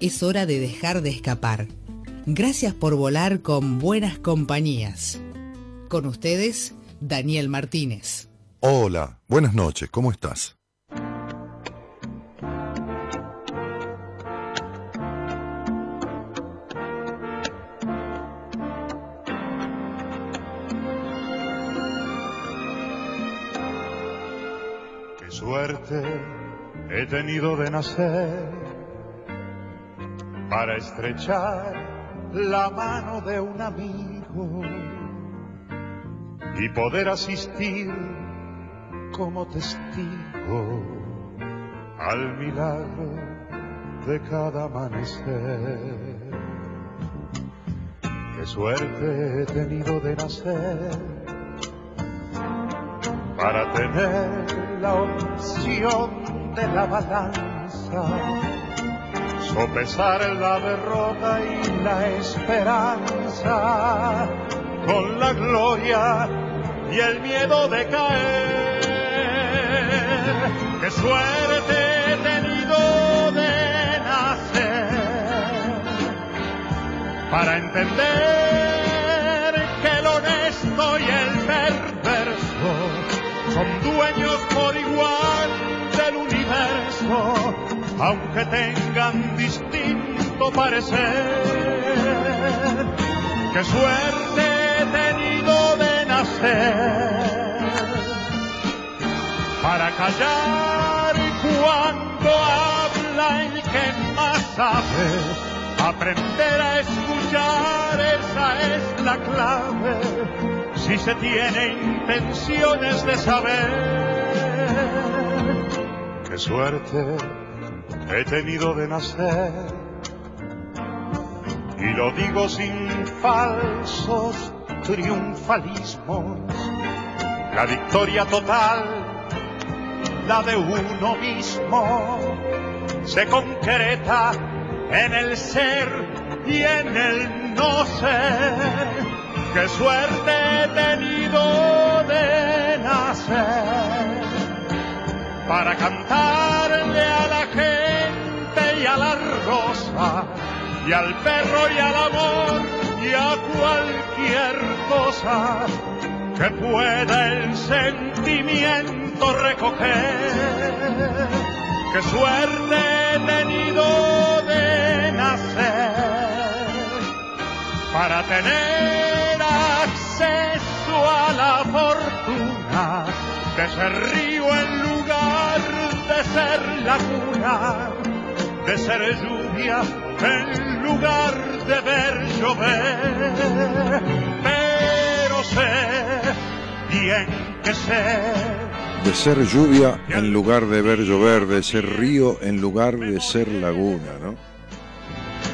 Es hora de dejar de escapar. Gracias por volar con buenas compañías. Con ustedes, Daniel Martínez. Hola, buenas noches, ¿cómo estás? Qué suerte he tenido de nacer para estrechar la mano de un amigo y poder asistir como testigo al milagro de cada amanecer. Qué suerte he tenido de nacer para tener la opción de la balanza, sopesar la derrota y la esperanza, con la gloria y el miedo de caer. Qué suerte he tenido de nacer para entender aunque tengan distinto parecer. Qué suerte he tenido de nacer para callar cuando habla el que más sabe. Aprender a escuchar, esa es la clave si se tiene intenciones de saber. Qué suerte he tenido de nacer. Y lo digo sin falsos triunfalismos. La victoria total, la de uno mismo, se concreta en el ser y en el no ser qué suerte he tenido de nacer para cantarle a y al perro y al amor y a cualquier cosa que pueda el sentimiento recoger. Qué suerte he tenido de nacer para tener acceso a la fortuna de ser río en lugar de ser laguna, de ser lluvia en lugar de ver llover. Pero sé bien que sé de ser lluvia en lugar de ver llover, de ser río en lugar de ser laguna, ¿no?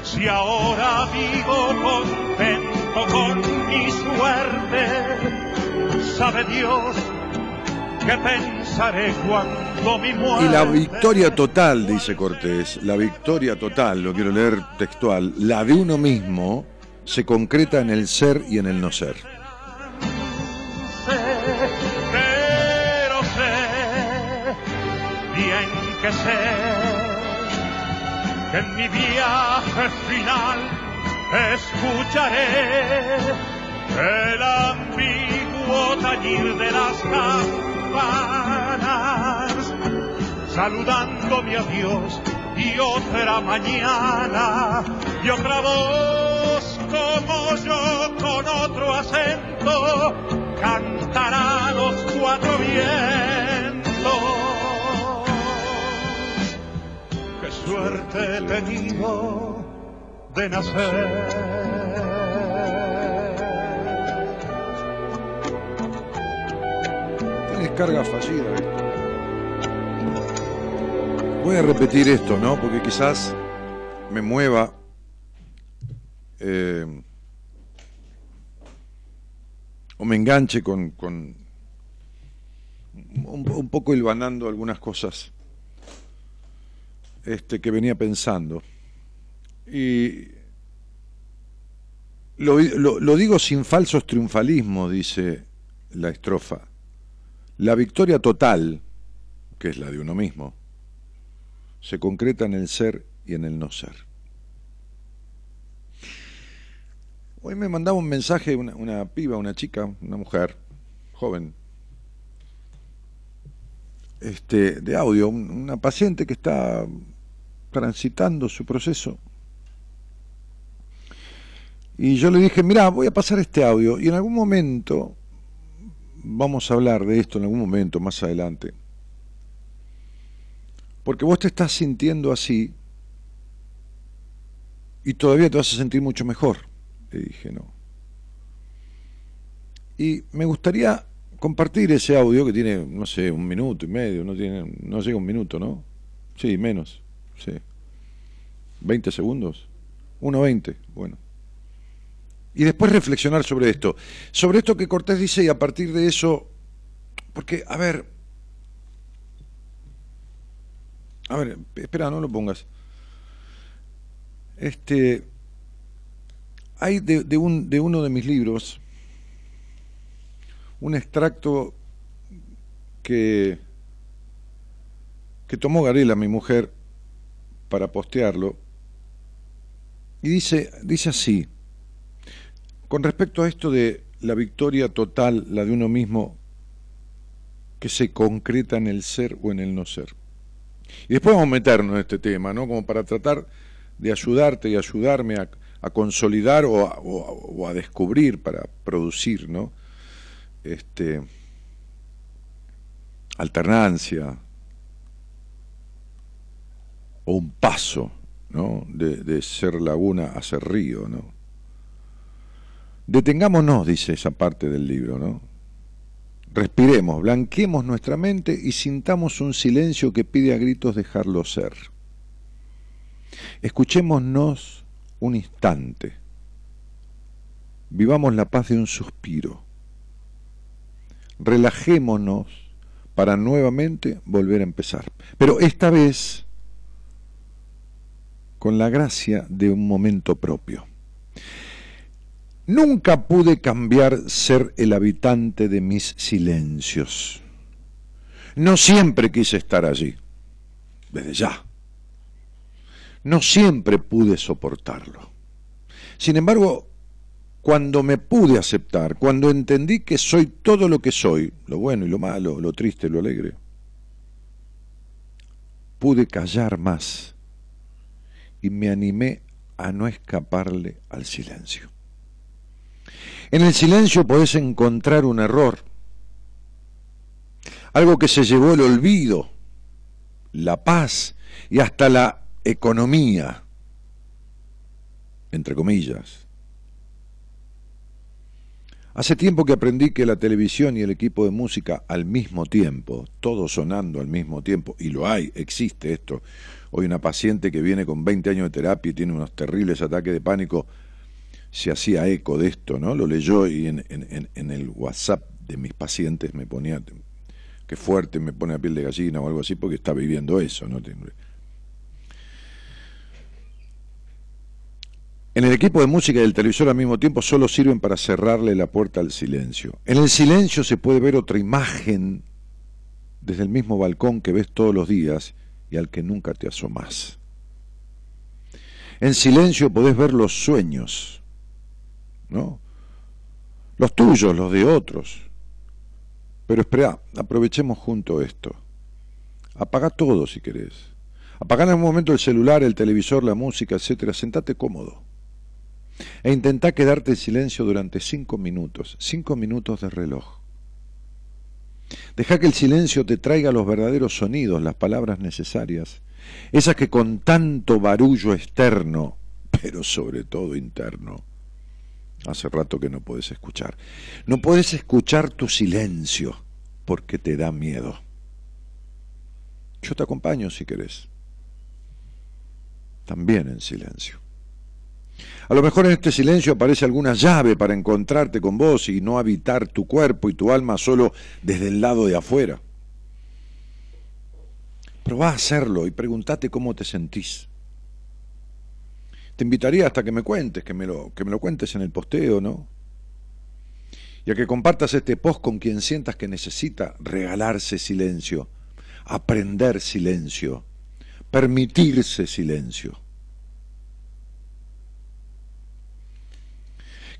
Si ahora vivo contento con mi suerte, sabe Dios que pensaré cuando mi muerte. Y la victoria total, dice Cortés, la victoria total, lo quiero leer textual, la de uno mismo se concreta en el ser y en el no ser. Pero sé bien que sé que en mi viaje final escucharé el ambiguo tañir de las campanas, saludándome a Dios y otra mañana y otra voz como yo con otro acento cantará los cuatro vientos. Qué suerte he tenido de nacer. Carga fallida. Voy a repetir esto, ¿no? Porque quizás me mueva eh, o me enganche con, un, poco hilvanando algunas cosas este, que venía pensando. Y lo digo sin falsos triunfalismos, dice la estrofa. La victoria total, que es la de uno mismo, se concreta en el ser y en el no ser. Hoy me mandaba un mensaje una, piba, una chica, una mujer, joven, este, de audio, una paciente que está transitando su proceso. Y yo le dije, mira, voy a pasar este audio y en algún momento, vamos a hablar de esto en algún momento más adelante, porque vos te estás sintiendo así y todavía te vas a sentir mucho mejor. Le dije, no. Y me gustaría compartir ese audio que tiene, no sé, un minuto y medio, no tiene, no llega un minuto, ¿no? Sí, menos, sí. ¿20 segundos? 1.20, bueno. Y después reflexionar sobre esto. Sobre esto que Cortés dice y a partir de eso, porque, a ver, a ver, espera, no lo pongas. Este, hay de, un, de uno de mis libros un extracto que, que tomó Garela, mi mujer, para postearlo, y dice, dice así, con respecto a esto de la victoria total, la de uno mismo, que se concreta en el ser o en el no ser. Y después vamos a meternos en este tema, ¿no? Como para tratar de ayudarte y ayudarme a, consolidar o a, o a, descubrir para producir, ¿no? Este, alternancia o un paso, ¿no? De, de ser laguna a ser río, ¿no? Detengámonos, dice esa parte del libro, ¿no? Respiremos, blanqueemos nuestra mente y sintamos un silencio que pide a gritos dejarlo ser. Escuchémonos un instante. Vivamos la paz de un suspiro. Relajémonos para nuevamente volver a empezar. Pero esta vez con la gracia de un momento propio. Nunca pude cambiar ser el habitante de mis silencios. No siempre quise estar allí, desde ya. No siempre pude soportarlo. Sin embargo, cuando me pude aceptar, cuando entendí que soy todo lo que soy, lo bueno y lo malo, lo triste y lo alegre, pude callar más y me animé a no escaparle al silencio. En el silencio podés encontrar un error, algo que se llevó el olvido, la paz y hasta la economía, entre comillas. Hace tiempo que aprendí que la televisión y el equipo de música al mismo tiempo, todo sonando al mismo tiempo, y lo hay, existe esto. Hoy una paciente que viene con 20 años de terapia y tiene unos terribles ataques de pánico, se hacía eco de esto, ¿no? Lo leyó y en, el WhatsApp de mis pacientes me ponía, que fuerte, me pone a piel de gallina o algo así, porque está viviendo eso, ¿no? En el equipo de música y del televisor al mismo tiempo solo sirven para cerrarle la puerta al silencio. En el silencio se puede ver otra imagen desde el mismo balcón que ves todos los días y al que nunca te asomas. En silencio podés ver los sueños, ¿no? Los tuyos, los de otros. Pero espera, aprovechemos junto esto. Apaga todo si querés. Apaga en un momento el celular, el televisor, la música, etcétera. Sentate cómodo. E intenta quedarte en silencio durante cinco minutos, cinco minutos de reloj. Deja que el silencio te traiga los verdaderos sonidos, las palabras necesarias, esas que con tanto barullo externo, pero sobre todo interno, hace rato que no puedes escuchar. No puedes escuchar tu silencio porque te da miedo. Yo te acompaño si querés. también en silencio. A lo mejor en este silencio aparece alguna llave para encontrarte con vos y no habitar tu cuerpo y tu alma solo desde el lado de afuera. Probá a hacerlo y pregúntate cómo te sentís. Te invitaría hasta que me cuentes, que me lo, que me lo cuentes en el posteo, ¿no? Y a que compartas este post con quien sientas que necesita regalarse silencio, aprender silencio, permitirse silencio.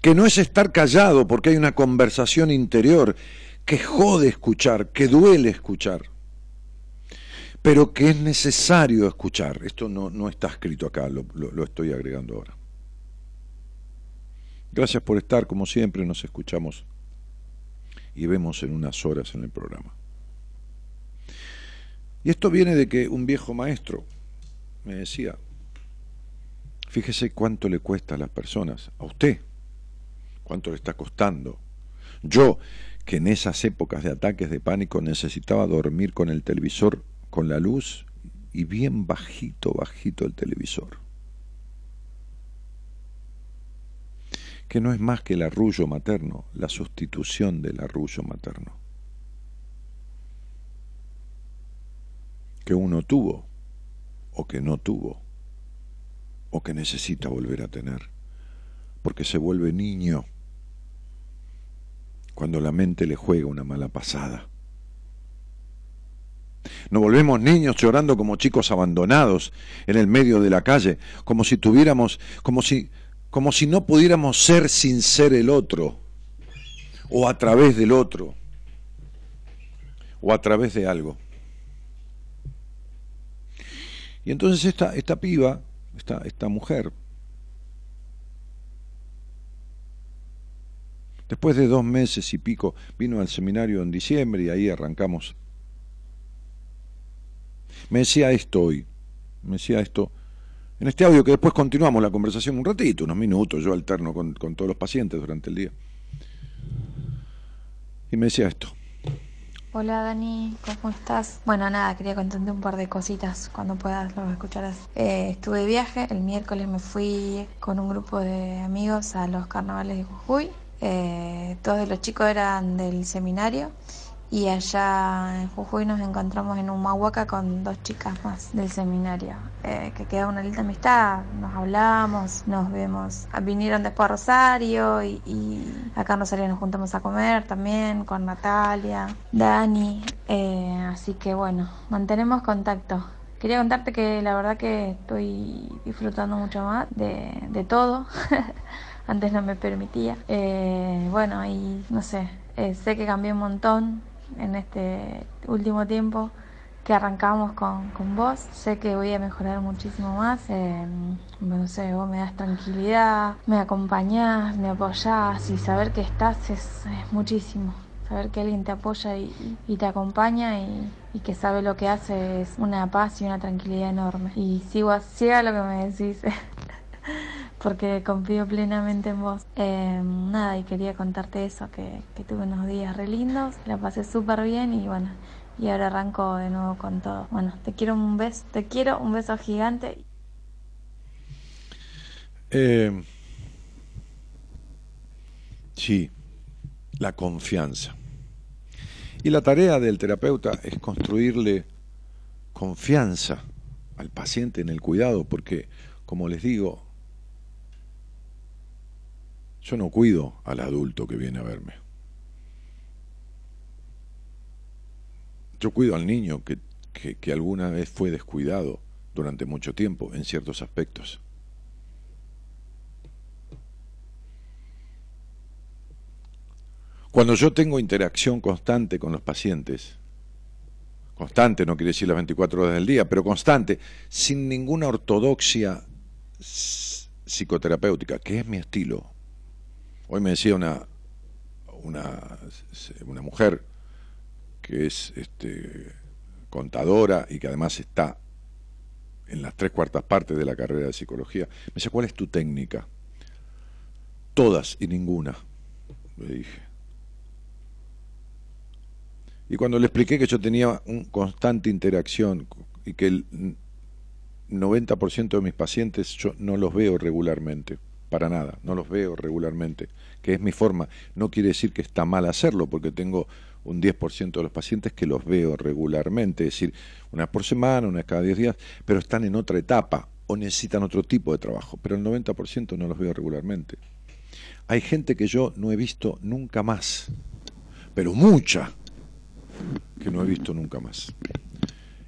Que no es estar callado porque hay una conversación interior que jode escuchar, que duele escuchar pero que es necesario escuchar. Esto no, no está escrito acá, lo, lo, estoy agregando ahora. Gracias por estar, como siempre, nos escuchamos y vemos en unas horas en el programa. Y esto viene de que un viejo maestro me decía, fíjese cuánto le cuesta a las personas, a usted, cuánto le está costando. Yo, que en esas épocas de ataques de pánico necesitaba dormir con el televisor con la luz y bien bajito, bajito el televisor. Que no es más que el arrullo materno, la sustitución del arrullo materno. Que uno tuvo, o que no tuvo, o que necesita volver a tener, porque se vuelve niño cuando la mente le juega una mala pasada. Nos volvemos niños llorando como chicos abandonados en el medio de la calle, como si tuviéramos, como si, como si no pudiéramos ser sin ser el otro, o a través del otro, o a través de algo. Y entonces esta, esta piba, esta, esta mujer, después de dos meses y pico, vino al seminario en diciembre y ahí arrancamos me decía esto hoy, me decía esto en este audio que después continuamos la conversación un ratito, unos minutos, yo alterno con, todos los pacientes durante el día. Y me decía esto. Hola Dani, ¿cómo estás? Bueno, nada, quería contarte un par de cositas cuando puedas, lo escucharás. Eh, estuve de viaje, el miércoles me fui con un grupo de amigos a los carnavales de Jujuy. Eh, todos los chicos eran del seminario y allá en Jujuy nos encontramos en un Humahuaca con dos chicas más del seminario, eh, que queda una linda amistad, nos hablamos, nos vemos, vinieron después a Rosario y, acá en Rosario nos juntamos a comer también con Natalia, Dani, eh, así que bueno, mantenemos contacto. Quería contarte que la verdad que estoy disfrutando mucho más de, de todo. Antes no me permitía. Eh, bueno, y no sé, sé que cambié un montón en este último tiempo que arrancamos con, con vos. Sé que voy a mejorar muchísimo más. Eh, no sé, vos me das tranquilidad, me acompañás, me apoyás y saber que estás es, muchísimo. Saber que alguien te apoya y, te acompaña y, que sabe lo que hace es una paz y una tranquilidad enorme. Y sigo así a lo que me decís. porque confío plenamente en vos. Eh, nada, y quería contarte eso, que, tuve unos días re lindos, la pasé súper bien y bueno, y ahora arranco de nuevo con todo. Bueno, te quiero un beso, te quiero un beso gigante. Eh, sí, la confianza. Y la tarea del terapeuta es construirle confianza al paciente en el cuidado, porque, como les digo, yo no cuido al adulto que viene a verme. Yo cuido al niño que, que, alguna vez fue descuidado durante mucho tiempo en ciertos aspectos. Cuando yo tengo interacción constante con los pacientes, constante no quiere decir las 24 horas del día, pero constante, sin ninguna ortodoxia psicoterapéutica, que es mi estilo, Hoy me decía una, una, una mujer que es este, contadora y que además está en las tres cuartas partes de la carrera de psicología. Me decía, ¿cuál es tu técnica? Todas y ninguna, le dije. Y cuando le expliqué que yo tenía una constante interacción y que 90% de mis pacientes yo no los veo regularmente, para nada, no los veo regularmente, que es mi forma. No quiere decir que está mal hacerlo, porque tengo un 10% de los pacientes que los veo regularmente, es decir, una por semana, una cada 10 días, pero están en otra etapa o necesitan otro tipo de trabajo, pero el 90% no los veo regularmente. Hay gente que yo no he visto nunca más, pero mucha que no he visto nunca más.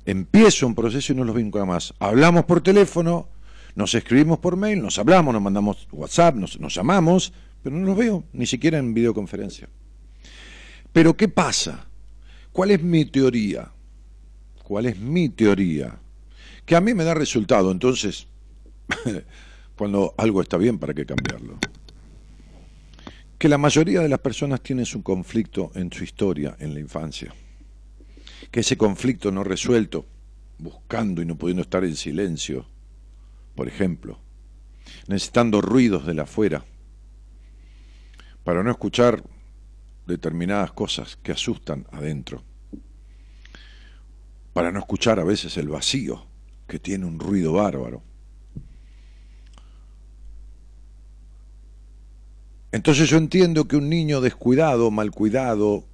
Empiezo un proceso y no los veo nunca más. Hablamos por teléfono, nos escribimos por mail, nos hablamos, nos mandamos WhatsApp, nos, llamamos, pero no los veo, ni siquiera en videoconferencia. Pero ¿qué pasa? ¿Cuál es mi teoría? ¿Cuál es mi teoría? Que a mí me da resultado, entonces, cuando algo está bien, ¿para qué cambiarlo? Que la mayoría de las personas tienen su conflicto en su historia, en la infancia. Que ese conflicto no resuelto, buscando y no pudiendo estar en silencio, por ejemplo, necesitando ruidos de la afuera, para no escuchar determinadas cosas que asustan adentro, para no escuchar a veces el vacío que tiene un ruido bárbaro. Entonces yo entiendo que un niño descuidado, mal cuidado,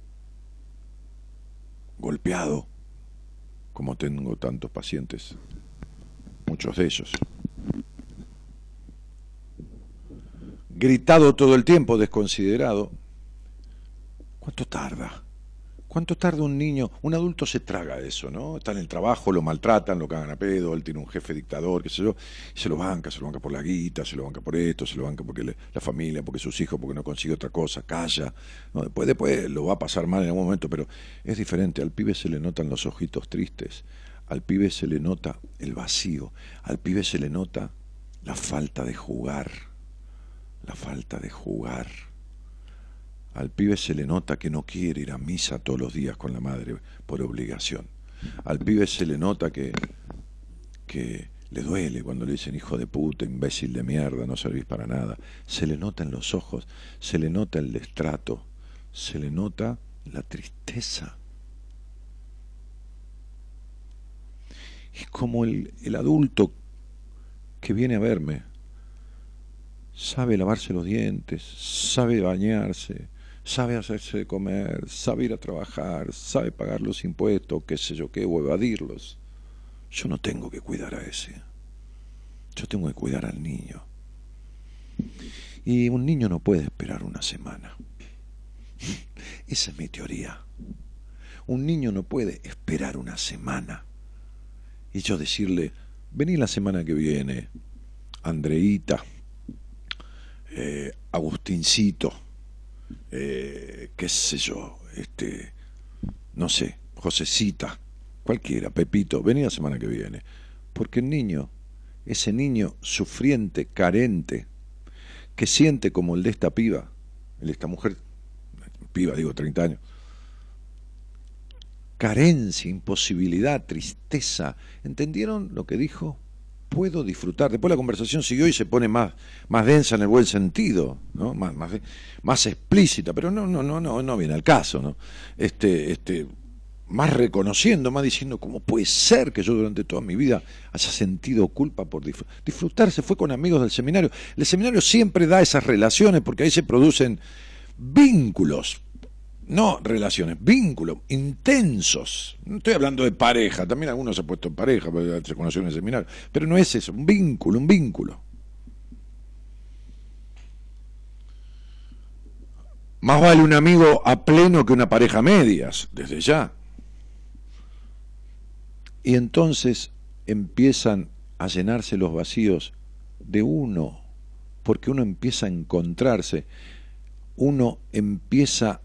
golpeado, como tengo tantos pacientes, muchos de ellos, gritado todo el tiempo, desconsiderado, ¿Cuánto tarda? ¿Cuánto tarda un niño? Un adulto se traga eso, ¿no? Está en el trabajo, lo maltratan, lo cagan a pedo, él tiene un jefe dictador, qué sé yo, y se lo banca, se lo banca por la guita, se lo banca por esto, se lo banca porque la familia, porque sus hijos, porque no consigue otra cosa, calla. Después, después lo va a pasar mal en algún momento, pero es diferente. Al pibe se le notan los ojitos tristes, al pibe se le nota el vacío, al pibe se le nota la falta de jugar, la falta de jugar al pibe se le nota que no quiere ir a misa todos los días con la madre por obligación. Al pibe se le nota que, que le duele cuando le dicen hijo de puta, imbécil de mierda, no servís para nada. Se le nota en los ojos, se le nota el destrato, se le nota la tristeza. Es como el, el adulto que viene a verme. Sabe lavarse los dientes, sabe bañarse, sabe hacerse de comer, sabe ir a trabajar, sabe pagar los impuestos, qué sé yo qué, o evadirlos. Yo no tengo que cuidar a ese. Yo tengo que cuidar al niño. Y un niño no puede esperar una semana. Esa es mi teoría. Un niño no puede esperar una semana. Y yo decirle, vení la semana que viene, Andreita, eh, Agustincito, eh, qué sé yo, este, no sé, Josecita, cualquiera, Pepito, vení la semana que viene. Porque el niño, ese niño sufriente, carente, que siente como el de esta piba, el de esta mujer, piba, digo, 30 años, carencia, imposibilidad, tristeza, ¿entendieron lo que dijo? Puedo disfrutar. Después la conversación siguió y se pone más, más densa en el buen sentido, ¿no? más, más, más explícita, pero no, no, no, no, no viene al caso, ¿no? Este, este, más reconociendo, más diciendo, ¿cómo puede ser que yo durante toda mi vida haya sentido culpa por disfrutar? Se fue con amigos del seminario. El seminario siempre da esas relaciones porque ahí se producen vínculos no relaciones, vínculos intensos. No estoy hablando de pareja, también algunos se han puesto en pareja, se conoció en pero no es eso, un vínculo, un vínculo. Más vale un amigo a pleno que una pareja a medias, desde ya. Y entonces empiezan a llenarse los vacíos de uno, porque uno empieza a encontrarse, uno empieza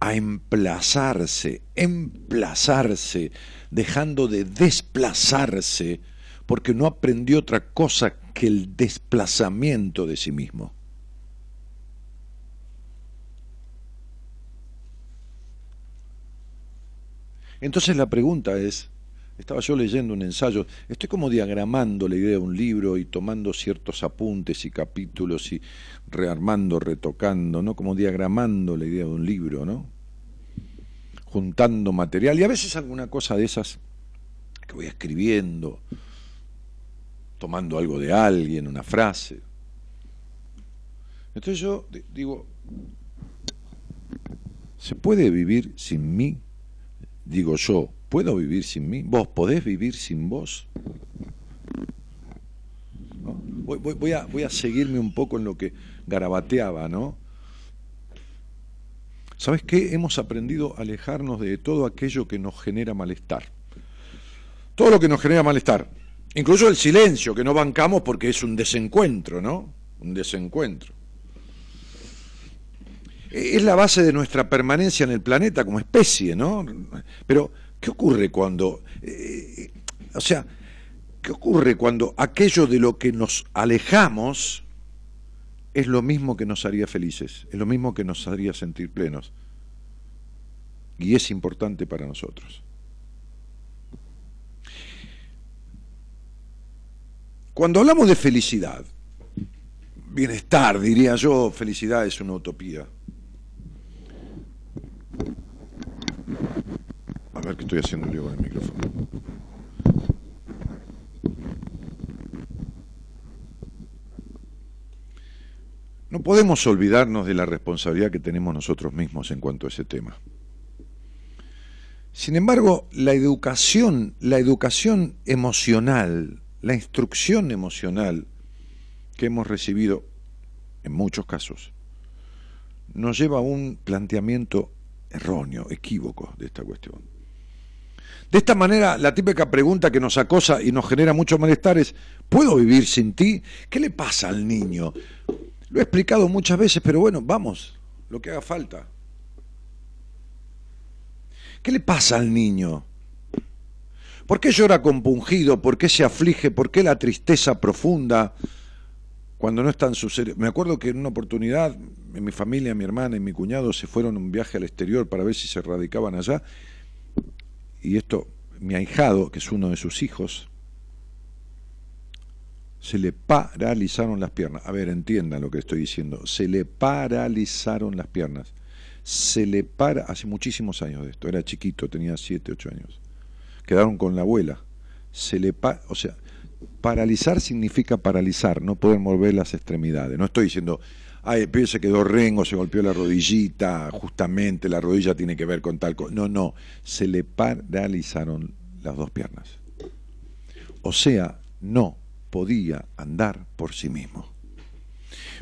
a emplazarse, emplazarse, dejando de desplazarse, porque no aprendió otra cosa que el desplazamiento de sí mismo. Entonces la pregunta es, estaba yo leyendo un ensayo, estoy como diagramando la idea de un libro y tomando ciertos apuntes y capítulos y rearmando, retocando, ¿no? Como diagramando la idea de un libro, ¿no? Juntando material y a veces alguna cosa de esas que voy escribiendo tomando algo de alguien, una frase. Entonces yo digo, ¿se puede vivir sin mí? Digo yo, ¿puedo vivir sin mí? ¿Vos podés vivir sin vos? Voy, a, voy a seguirme un poco en lo que garabateaba, ¿no? ¿Sabes qué? Hemos aprendido a alejarnos de todo aquello que nos genera malestar. Todo lo que nos genera malestar. Incluso el silencio, que no bancamos porque es un desencuentro, ¿no? Un desencuentro. Es la base de nuestra permanencia en el planeta como especie, ¿no? Pero, ¿qué ocurre cuando... Eh, o sea, ¿qué ocurre cuando aquello de lo que nos alejamos es lo mismo que nos haría felices, es lo mismo que nos haría sentir plenos. Y es importante para nosotros. Cuando hablamos de felicidad, bienestar, diría yo, felicidad es una utopía. A ver qué estoy haciendo yo con el micrófono. No podemos olvidarnos de la responsabilidad que tenemos nosotros mismos en cuanto a ese tema. Sin embargo, la educación, la educación emocional, la instrucción emocional que hemos recibido en muchos casos, nos lleva a un planteamiento erróneo, equívoco de esta cuestión. De esta manera, la típica pregunta que nos acosa y nos genera mucho malestar es, ¿puedo vivir sin ti? ¿Qué le pasa al niño? Lo he explicado muchas veces, pero bueno, vamos, lo que haga falta. ¿Qué le pasa al niño? ¿Por qué llora compungido? ¿Por qué se aflige? ¿Por qué la tristeza profunda cuando no está en su ser? Me acuerdo que en una oportunidad, mi familia, mi hermana y mi cuñado se fueron un viaje al exterior para ver si se radicaban allá. Y esto, mi ahijado, que es uno de sus hijos, se le paralizaron las piernas. A ver, entiendan lo que estoy diciendo. Se le paralizaron las piernas. Se le para, hace muchísimos años de esto, era chiquito, tenía 7, 8 años. Quedaron con la abuela. Se le pa, o sea, paralizar significa paralizar, no poder mover las extremidades. No estoy diciendo, ay, pibe se quedó rengo, se golpeó la rodillita, justamente la rodilla tiene que ver con tal cosa. No, no, se le paralizaron las dos piernas. O sea, no podía andar por sí mismo.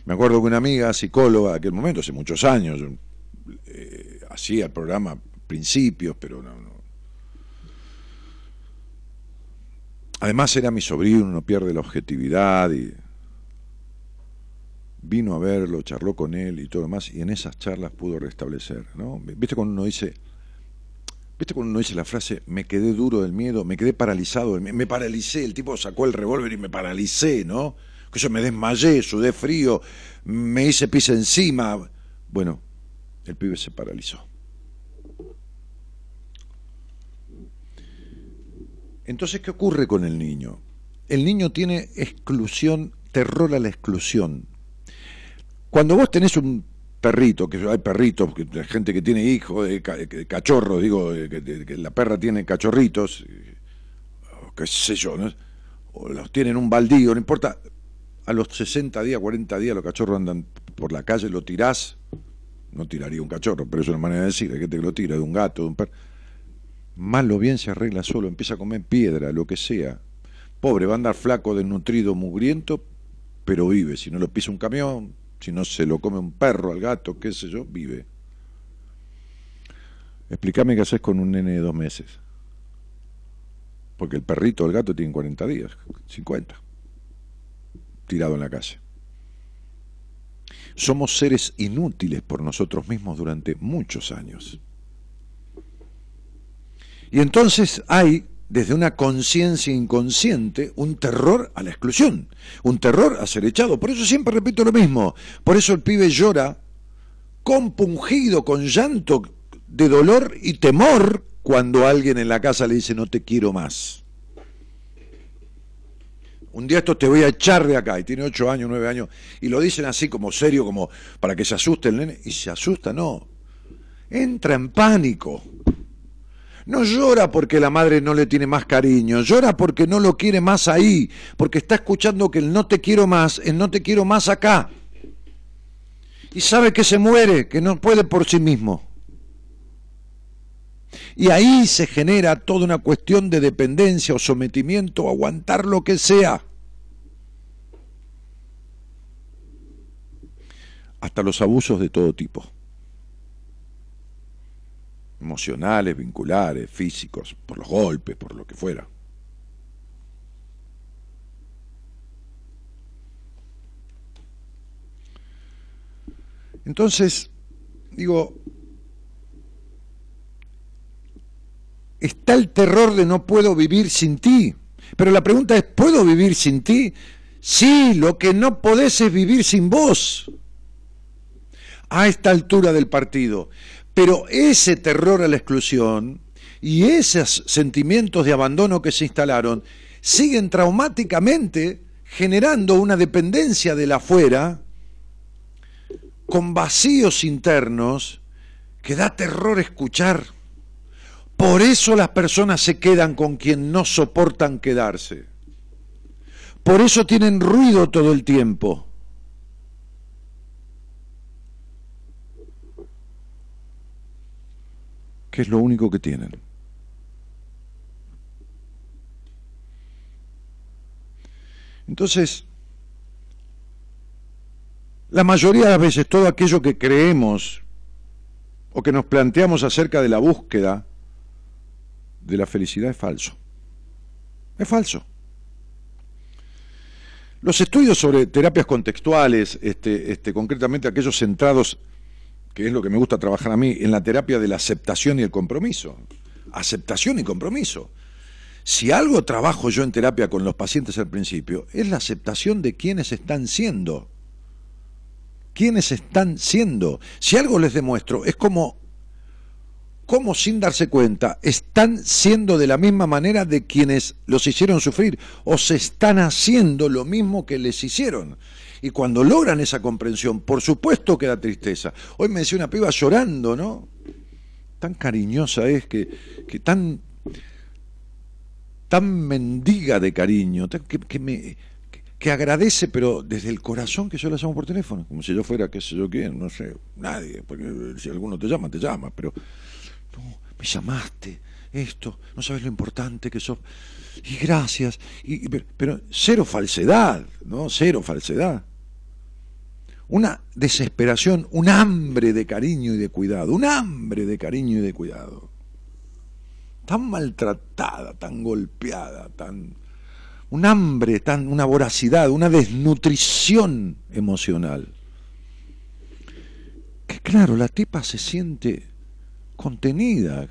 Me acuerdo que una amiga psicóloga de aquel momento, hace muchos años, eh, hacía el programa principios, pero no, Además era mi sobrino, no pierde la objetividad y vino a verlo, charló con él y todo lo demás, y en esas charlas pudo restablecer, ¿no? ¿Viste cuando uno dice, ¿Viste cuando uno dice la frase, me quedé duro del miedo, me quedé paralizado, me, paralicé, el tipo sacó el revólver y me paralicé, ¿no? Que yo me desmayé, sudé frío, me hice pis encima. Bueno, el pibe se paralizó. Entonces, ¿qué ocurre con el niño? El niño tiene exclusión, terror a la exclusión. Cuando vos tenés un perrito, que hay perritos, gente que tiene hijos, cachorros, digo, que, la perra tiene cachorritos, qué sé yo, ¿no? o los tienen un baldío, no importa, a los 60 días, 40 días los cachorros andan por la calle, lo tirás, no tiraría un cachorro, pero es una manera de decir, hay gente que lo tira, de un gato, de un perro, mal o bien se arregla solo, empieza a comer piedra, lo que sea. Pobre, va a andar flaco, desnutrido, mugriento, pero vive, si no lo pisa un camión, si no se lo come un perro al gato, qué sé yo, vive. Explícame qué haces con un nene de dos meses. Porque el perrito o el gato tienen 40 días, 50, tirado en la calle. Somos seres inútiles por nosotros mismos durante muchos años. Y entonces hay desde una conciencia inconsciente un terror a la exclusión, un terror a ser echado. Por eso siempre repito lo mismo. Por eso el pibe llora compungido, con llanto de dolor y temor cuando alguien en la casa le dice no te quiero más. Un día esto te voy a echar de acá, y tiene ocho años, nueve años, y lo dicen así como serio, como para que se asuste el nene, y se asusta, no. Entra en pánico No llora porque la madre no le tiene más cariño, llora porque no lo quiere más ahí, porque está escuchando que el no te quiero más, el no te quiero más acá. Y sabe que se muere, que no puede por sí mismo. Y ahí se genera toda una cuestión de dependencia o sometimiento, aguantar lo que sea. Hasta los abusos de todo tipo emocionales, vinculares, físicos, por los golpes, por lo que fuera. Entonces, digo, está el terror de no puedo vivir sin ti. Pero la pregunta es, ¿puedo vivir sin ti? Sí, lo que no podés es vivir sin vos. A esta altura del partido. Pero ese terror a la exclusión y esos sentimientos de abandono que se instalaron siguen traumáticamente generando una dependencia de la afuera con vacíos internos que da terror escuchar. Por eso las personas se quedan con quien no soportan quedarse. Por eso tienen ruido todo el tiempo. Que es lo único que tienen. Entonces, la mayoría de las veces todo aquello que creemos o que nos planteamos acerca de la búsqueda de la felicidad es falso. Es falso. Los estudios sobre terapias contextuales, este, este, concretamente aquellos centrados que es lo que me gusta trabajar a mí, en la terapia de la aceptación y el compromiso. Aceptación y compromiso. Si algo trabajo yo en terapia con los pacientes al principio, es la aceptación de quienes están siendo. Quienes están siendo. Si algo les demuestro, es como, como sin darse cuenta, están siendo de la misma manera de quienes los hicieron sufrir, o se están haciendo lo mismo que les hicieron. Y cuando logran esa comprensión, por supuesto que da tristeza. Hoy me decía una piba llorando, ¿no? Tan cariñosa es que, que tan, tan mendiga de cariño, que, me, que, agradece, pero desde el corazón que yo la llamo por teléfono, como si yo fuera, qué sé yo quién, no sé, nadie, porque si alguno te llama, te llama, pero no, me llamaste, esto, no sabes lo importante que sos, y gracias, y, pero cero falsedad, ¿no? Cero falsedad una desesperación, un hambre de cariño y de cuidado, un hambre de cariño y de cuidado. Tan maltratada, tan golpeada, tan un hambre, tan una voracidad, una desnutrición emocional. Que claro, la tipa se siente contenida,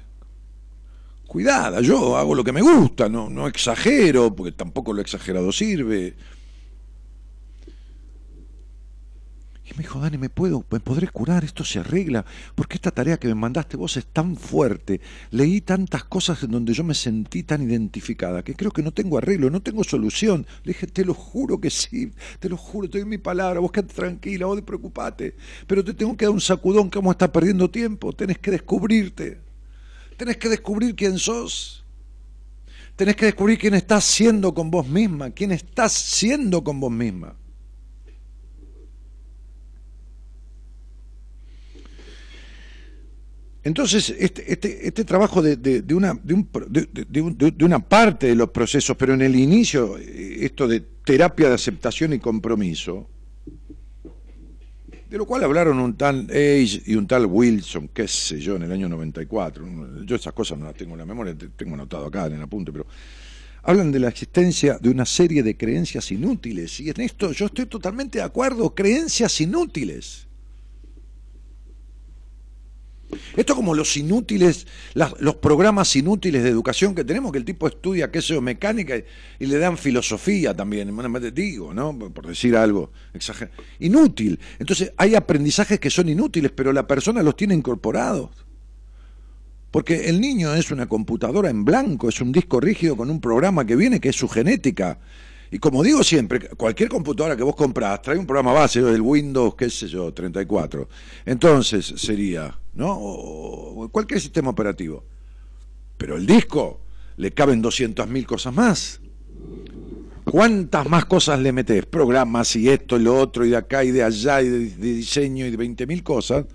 cuidada. Yo hago lo que me gusta, no, no exagero, porque tampoco lo exagerado sirve Y me dijo, Dani, ¿me puedo, me podré curar? Esto se arregla. Porque esta tarea que me mandaste vos es tan fuerte. Leí tantas cosas en donde yo me sentí tan identificada que creo que no tengo arreglo, no tengo solución. Le dije, te lo juro que sí, te lo juro, te doy mi palabra, vos quedate tranquila, vos preocupate. Pero te tengo que dar un sacudón que vamos a estar perdiendo tiempo. Tenés que descubrirte. Tenés que descubrir quién sos. Tenés que descubrir quién estás siendo con vos misma, quién estás siendo con vos misma. Entonces, este, este, este trabajo de, de, una, de, una parte de los procesos, pero en el inicio, eh, esto de terapia de aceptación y compromiso, de lo cual hablaron un tal Age y un tal Wilson, qué sé yo, en el año 94. Yo esas cosas no las tengo en la memoria, tengo anotado acá en el apunte, pero hablan de la existencia de una serie de creencias inútiles. Y en esto yo estoy totalmente de acuerdo, creencias inútiles. Esto como los inútiles, los programas inútiles de educación que tenemos, que el tipo estudia, yo, mecánica y, le dan filosofía también, digo, ¿no? Por decir algo exagerado. Inútil. Entonces hay aprendizajes que son inútiles, pero la persona los tiene incorporados. Porque el niño es una computadora en blanco, es un disco rígido con un programa que viene, que es su genética. Y como digo siempre, cualquier computadora que vos comprás trae un programa base, del Windows, qué sé yo, 34. Entonces sería, ¿no? O cualquier sistema operativo. Pero el disco le caben 200.000 cosas más. ¿Cuántas más cosas le metes? Programas y esto y lo otro y de acá y de allá y de, diseño y de 20.000 cosas,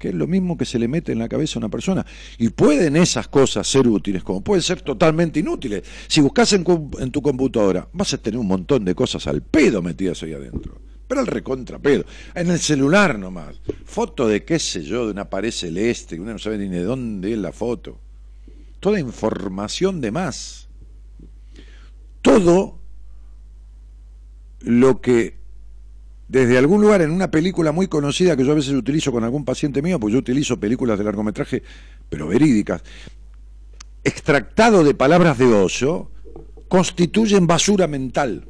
que es lo mismo que se le mete en la cabeza a una persona. Y pueden esas cosas ser útiles, como pueden ser totalmente inútiles. Si buscas en, tu computadora, vas a tener un montón de cosas al pedo metidas ahí adentro pero al recontrapedo. En el celular nomás. Foto de qué sé yo, de una pared celeste, uno no sabe ni de dónde es la foto. Toda información de más. Todo lo que desde algún lugar en una película muy conocida que yo a veces utilizo con algún paciente mío, pues yo utilizo películas de largometraje, pero verídicas, extractado de palabras de oso, constituyen basura mental.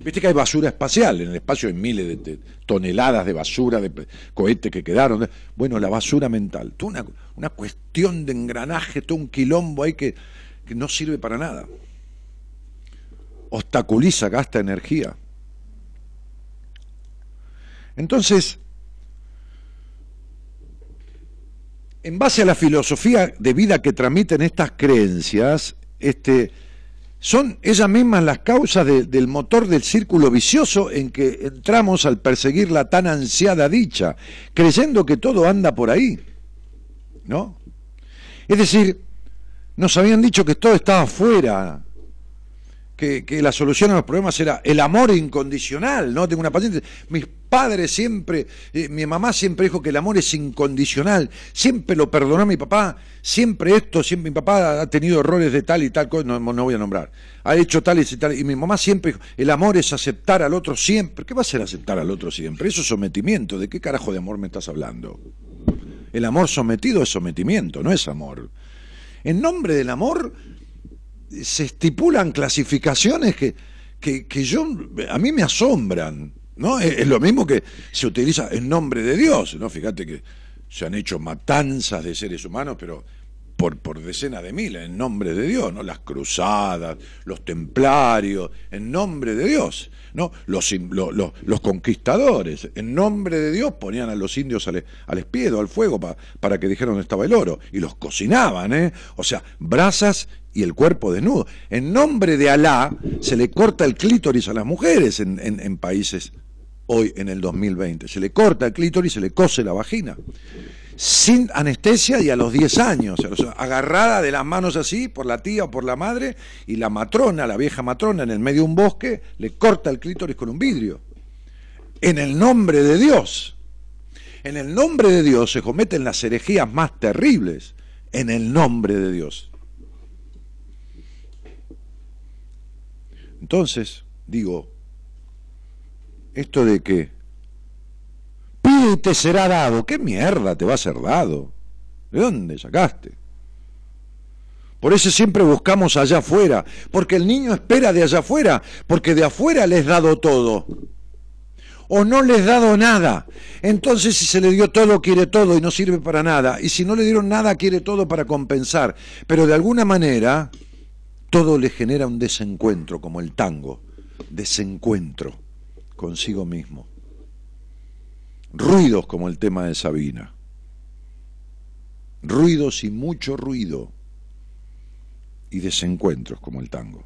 Viste que hay basura espacial, en el espacio hay miles de, toneladas de basura, de cohetes que quedaron. Bueno, la basura mental, toda una, cuestión de engranaje, todo un quilombo ahí que, que no sirve para nada. Obstaculiza, gasta energía. Entonces, en base a la filosofía de vida que transmiten estas creencias, este, son ellas mismas las causas del motor del círculo vicioso en que entramos al perseguir la tan ansiada dicha, creyendo que todo anda por ahí. ¿No? Es decir, nos habían dicho que todo estaba fuera, que, la solución a los problemas era el amor incondicional, ¿no? Tengo una paciente, mis padre siempre, eh, mi mamá siempre dijo que el amor es incondicional, siempre lo perdonó mi papá, siempre esto, siempre mi papá ha tenido errores de tal y tal cosa, no, no voy a nombrar, ha hecho tal y tal, y mi mamá siempre dijo, el amor es aceptar al otro siempre, ¿qué va a ser aceptar al otro siempre? Eso es sometimiento, ¿de qué carajo de amor me estás hablando? El amor sometido es sometimiento, no es amor. En nombre del amor se estipulan clasificaciones que, que, que yo, a mí me asombran. ¿no? Es, lo mismo que se utiliza en nombre de Dios, ¿no? Fíjate que se han hecho matanzas de seres humanos, pero por, por decenas de miles, en nombre de Dios, ¿no? Las cruzadas, los templarios, en nombre de Dios, ¿no? Los, los, conquistadores, en nombre de Dios, ponían a los indios al, al espiedo, al fuego, para que dijeran dónde estaba el oro, y los cocinaban, ¿eh? O sea, brasas y el cuerpo desnudo. En nombre de Alá se le corta el clítoris a las mujeres en, en países hoy en el 2020. Se le corta el clítoris se le cose la vagina. Sin anestesia y a los 10 años, agarrada de las manos así por la tía o por la madre, y la matrona, la vieja matrona, en el medio de un bosque, le corta el clítoris con un vidrio. En el nombre de Dios. En el nombre de Dios se cometen las herejías más terribles. En el nombre de Dios. Entonces, digo, esto de que te será dado, ¿qué mierda te va a ser dado? ¿De dónde sacaste? Por eso siempre buscamos allá afuera, porque el niño espera de allá afuera, porque de afuera les dado todo. O no les dado nada. Entonces si se le dio todo, quiere todo y no sirve para nada. Y si no le dieron nada, quiere todo para compensar. Pero de alguna manera, todo le genera un desencuentro, como el tango. Desencuentro consigo mismo. Ruidos como el tema de Sabina. Ruidos y mucho ruido. Y desencuentros como el tango.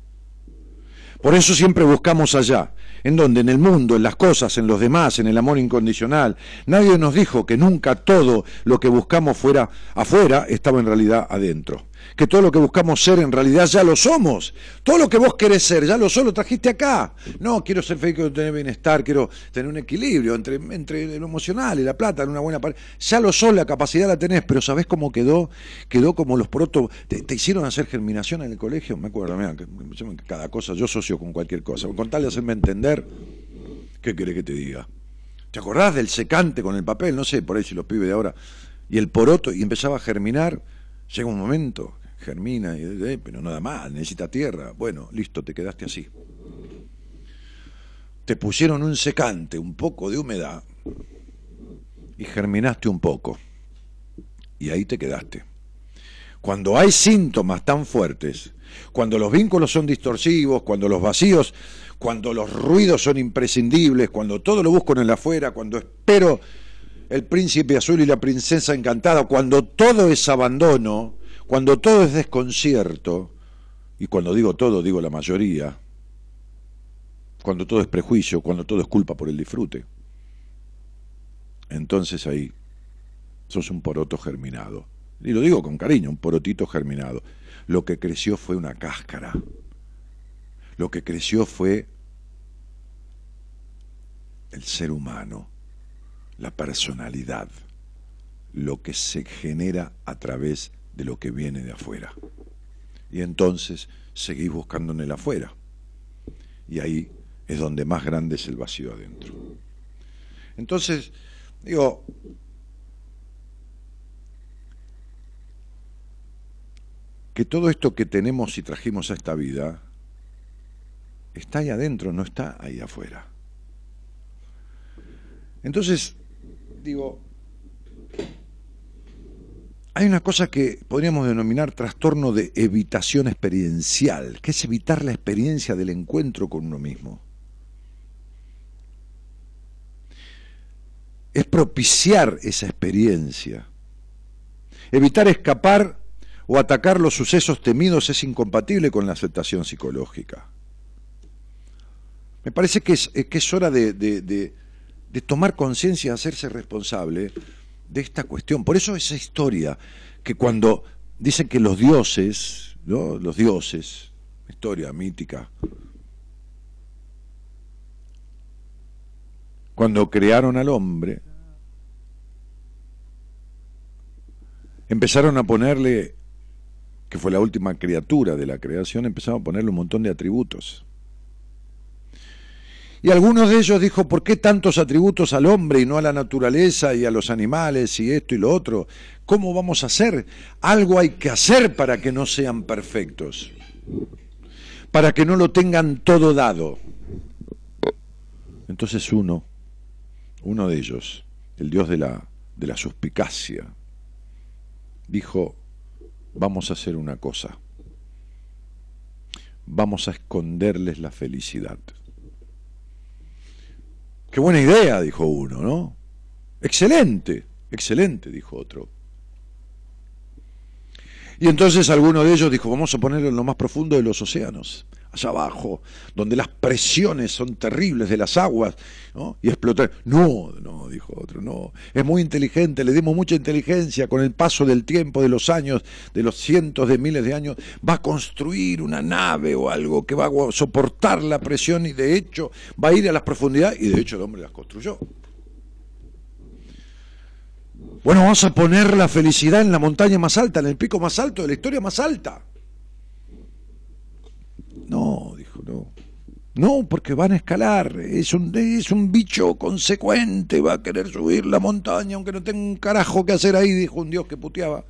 Por eso siempre buscamos allá, en donde, en el mundo, en las cosas, en los demás, en el amor incondicional. Nadie nos dijo que nunca todo lo que buscamos fuera afuera estaba en realidad adentro que todo lo que buscamos ser en realidad ya lo somos. Todo lo que vos querés ser, ya lo sos, lo trajiste acá. No, quiero ser feliz, quiero tener bienestar, quiero tener un equilibrio entre, entre lo emocional y la plata, en una buena pareja. Ya lo sos, la capacidad la tenés, pero ¿sabés cómo quedó? Quedó como los protos. Te, hicieron hacer germinación en el colegio, me acuerdo, mira, que, cada cosa, yo socio con cualquier cosa. Con tal de hacerme entender, ¿qué querés que te diga? ¿Te acordás del secante con el papel? No sé, por ahí si los pibes de ahora. Y el poroto, y empezaba a germinar. Llega un momento germina, y, eh, pero nada más, necesita tierra. Bueno, listo, te quedaste así. Te pusieron un secante, un poco de humedad, y germinaste un poco. Y ahí te quedaste. Cuando hay síntomas tan fuertes, cuando los vínculos son distorsivos, cuando los vacíos, cuando los ruidos son imprescindibles, cuando todo lo busco en el afuera, cuando espero el príncipe azul y la princesa encantada, cuando todo es abandono, cuando todo es desconcierto, y cuando digo todo, digo la mayoría, cuando todo es prejuicio, cuando todo es culpa por el disfrute, entonces ahí sos un poroto germinado. Y lo digo con cariño, un porotito germinado. Lo que creció fue una cáscara. Lo que creció fue el ser humano, la personalidad, lo que se genera a través de lo que viene de afuera. Y entonces seguís buscando en el afuera. Y ahí es donde más grande es el vacío adentro. Entonces, digo, que todo esto que tenemos y trajimos a esta vida está ahí adentro, no está ahí afuera. Entonces, digo, hay una cosa que podríamos denominar trastorno de evitación experiencial, que es evitar la experiencia del encuentro con uno mismo. Es propiciar esa experiencia. Evitar escapar o atacar los sucesos temidos es incompatible con la aceptación psicológica. Me parece que es, que es hora de de tomar conciencia, hacerse responsable de esta cuestión. Por eso esa historia, que cuando dicen que los dioses, ¿no? los dioses, historia mítica, cuando crearon al hombre, empezaron a ponerle, que fue la última criatura de la creación, empezaron a ponerle un montón de atributos. Y algunos de ellos dijo, ¿por qué tantos atributos al hombre y no a la naturaleza y a los animales y esto y lo otro? ¿Cómo vamos a hacer? Algo hay que hacer para que no sean perfectos, para que no lo tengan todo dado. Entonces uno, uno de ellos, el dios de la, de la suspicacia, dijo, vamos a hacer una cosa, vamos a esconderles la felicidad. Qué buena idea, dijo uno, ¿no? Excelente, excelente, dijo otro. Y entonces alguno de ellos dijo, vamos a ponerlo en lo más profundo de los océanos, abajo, donde las presiones son terribles de las aguas, ¿no? Y explotar. No, no, dijo otro, no. Es muy inteligente, le dimos mucha inteligencia con el paso del tiempo, de los años, de los cientos de miles de años, va a construir una nave o algo que va a soportar la presión y de hecho va a ir a las profundidades y de hecho el hombre las construyó. Bueno, vamos a poner la felicidad en la montaña más alta, en el pico más alto de la historia más alta. No, dijo, no. No, porque van a escalar, es un, es un bicho consecuente, va a querer subir la montaña, aunque no tenga un carajo que hacer ahí, dijo un dios que puteaba.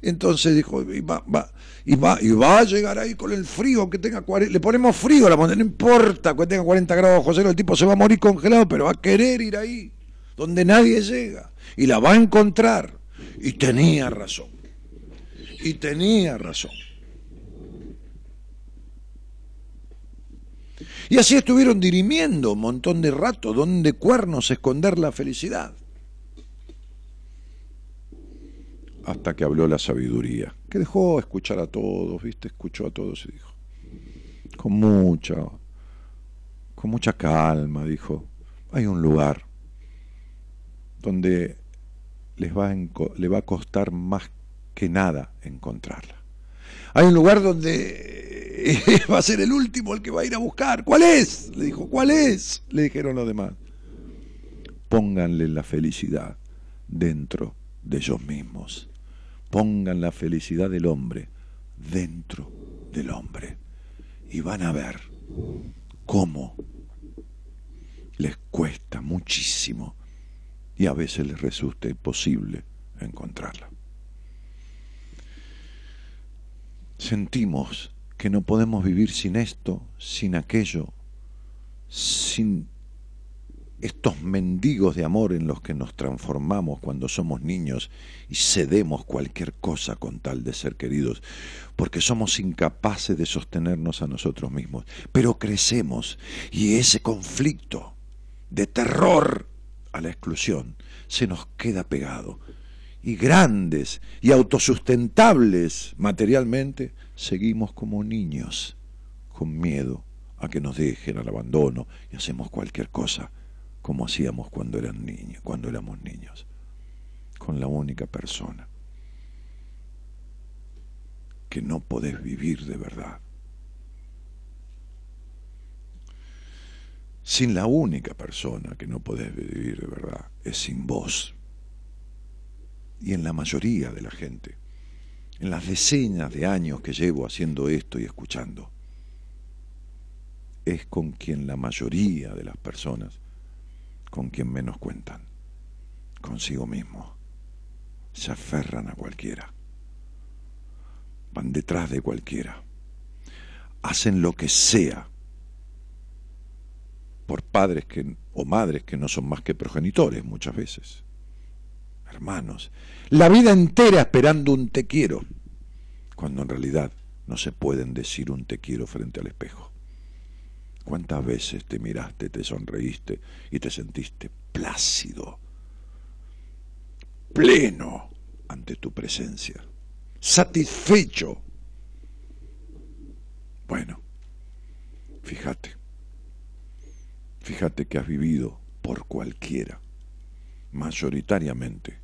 Entonces dijo, y va, va, y va, y va a llegar ahí con el frío que tenga 40, le ponemos frío a la montaña, no importa que tenga 40 grados José, el tipo se va a morir congelado, pero va a querer ir ahí, donde nadie llega, y la va a encontrar. Y tenía razón, y tenía razón. Y así estuvieron dirimiendo un montón de rato, donde cuernos esconder la felicidad. Hasta que habló la sabiduría, que dejó escuchar a todos, ¿viste? Escuchó a todos y dijo, con mucha, con mucha calma, dijo, hay un lugar donde les va le va a costar más que nada encontrarla. Hay un lugar donde va a ser el último el que va a ir a buscar. ¿Cuál es? Le dijo, ¿cuál es? Le dijeron los demás. Pónganle la felicidad dentro de ellos mismos. Pongan la felicidad del hombre dentro del hombre. Y van a ver cómo les cuesta muchísimo y a veces les resulta imposible encontrarla. Sentimos que no podemos vivir sin esto, sin aquello, sin estos mendigos de amor en los que nos transformamos cuando somos niños y cedemos cualquier cosa con tal de ser queridos, porque somos incapaces de sostenernos a nosotros mismos. Pero crecemos y ese conflicto de terror a la exclusión se nos queda pegado. Y grandes y autosustentables materialmente, seguimos como niños, con miedo a que nos dejen al abandono y hacemos cualquier cosa como hacíamos cuando eran niños, cuando éramos niños, con la única persona que no podés vivir de verdad. Sin la única persona que no podés vivir de verdad es sin vos. Y en la mayoría de la gente, en las decenas de años que llevo haciendo esto y escuchando, es con quien la mayoría de las personas, con quien menos cuentan, consigo mismo, se aferran a cualquiera van detrás de cualquiera, hacen lo que sea por padres que, o madres que no son más que progenitores muchas veces, hermanos, la vida entera esperando un te quiero, cuando en realidad no se pueden decir un te quiero frente al espejo. ¿Cuántas veces te miraste, te sonreíste y te sentiste plácido, pleno ante tu presencia? satisfecho. Bueno, fíjate, fíjate que has vivido por cualquiera, mayoritariamente,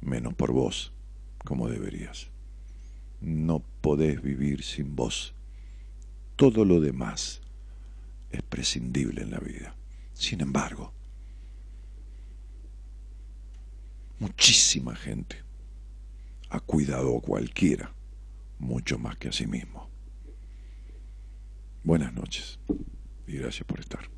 menos por vos, como deberías. No podés vivir sin vos. Todo lo demás es prescindible en la vida. Sin embargo, muchísima gente ha cuidado a cualquiera, mucho más que a sí mismo. Buenas noches y gracias por estar.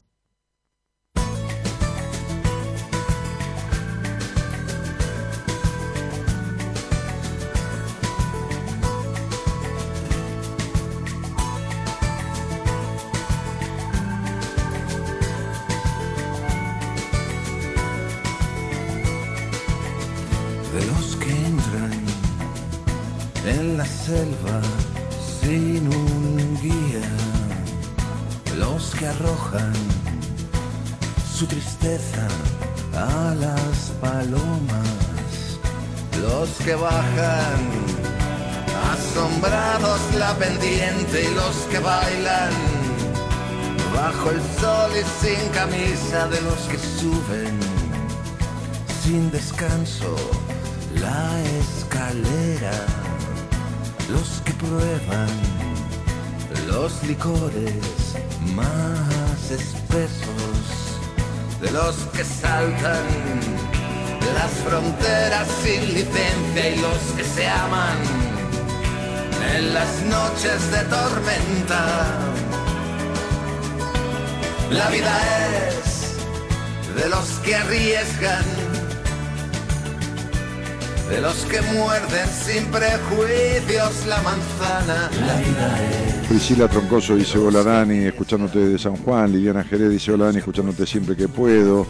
Selva sin un guía, los que arrojan su tristeza a las palomas, los que bajan asombrados la pendiente y los que bailan bajo el sol y sin camisa de los que suben sin descanso la escalera los que prueban los licores más espesos, de los que saltan las fronteras sin licencia y los que se aman en las noches de tormenta. La vida es de los que arriesgan de los que muerden sin prejuicios la manzana. La vida es. Priscila Troncoso dice hola Dani, escuchándote de San Juan. Liliana Jerez dice hola Dani, escuchándote siempre que puedo.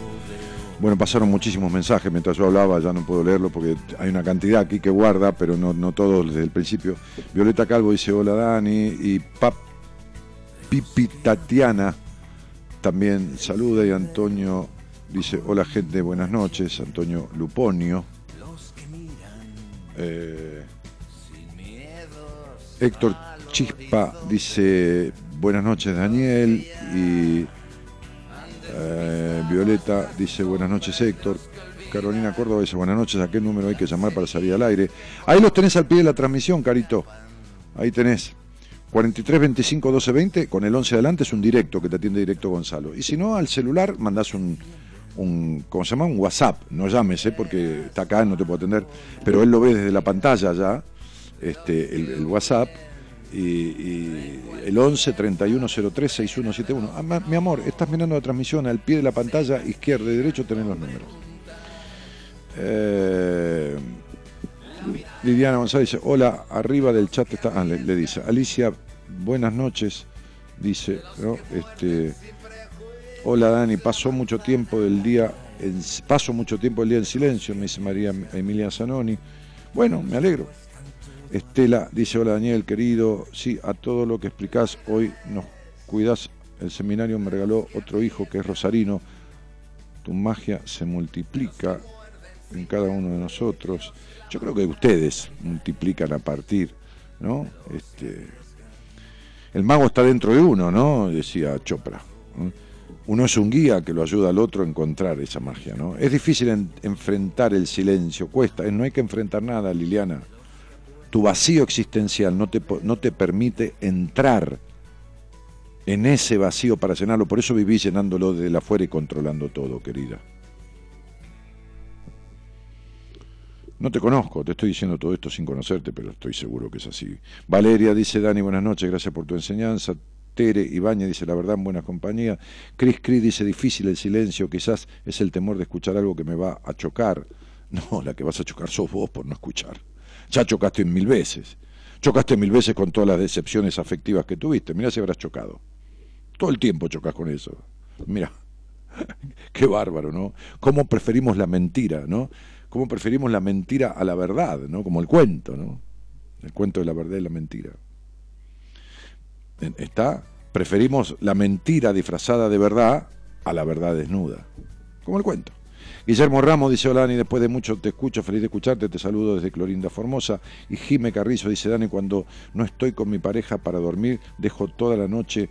Bueno, pasaron muchísimos mensajes mientras yo hablaba, ya no puedo leerlo porque hay una cantidad aquí que guarda, pero no, no todos desde el principio. Violeta Calvo dice hola Dani y Pap Pipi Tatiana también saluda y Antonio dice hola gente, buenas noches. Antonio Luponio. Eh, Héctor Chispa dice buenas noches Daniel y eh, Violeta dice buenas noches Héctor. Carolina Córdoba dice buenas noches, ¿a qué número hay que llamar para salir al aire? Ahí los tenés al pie de la transmisión, Carito. Ahí tenés. 43 25 12 20, con el 11 adelante es un directo que te atiende directo Gonzalo. Y si no, al celular mandás un, un, ¿cómo se llama? Un WhatsApp, no llames, ¿eh? porque está acá, no te puedo atender, pero él lo ve desde la pantalla ya, este, el, WhatsApp, y, el 11 31 03 6171. mi amor, estás mirando la transmisión al pie de la pantalla, izquierda y derecho tenés los números. Eh, Liliana González dice, hola, arriba del chat está, ah, le, le, dice, Alicia, buenas noches, dice, ¿no? Este, Hola Dani, pasó mucho tiempo del día paso mucho tiempo el día en silencio, me dice María Emilia Zanoni. Bueno, me alegro. Estela dice, hola Daniel, querido, sí, a todo lo que explicás hoy nos cuidas. El seminario me regaló otro hijo que es Rosarino. Tu magia se multiplica en cada uno de nosotros. Yo creo que ustedes multiplican a partir, ¿no? Este, el mago está dentro de uno, ¿no? Decía Chopra. Uno es un guía que lo ayuda al otro a encontrar esa magia, ¿no? Es difícil enfrentar el silencio, cuesta, no hay que enfrentar nada, Liliana. Tu vacío existencial no te, no te permite entrar en ese vacío para llenarlo, por eso vivís llenándolo de afuera y controlando todo, querida. No te conozco, te estoy diciendo todo esto sin conocerte, pero estoy seguro que es así. Valeria dice, Dani, buenas noches, gracias por tu enseñanza. Tere Ibañez dice, la verdad, en buena compañía. Chris Cris dice, difícil el silencio, quizás es el temor de escuchar algo que me va a chocar. No, la que vas a chocar sos vos por no escuchar. Ya chocaste mil veces. Chocaste mil veces con todas las decepciones afectivas que tuviste. Mira si habrás chocado. Todo el tiempo chocas con eso. Mira, qué bárbaro, ¿no? ¿Cómo preferimos la mentira, ¿no? cómo preferimos la mentira a la verdad, ¿no? Como el cuento, ¿no? El cuento de la verdad y la mentira. ¿Está? Preferimos la mentira disfrazada de verdad a la verdad desnuda. Como el cuento. Guillermo Ramos dice, hola Dani, después de mucho te escucho, feliz de escucharte, te saludo desde Clorinda Formosa. Y Jime Carrizo dice, Dani, cuando no estoy con mi pareja para dormir, dejo toda la noche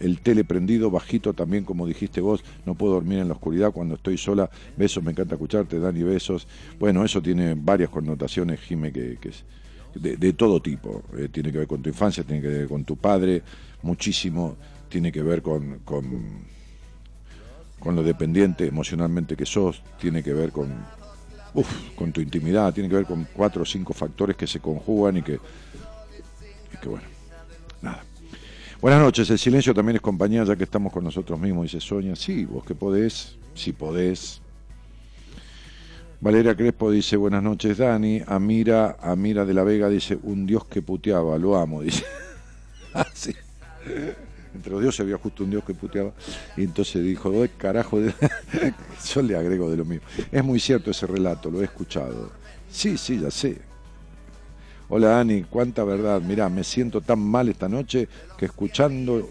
el tele prendido, bajito también, como dijiste vos, no puedo dormir en la oscuridad cuando estoy sola. Besos, me encanta escucharte, Dani, besos. Bueno, eso tiene varias connotaciones, Jime, que, es de, todo tipo. Eh, tiene que ver con tu infancia, tiene que ver con tu padre, muchísimo, tiene que ver con, con, lo dependiente emocionalmente que sos, tiene que ver con, con tu intimidad, tiene que ver con cuatro o cinco factores que se conjugan y que, y que bueno, nada. Buenas noches, el silencio también es compañía ya que estamos con nosotros mismos, dice Sonia. Sí, vos que podés, si podés. Valeria Crespo dice, buenas noches Dani. Amira, Amira de la Vega dice, un dios que puteaba, lo amo, dice. ah. Entre los dioses había justo un dios que puteaba. Y entonces dijo, ¿dónde carajo? Yo le agrego de lo mío. Es muy cierto ese relato, lo he escuchado. Sí, sí, ya sé. Hola Dani, cuánta verdad. Mirá, me siento tan mal esta noche que escuchando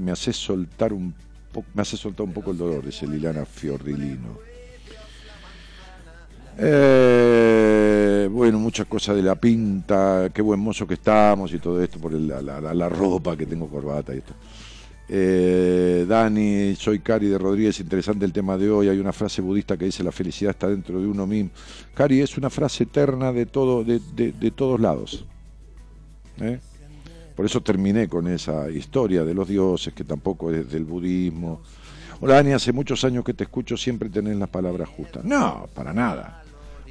me hace soltar un poco, me hace soltar un poco el dolor, dice Liliana Fiordilino. Eh, bueno, muchas cosas de la pinta, qué buen mozo que estamos y todo esto por la, la, ropa que tengo corbata y esto. Eh, Dani, soy Cari de Rodríguez, interesante el tema de hoy. Hay una frase budista que dice la felicidad está dentro de uno mismo. Cari es una frase eterna de, todo, de, todos lados. ¿eh? Por eso terminé con esa historia de los dioses, que tampoco es del budismo. Hola Dani, hace muchos años que te escucho, siempre tenés las palabras justas. No, para nada.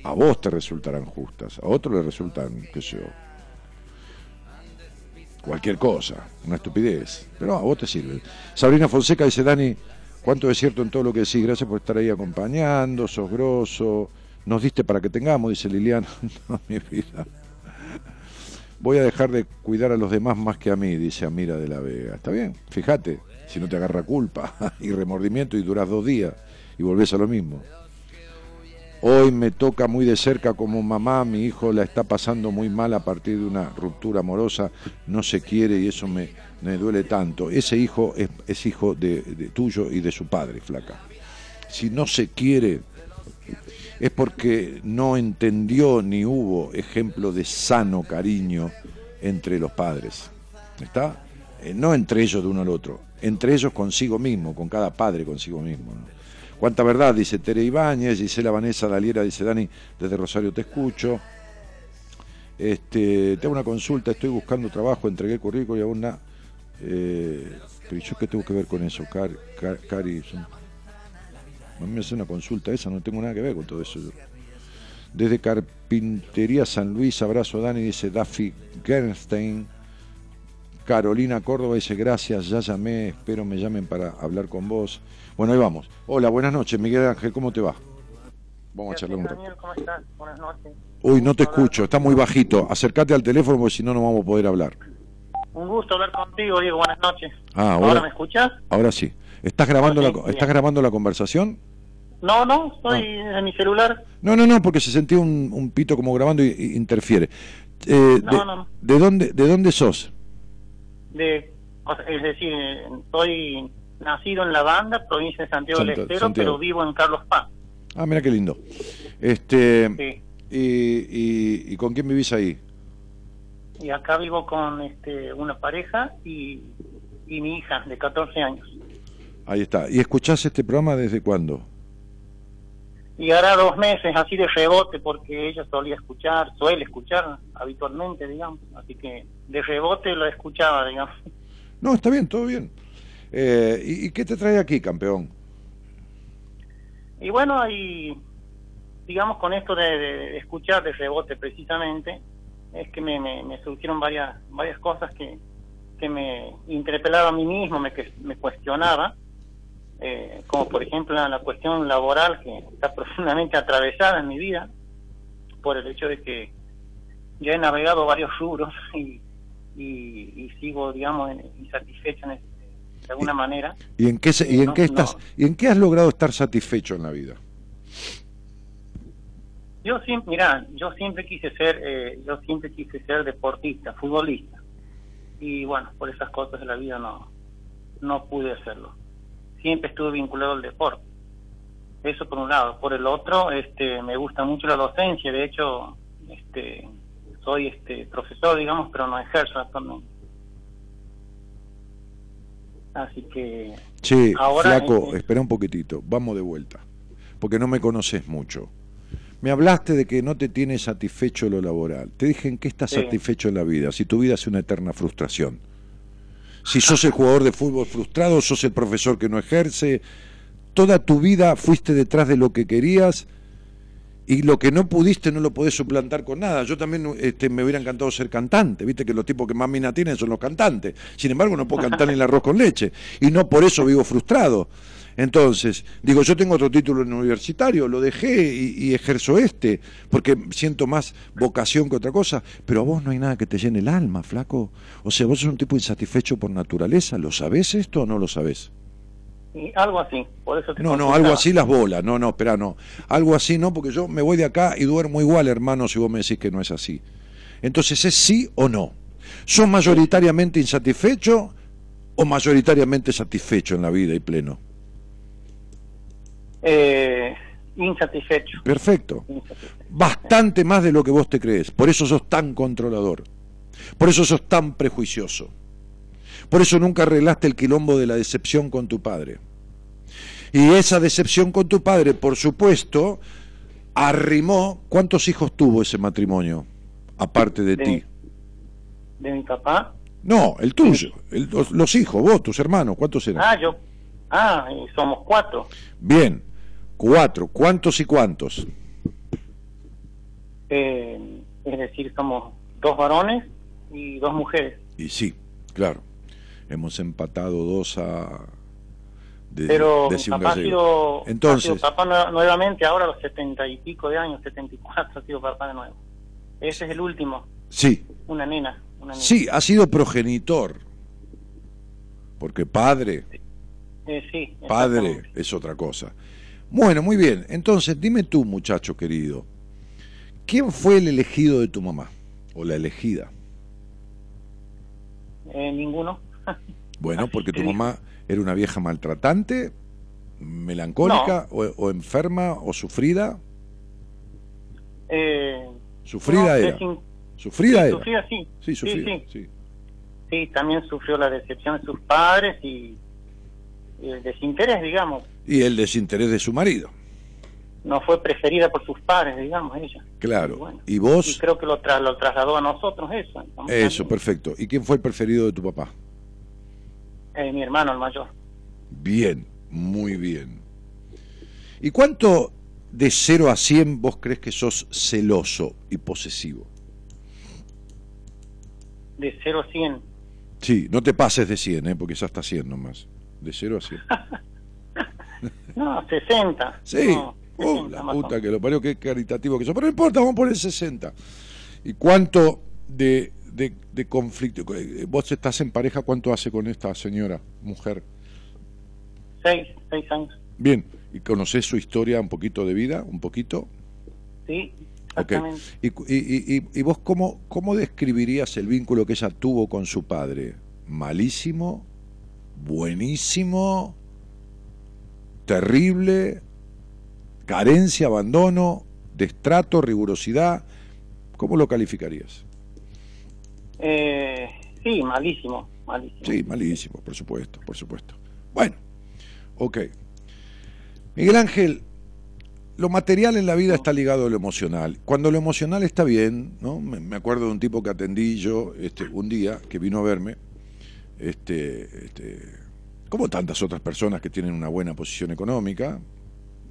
A vos te resultarán justas, a otros le resultan, qué sé yo, cualquier cosa, una estupidez, pero a vos te sirve. Sabrina Fonseca dice, Dani, cuánto es cierto en todo lo que decís, gracias por estar ahí acompañando, sos grosso, nos diste para que tengamos, dice Liliana, no, mi vida. Voy a dejar de cuidar a los demás más que a mí, dice Amira de la Vega. Está bien, fíjate, si no te agarra culpa y remordimiento y duras dos días y volvés a lo mismo. Hoy me toca muy de cerca como mamá, mi hijo la está pasando muy mal a partir de una ruptura amorosa, no se quiere y eso me, duele tanto. Ese hijo es, hijo de, tuyo y de su padre, flaca. Si no se quiere es porque no entendió ni hubo ejemplo de sano cariño entre los padres. ¿Está? Eh, no entre ellos de uno al otro, entre ellos consigo mismo, con cada padre consigo mismo. Cuánta verdad, dice Tere Ibáñez, Gisela Vanessa Daliera, dice Dani, desde Rosario te escucho. Este, tengo una consulta, estoy buscando trabajo, entregué el currículo y aún nada. Eh, pero yo qué tengo que ver con eso, Cari. No me hace una consulta esa, no tengo nada que ver con todo eso. Desde Carpintería San Luis, abrazo a Dani, dice Daffy Gernstein. Carolina Córdoba dice gracias, ya llamé, espero me llamen para hablar con vos. Bueno, ahí vamos. Hola, buenas noches, Miguel Ángel, ¿cómo te va? Vamos a charlar un rato. ¿cómo estás? Buenas noches. Uy, no te escucho, está muy bajito. Acércate al teléfono porque si no, no vamos a poder hablar. Un gusto hablar contigo, Diego, buenas noches. Ah, ahora, me escuchas? Ahora sí. ¿Estás grabando, la, ¿estás grabando la conversación? No, no, estoy Ah. en mi celular. No, no, no, porque se sentía un, un pito como grabando y, y interfiere. Eh, No, de, no, no. ¿de dónde, ¿De dónde sos? De, es decir, eh, estoy nacido en La Banda, provincia de Santiago del Santo- Estero, Santiago. pero vivo en Carlos Paz. Ah, mira qué lindo. Este, Sí. y, y, ¿Y con quién vivís ahí? Y acá vivo con este, una pareja y, y mi hija de 14 años. Ahí está. ¿Y escuchás este programa desde cuándo? Y ahora dos meses así de rebote porque ella solía escuchar, suele escuchar habitualmente, digamos. Así que de rebote lo escuchaba, digamos. No, está bien, todo bien. Eh, ¿y, qué te trae aquí, campeón? Y bueno, ahí, digamos, con esto de, escuchar de rebote precisamente, es que me, me, me surgieron varias, varias cosas que, que me interpelaba a mí mismo, me, me cuestionaba, eh, como por ejemplo la, cuestión laboral que está profundamente atravesada en mi vida, por el hecho de que ya he navegado varios rubros y, y, sigo, digamos, insatisfecho en ese- de alguna manera. ¿Y en qué, se- y en No, qué estás, no. y en qué has logrado estar satisfecho en la vida? Yo siempre, mira, yo siempre quise ser, eh, yo siempre quise ser deportista, futbolista. Y bueno, por esas cosas de la vida no, no pude hacerlo. Siempre estuve vinculado al deporte. Eso por un lado. Por el otro, este, me gusta mucho la docencia. De hecho, este, soy este profesor, digamos, pero no ejerzo actualmente. Así que Che, Ahora, flaco, eh, espera un poquitito, vamos de vuelta, porque no me conoces mucho. Me hablaste de que no te tiene satisfecho lo laboral. Te dije en qué estás Sí. satisfecho en la vida, si tu vida es una eterna frustración. Si sos el jugador de fútbol frustrado, sos el profesor que no ejerce, toda tu vida fuiste detrás de lo que querías y lo que no pudiste no lo podés suplantar con nada. Yo también este, me hubiera encantado ser cantante, viste que los tipos que más mina tienen son los cantantes. Sin embargo, no puedo cantar ni el arroz con leche y no por eso vivo frustrado. Entonces, digo, yo tengo otro título en universitario, lo dejé y, y ejerzo este, porque siento más vocación que otra cosa, pero a vos no hay nada que te llene el alma, flaco. O sea, vos sos un tipo insatisfecho por naturaleza, ¿lo sabés esto o no lo sabés? Algo así. Por eso te No, no, algo así las bolas. No, no, espera, no. Algo así no, porque yo me voy de acá y duermo igual, hermano, si vos me decís que no es así. Entonces, ¿es sí o no? ¿Sos mayoritariamente insatisfecho o mayoritariamente satisfecho en la vida y pleno? Eh, insatisfecho. Perfecto. insatisfecho. Bastante más de lo que vos te crees. Por eso sos tan controlador. Por eso sos tan prejuicioso. Por eso nunca arreglaste el quilombo de la decepción con tu padre. Y esa decepción con tu padre, por supuesto, arrimó. ¿Cuántos hijos tuvo ese matrimonio? Aparte de De- ti. De mi papá. No, el tuyo. el- los, los hijos, vos, tus hermanos, ¿cuántos eran? Ah, yo. Ah, y somos cuatro. Bien, cuatro. ¿Cuántos y cuántos? Eh, es decir, somos dos varones y dos mujeres. Y sí, claro. Hemos empatado dos a. de- Pero papá ha sido, ha Entonces, sido papá nue- nuevamente, ahora a los setenta y pico de años, setenta y cuatro, ha sido papá de nuevo. Ese es el último, sí, una nena. Una nena. sí, ha sido progenitor. Porque padre, Eh, sí, padre es otra cosa. Bueno, muy bien. Entonces, dime tú, muchacho querido, ¿quién fue el elegido de tu mamá? O la elegida. Eh, ninguno. Bueno, porque tu mamá era una vieja maltratante, melancólica, o, o enferma, o sufrida. Eh, Sufrida no, era. Sufrida sí, era. sufrida, sí. Sí, sufrida. Sí, sí. Sí, también sufrió la decepción de sus padres y, y el desinterés, digamos. Y el desinterés de su marido. No fue preferida por sus padres, digamos, ella. Claro. Y bueno, ¿Y Y vos? creo que lo, tra- lo trasladó a nosotros eso. Eso, perfecto. ¿Y quién fue el preferido de tu papá? Eh, mi hermano, el mayor. Bien, muy bien. ¿Y cuánto de 0 a 100 vos crees que sos celoso y posesivo? De 0 a 100. Sí, no te pases de 100, ¿eh? porque ya está 100 nomás. De 0 a 100. No, 60. Sí. No, Oh, 60 la puta que lo parió, qué caritativo que sos. Pero no importa, vamos a poner 60. ¿Y cuánto de, de, de conflicto? ¿Vos estás en pareja? ¿Cuánto hace con esta señora, mujer? seis, seis años. Bien, ¿y conoces su historia un poquito de vida? ¿Un poquito? Sí, exactamente. ¿Y, cu- y- y- y- y vos cómo, cómo describirías el vínculo que ella tuvo con su padre? ¿Malísimo? ¿Buenísimo? ¿Terrible? ¿Carencia, abandono? ¿Destrato, rigurosidad? ¿Cómo lo calificarías? Eh, sí, malísimo, malísimo. Sí, malísimo, por supuesto, por supuesto. Bueno, ok. Miguel Ángel, lo material en la vida está ligado a lo emocional. Cuando lo emocional está bien, ¿no? Me, acuerdo de un tipo que atendí yo este, un día, que vino a verme, este, este, como tantas otras personas que tienen una buena posición económica,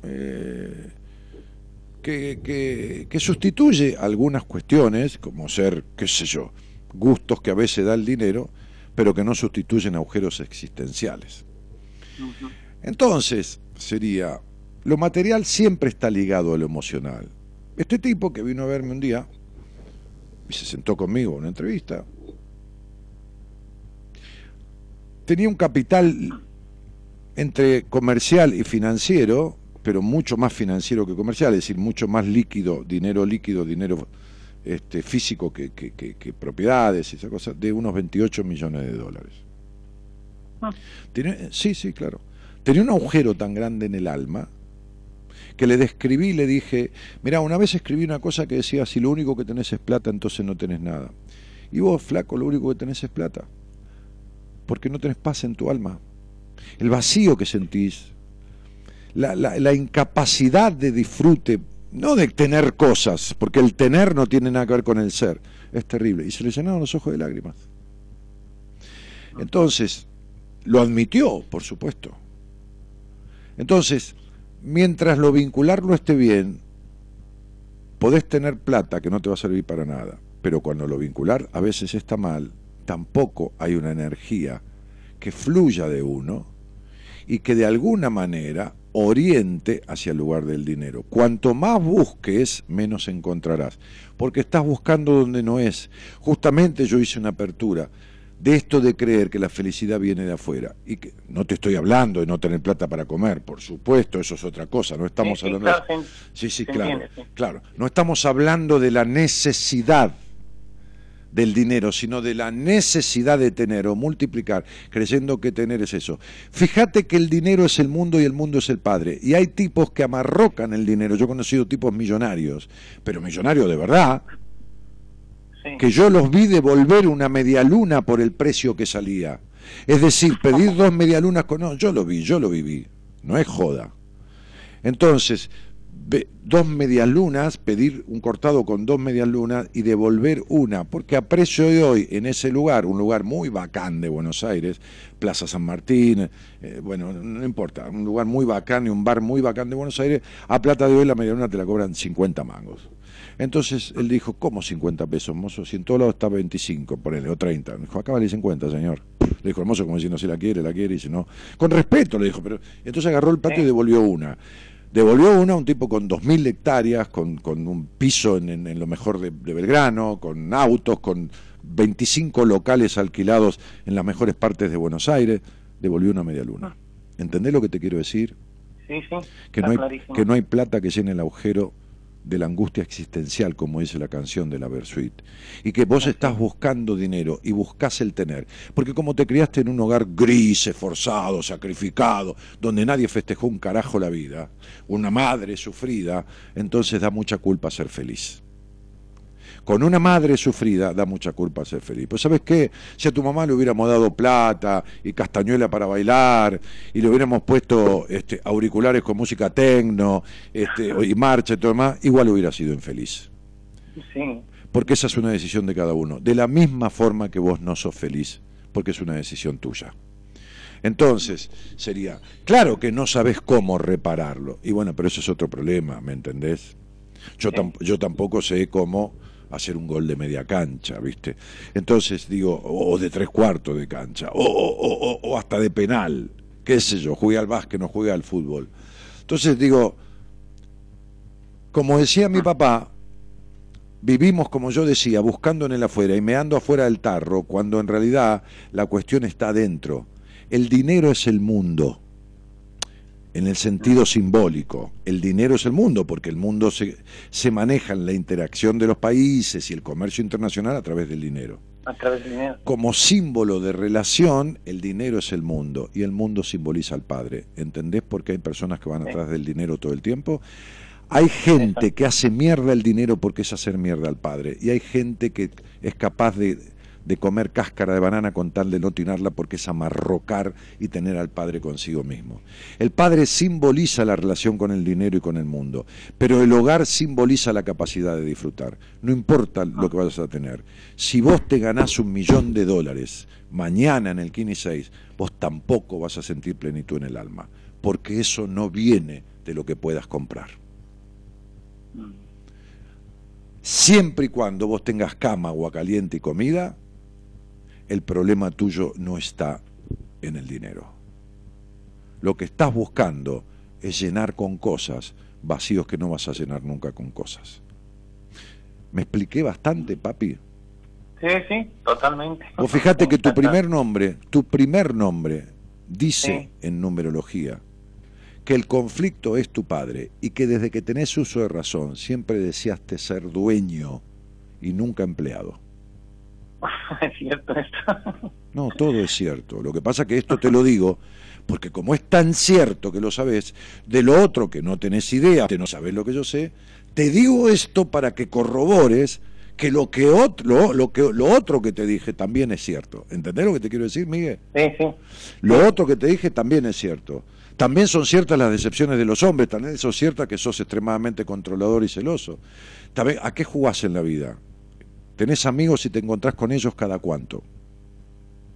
eh, que sustituye algunas cuestiones, como ser, qué sé yo, gustos que a veces da el dinero, pero que no sustituyen agujeros existenciales. Entonces, sería, lo material siempre está ligado a lo emocional. Este tipo que vino a verme un día y se sentó conmigo en una entrevista, tenía un capital entre comercial y financiero, pero mucho más financiero que comercial, es decir, mucho más líquido, dinero líquido, dinero este, físico que, que- que- que propiedades y esas cosas, de unos 28 millones de dólares. Ah. Tiene- sí, sí, claro. Tenía un agujero tan grande en el alma que le describí y le dije, mira, una vez escribí una cosa que decía, si lo único que tenés es plata, entonces no tenés nada. Y vos, flaco, lo único que tenés es plata, porque no tenés paz en tu alma. El vacío que sentís, la, la- la incapacidad de disfrute, no de tener cosas, porque el tener no tiene nada que ver con el ser, es terrible. Y se le llenaron los ojos de lágrimas. Entonces, lo admitió, por supuesto. Entonces, mientras lo vincular no esté bien, podés tener plata que no te va a servir para nada, pero cuando lo vincular a veces está mal, tampoco hay una energía que fluya de uno y que de alguna manera oriente hacia el lugar del dinero. Cuanto más busques, menos encontrarás, porque estás buscando donde no es. Justamente yo hice una apertura de esto de creer que la felicidad viene de afuera y que no te estoy hablando de no tener plata para comer, por supuesto, eso es otra cosa, no estamos Sí, hablando claro, Sí, sí, claro, entiende, sí. claro. No estamos hablando de la necesidad del dinero, sino de la necesidad de tener o multiplicar, creyendo que tener es eso. Fíjate que el dinero es el mundo y el mundo es el padre. Y hay tipos que amarrocan el dinero. Yo he conocido tipos millonarios, pero millonarios de verdad, sí. que yo los vi devolver una medialuna por el precio que salía. Es decir, pedir dos medialunas con... No, yo lo vi, yo lo viví. No es joda. Entonces, dos medialunas, pedir un cortado con dos medialunas y devolver una, porque a precio de hoy, en ese lugar, un lugar muy bacán de Buenos Aires, Plaza San Martín, eh, bueno, no importa, un lugar muy bacán y un bar muy bacán de Buenos Aires, a plata de hoy la medialuna te la cobran 50 mangos. Entonces él dijo, ¿cómo 50 pesos, mozo? Si en todo lado está 25, ponele, o 30. Me dijo, acá vale 50, señor. Le dijo el mozo como diciendo, si la quiere, la quiere, y si no. Con respeto, le dijo, pero. Entonces agarró el plato y devolvió una. Devolvió una a un tipo con 2.000 hectáreas, con, con un piso en, en- en lo mejor de, de Belgrano, con autos, con 25 locales alquilados en las mejores partes de Buenos Aires. Devolvió una media luna. ¿Entendés lo que te quiero decir? Sí, sí. que no, hay, clarísimo. que no hay plata que llene el agujero de la angustia existencial, como dice la canción de la Versuit, y que vos estás buscando dinero y buscas el tener, porque como te criaste en un hogar gris, esforzado, sacrificado, donde nadie festejó un carajo la vida, una madre sufrida, entonces da mucha culpa ser feliz. Con una madre sufrida da mucha culpa ser feliz. Pues ¿sabes qué? Si a tu mamá le hubiéramos dado plata y castañuela para bailar y le hubiéramos puesto este, auriculares con música tecno este, y marcha y todo demás, igual hubiera sido infeliz. Sí, Porque esa es una decisión de cada uno. De la misma forma que vos no sos feliz, porque es una decisión tuya. Entonces, sería, claro que no sabes cómo repararlo. Y bueno, pero eso es otro problema, ¿me entendés? Yo, tam- yo tampoco sé cómo hacer un gol de media cancha, ¿viste? Entonces digo, o de tres cuartos de cancha, o, o- o- o- o hasta de penal, qué sé yo, jugué al básquet, no jugué al fútbol. Entonces digo, como decía mi papá, vivimos, como yo decía, buscando en el afuera y meando afuera del tarro, cuando en realidad la cuestión está adentro. El dinero es el mundo. En el sentido simbólico. El dinero es el mundo, porque el mundo se, se maneja en la interacción de los países y el comercio internacional a través del dinero. A través del dinero. Como símbolo de relación, el dinero es el mundo y el mundo simboliza al Padre. ¿Entendés por qué hay personas que van Sí. atrás del dinero todo el tiempo? Hay gente que hace mierda el dinero porque es hacer mierda al Padre y hay gente que es capaz de, de comer cáscara de banana con tal de no tirarla porque es amarrocar y tener al Padre consigo mismo. El Padre simboliza la relación con el dinero y con el mundo, pero el hogar simboliza la capacidad de disfrutar. No importa lo que vayas a tener. Si vos te ganás un millón de dólares mañana en el Kini 6, vos tampoco vas a sentir plenitud en el alma, porque eso no viene de lo que puedas comprar. Siempre y cuando vos tengas cama, agua caliente y comida, el problema tuyo no está en el dinero. Lo que estás buscando es llenar con cosas vacíos que no vas a llenar nunca con cosas. ¿Me expliqué bastante, papi? Sí, sí, totalmente. Vos fijate que tu primer nombre, tu primer nombre, dice en numerología que el conflicto es tu padre y que desde que tenés uso de razón siempre deseaste ser dueño y nunca empleado. es cierto esto. No, todo es cierto. Lo que pasa que esto te lo digo porque como es tan cierto que lo sabes, de lo otro que no tenés idea, que no sabes lo que yo sé, te digo esto para que corrobores que lo que otro, lo, lo que lo otro que te dije también es cierto. ¿Entendés lo que te quiero decir, Miguel? Sí, sí. Lo otro que te dije también es cierto. También son ciertas las decepciones de los hombres, también son ciertas que sos extremadamente controlador y celoso. También, ¿A qué jugás en la vida? ¿Tenés amigos y te encontrás con ellos cada cuánto?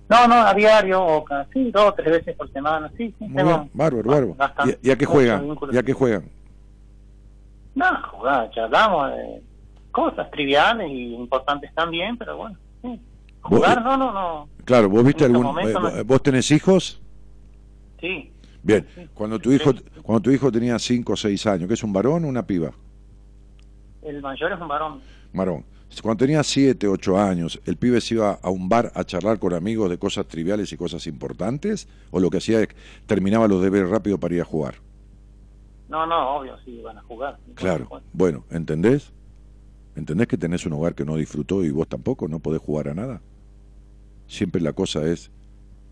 No, no, a diario o casi dos o tres veces por semana. Sí, sí. Muy bien, bárbaro, bárbaro. bastante- ¿Y, y a qué juegan? ¿Y a qué juegan? No, jugar, charlamos de cosas triviales y importantes también, pero bueno, sí. Jugar, no, no, no. Claro, ¿vos viste este algún... momento eh, no. ¿Vos tenés hijos? Sí. Bien, Sí. cuando tu hijo cuando tu hijo tenía 5 o 6 años, ¿qué es un varón o una piba? El mayor es un varón. Varón. Cuando tenía 7, 8 años, ¿el pibe se iba a un bar a charlar con amigos de cosas triviales y cosas importantes? ¿O lo que hacía es terminaba los deberes rápido para ir a jugar? No, no, obvio, sí, van a jugar. Claro. Bueno, Bueno, ¿entendés? ¿Entendés que tenés un hogar que no disfrutó y vos tampoco no podés jugar a nada? Siempre la cosa es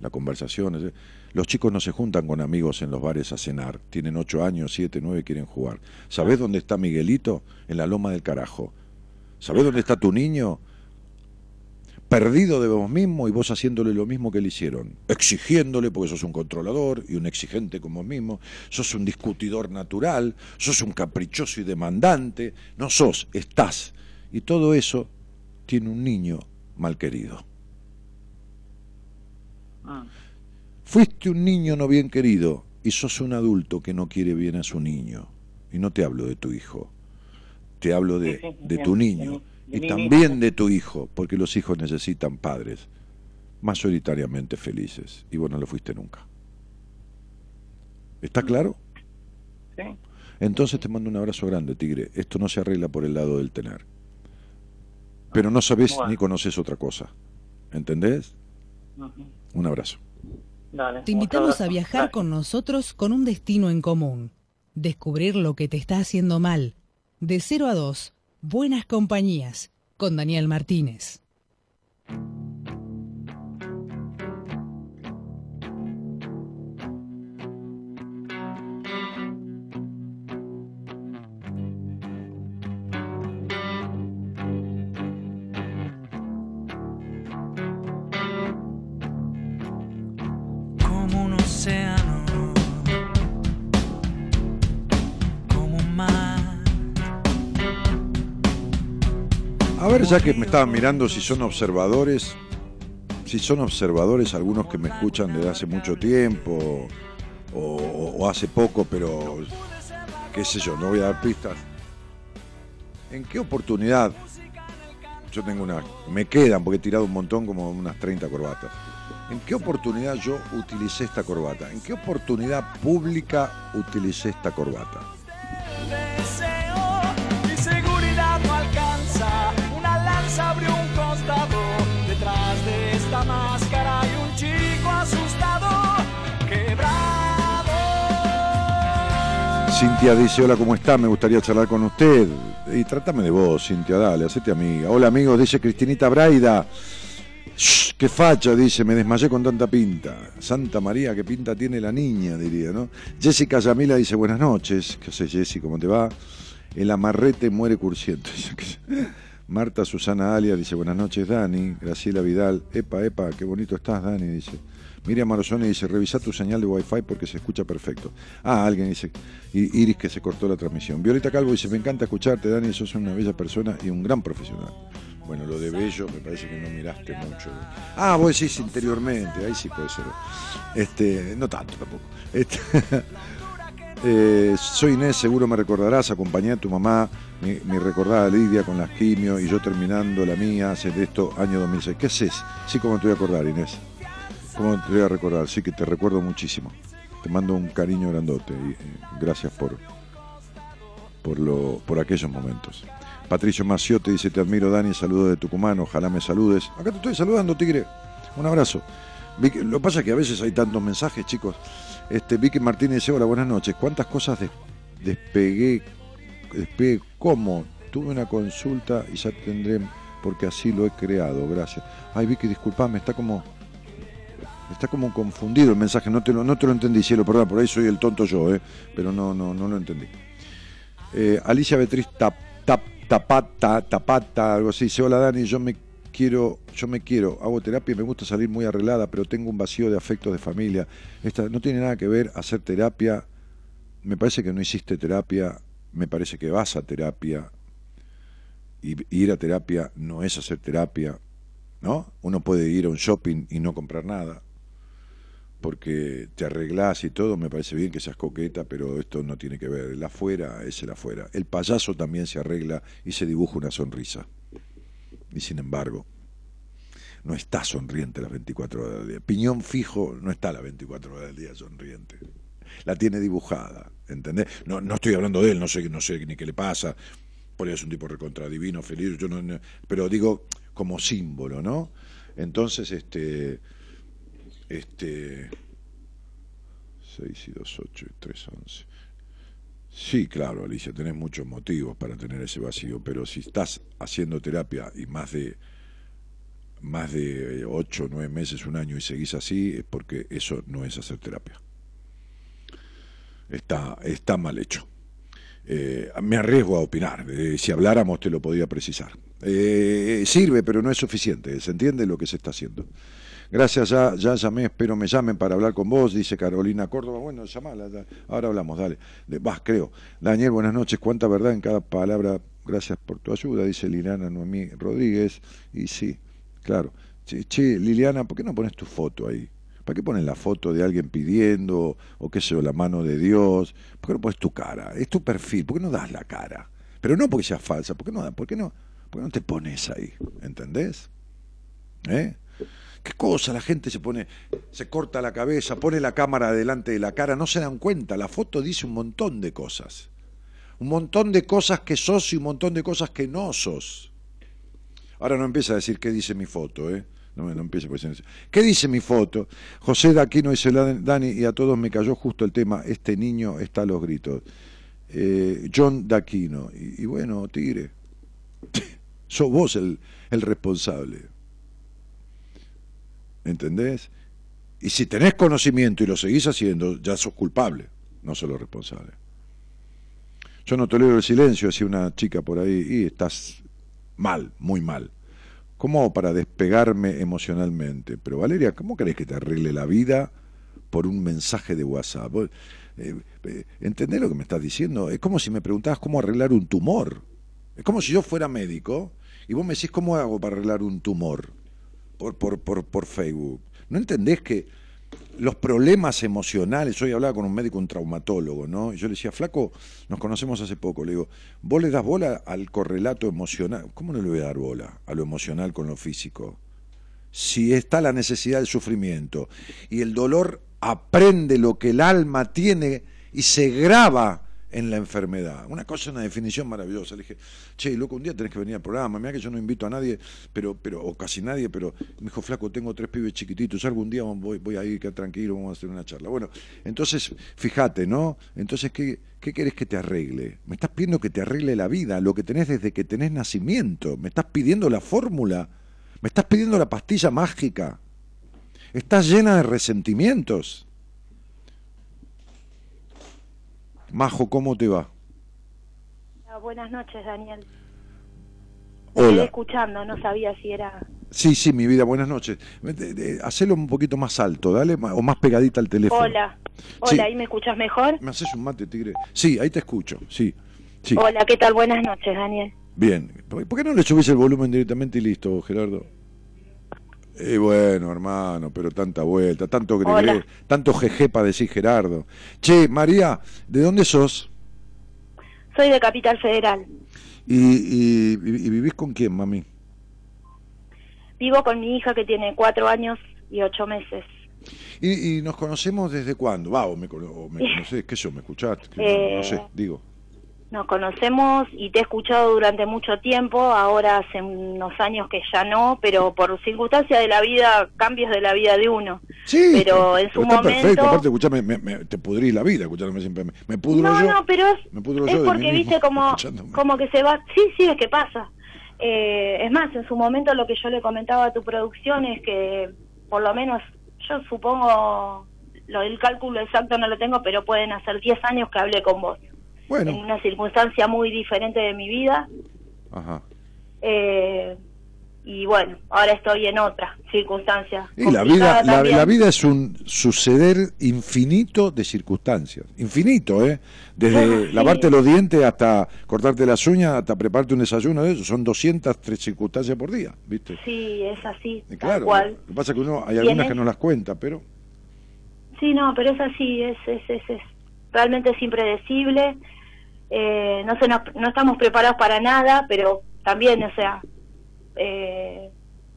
la conversación. es- Los chicos no se juntan con amigos en los bares a cenar. Tienen 8 años, 7, 9 quieren jugar. ¿Sabés dónde está Miguelito? En la loma del carajo. ¿Sabés dónde está tu niño? Perdido de vos mismo y vos haciéndole lo mismo que le hicieron. Exigiéndole, porque sos un controlador y un exigente como vos mismo. Sos un discutidor natural. Sos un caprichoso y demandante. No sos, estás. Y todo eso tiene un niño mal querido. mm, Fuiste un niño no bien querido y sos un adulto que no quiere bien a su niño. Y no te hablo de tu hijo, te hablo de, Sí, sí, de bien, tu de niño mi- de y mi también de tu hijo, porque los hijos necesitan padres mayoritariamente felices y vos no lo fuiste nunca. ¿Está claro? sí. Entonces te mando un abrazo grande, Tigre. Esto no se arregla por el lado del tener. Pero no sabés Bueno. ni conoces otra cosa. ¿Entendés? Un abrazo. Dale, Te invitamos a viajar Gracias. con nosotros con un destino en común. Descubrir lo que te está haciendo mal. De 0 a 2, Buenas Compañías, con Daniel Martínez. Ver, ya que me estaban mirando si son observadores, si son observadores algunos que me escuchan desde hace mucho tiempo o, o- o hace poco, pero qué sé yo, no voy a dar pistas. ¿En qué oportunidad? Yo tengo una, me quedan porque he tirado un montón, como unas 30 corbatas. ¿En qué oportunidad yo utilicé esta corbata? ¿En qué oportunidad pública utilicé esta corbata? Cintia dice, hola, ¿cómo está? Me gustaría charlar con usted. Y trátame de vos, Cintia, dale, hacete amiga. Hola, amigos, dice Cristinita Braida. Shh, qué facha, dice, me desmayé con tanta pinta. Santa María, qué pinta tiene la niña, diría, ¿no? Jessica Yamila dice, buenas noches. ¿Qué haces, Jessy? ¿Cómo te va? El amarrete muere cursiento. Marta Susana Alia dice, buenas noches, Dani. Graciela Vidal, epa, epa, qué bonito estás, Dani, dice. Miriam Marozoni dice, revisa tu señal de Wi-Fi porque se escucha perfecto. Ah, alguien dice, Iris que se cortó la transmisión. Violeta Calvo dice, me encanta escucharte, Dani, sos una bella persona y un gran profesional. Bueno, lo de bello me parece que no miraste mucho. Ah, vos decís interiormente, ahí sí puede ser. Este, no tanto tampoco. Este, eh, soy Inés, seguro me recordarás, acompañé a tu mamá, mi, mi recordada Lidia con las quimio y yo terminando la mía hace de esto año 2006. ¿Qué haces? Sí, como te voy a acordar, Inés. ¿Cómo te voy a recordar? Sí, que te recuerdo muchísimo. Te mando un cariño grandote y eh, gracias por, por, lo, por aquellos momentos. Patricio Maciote dice, te admiro Dani, saludo de Tucumán, ojalá me saludes. Acá te estoy saludando, Tigre. Un abrazo. Vicky- lo que pasa es que a veces hay tantos mensajes, chicos. Este, Vicky Martínez dice, hola, buenas noches. ¿Cuántas cosas des- despegué? Despegué cómo? Tuve una consulta y ya tendré, porque así lo he creado, gracias. Ay, Vicky, disculpame, está como... Está como confundido el mensaje, no te lo, no te lo entendí, cielo, perdón, por ahí soy el tonto yo, eh, pero no, no, no lo entendí. Eh, Alicia Beatriz tap, tap, Tapata, Tapata, algo así, dice, hola Dani, yo me quiero, yo me quiero, hago terapia y me gusta salir muy arreglada, pero tengo un vacío de afectos de familia. Esta no tiene nada que ver hacer terapia, me parece que no hiciste terapia, me parece que vas a terapia, y ir a terapia no es hacer terapia, ¿no? Uno puede ir a un shopping y no comprar nada, porque te arreglás y todo, me parece bien que seas coqueta, pero esto no tiene que ver. El afuera es el afuera. El payaso también se arregla y se dibuja una sonrisa. Y sin embargo, no está sonriente las 24 horas del día. Piñón fijo no está las 24 horas del día sonriente. La tiene dibujada, ¿entendés? No, no estoy hablando de él, no sé, no sé ni qué le pasa. Por es un tipo recontradivino, feliz, yo no, no- pero digo como símbolo, ¿no? Entonces, este, este, 6 y 2, 8 y 3, 11. Sí, claro, Alicia, tenés muchos motivos para tener ese vacío, pero si estás haciendo terapia y más de más de 8, 9 meses, un año y seguís así, es porque eso no es hacer terapia. Está, está mal hecho. Eh, me arriesgo a opinar. eh, si habláramos te lo podía precisar. Eh, sirve, pero no es suficiente. ¿Se entiende lo que se está haciendo? Gracias, ya, ya llamé, espero me llamen para hablar con vos, dice Carolina Córdoba. Bueno, llamala, ahora hablamos, dale. Vas, creo. Daniel, buenas noches. Cuánta verdad en cada palabra. Gracias por tu ayuda, dice Liliana Noemí Rodríguez. Y sí, claro. Che, Liliana, ¿por qué no pones tu foto ahí? ¿Para qué pones la foto de alguien pidiendo, o qué sé yo, la mano de Dios? ¿Por qué no pones tu cara? Es tu perfil, ¿por qué no das la cara? Pero no porque sea falsa, ¿por qué no, por qué no, por qué no te pones ahí? ¿Entendés? ¿Eh? ¿Qué cosa? La gente se pone, se corta la cabeza, pone la cámara delante de la cara, no se dan cuenta. La foto dice un montón de cosas. Un montón de cosas que sos y un montón de cosas que no sos. Ahora no empieza a decir qué dice mi foto, ¿eh? No, no empiece por decir- ¿Qué dice mi foto? José Daquino dice, "La- Dani, y a todos me cayó justo el tema, este niño está a los gritos. Eh, John Daquino. Y, y bueno, Tigre, sos vos el, el responsable. ¿Entendés? Y si tenés conocimiento y lo seguís haciendo, ya sos culpable, no solo responsable. Yo no tolero el silencio, decía una chica por ahí, y estás mal, muy mal. ¿Cómo para despegarme emocionalmente? Pero Valeria, ¿cómo querés que te arregle la vida por un mensaje de WhatsApp? Eh, eh, ¿Entendés lo que me estás diciendo? Es como si me preguntabas cómo arreglar un tumor. Es como si yo fuera médico y vos me decís cómo hago para arreglar un tumor por, por, por, por Facebook. ¿No entendés que los problemas emocionales, hoy hablaba con un médico, un traumatólogo, ¿no? Y yo le decía, flaco, nos conocemos hace poco, le digo, vos le das bola al correlato emocional, ¿cómo no le voy a dar bola a lo emocional con lo físico? Si está la necesidad del sufrimiento y el dolor aprende lo que el alma tiene y se graba en la enfermedad. Una cosa, una definición maravillosa. Le dije, che, loco, un día tenés que venir al programa. Mira que yo no invito a nadie, pero, pero, o casi nadie, pero me dijo, flaco, tengo tres pibes chiquititos, algún día voy, voy a ir, que tranquilo, vamos a hacer una charla. Bueno, entonces, fíjate, ¿no? Entonces, ¿qué, ¿qué querés que te arregle? Me estás pidiendo que te arregle la vida, lo que tenés desde que tenés nacimiento. Me estás pidiendo la fórmula. Me estás pidiendo la pastilla mágica. Estás llena de resentimientos. Majo, ¿cómo te va? Ah, Buenas noches, Daniel. Hola. Me quedé escuchando, no sabía si era... Sí, sí, mi vida, buenas noches. De- de- Hacelo un poquito más alto, dale, o más pegadita al teléfono. Hola. Hola, Sí. ¿ahí me escuchas mejor? ¿Me haces un mate, tigre? Sí, ahí te escucho, sí. Sí, Hola, ¿qué tal? Buenas noches, Daniel. bien. ¿Por por qué no le subís el volumen directamente y listo, Gerardo? Y bueno, hermano, pero tanta vuelta, tanto gregué, Hola. tanto jeje para decir Gerardo. Che, María, ¿de dónde sos? Soy de Capital Federal. ¿Y, y- y vivís con quién, mami? Vivo con mi hija que tiene cuatro años y ocho meses. ¿Y, y nos conocemos desde cuándo? Va, o me, o me conocés, qué sé yo, me escuchaste, Eh, no sé, digo. Nos conocemos y te he escuchado durante mucho tiempo, ahora hace unos años que ya no, pero por circunstancias de la vida, cambios de la vida de uno. Sí, pero en su está momento... perfecto, aparte, escuchame, me, me- te pudrís la vida escuchándome siempre. Me, me pudro no, yo. no, pero es, me pudro es yo de porque, mismo, viste, como, como que se va... Sí, sí, es que pasa. Eh, es más, en su momento lo que yo le comentaba a tu producción es que, por lo menos, yo supongo, lo del cálculo exacto no lo tengo, pero pueden hacer 10 años que hablé con vos. Bueno. En una circunstancia muy diferente de mi vida. Ajá. eh, y bueno, ahora estoy en otra circunstancia. Y la vida, la, la vida es un suceder infinito de circunstancias. Infinito, ¿eh? Desde Ah, sí. lavarte los dientes hasta cortarte las uñas, hasta prepararte un desayuno de eso. Son 203 circunstancias por día, ¿viste? Sí, es así, Y tal claro, cual. lo que pasa es que uno, hay algunas es- que no las cuenta, pero... Sí, no, pero es así, es, es, es, es realmente es impredecible. Eh, no, se nos- no estamos preparados para nada, pero también, o sea, eh,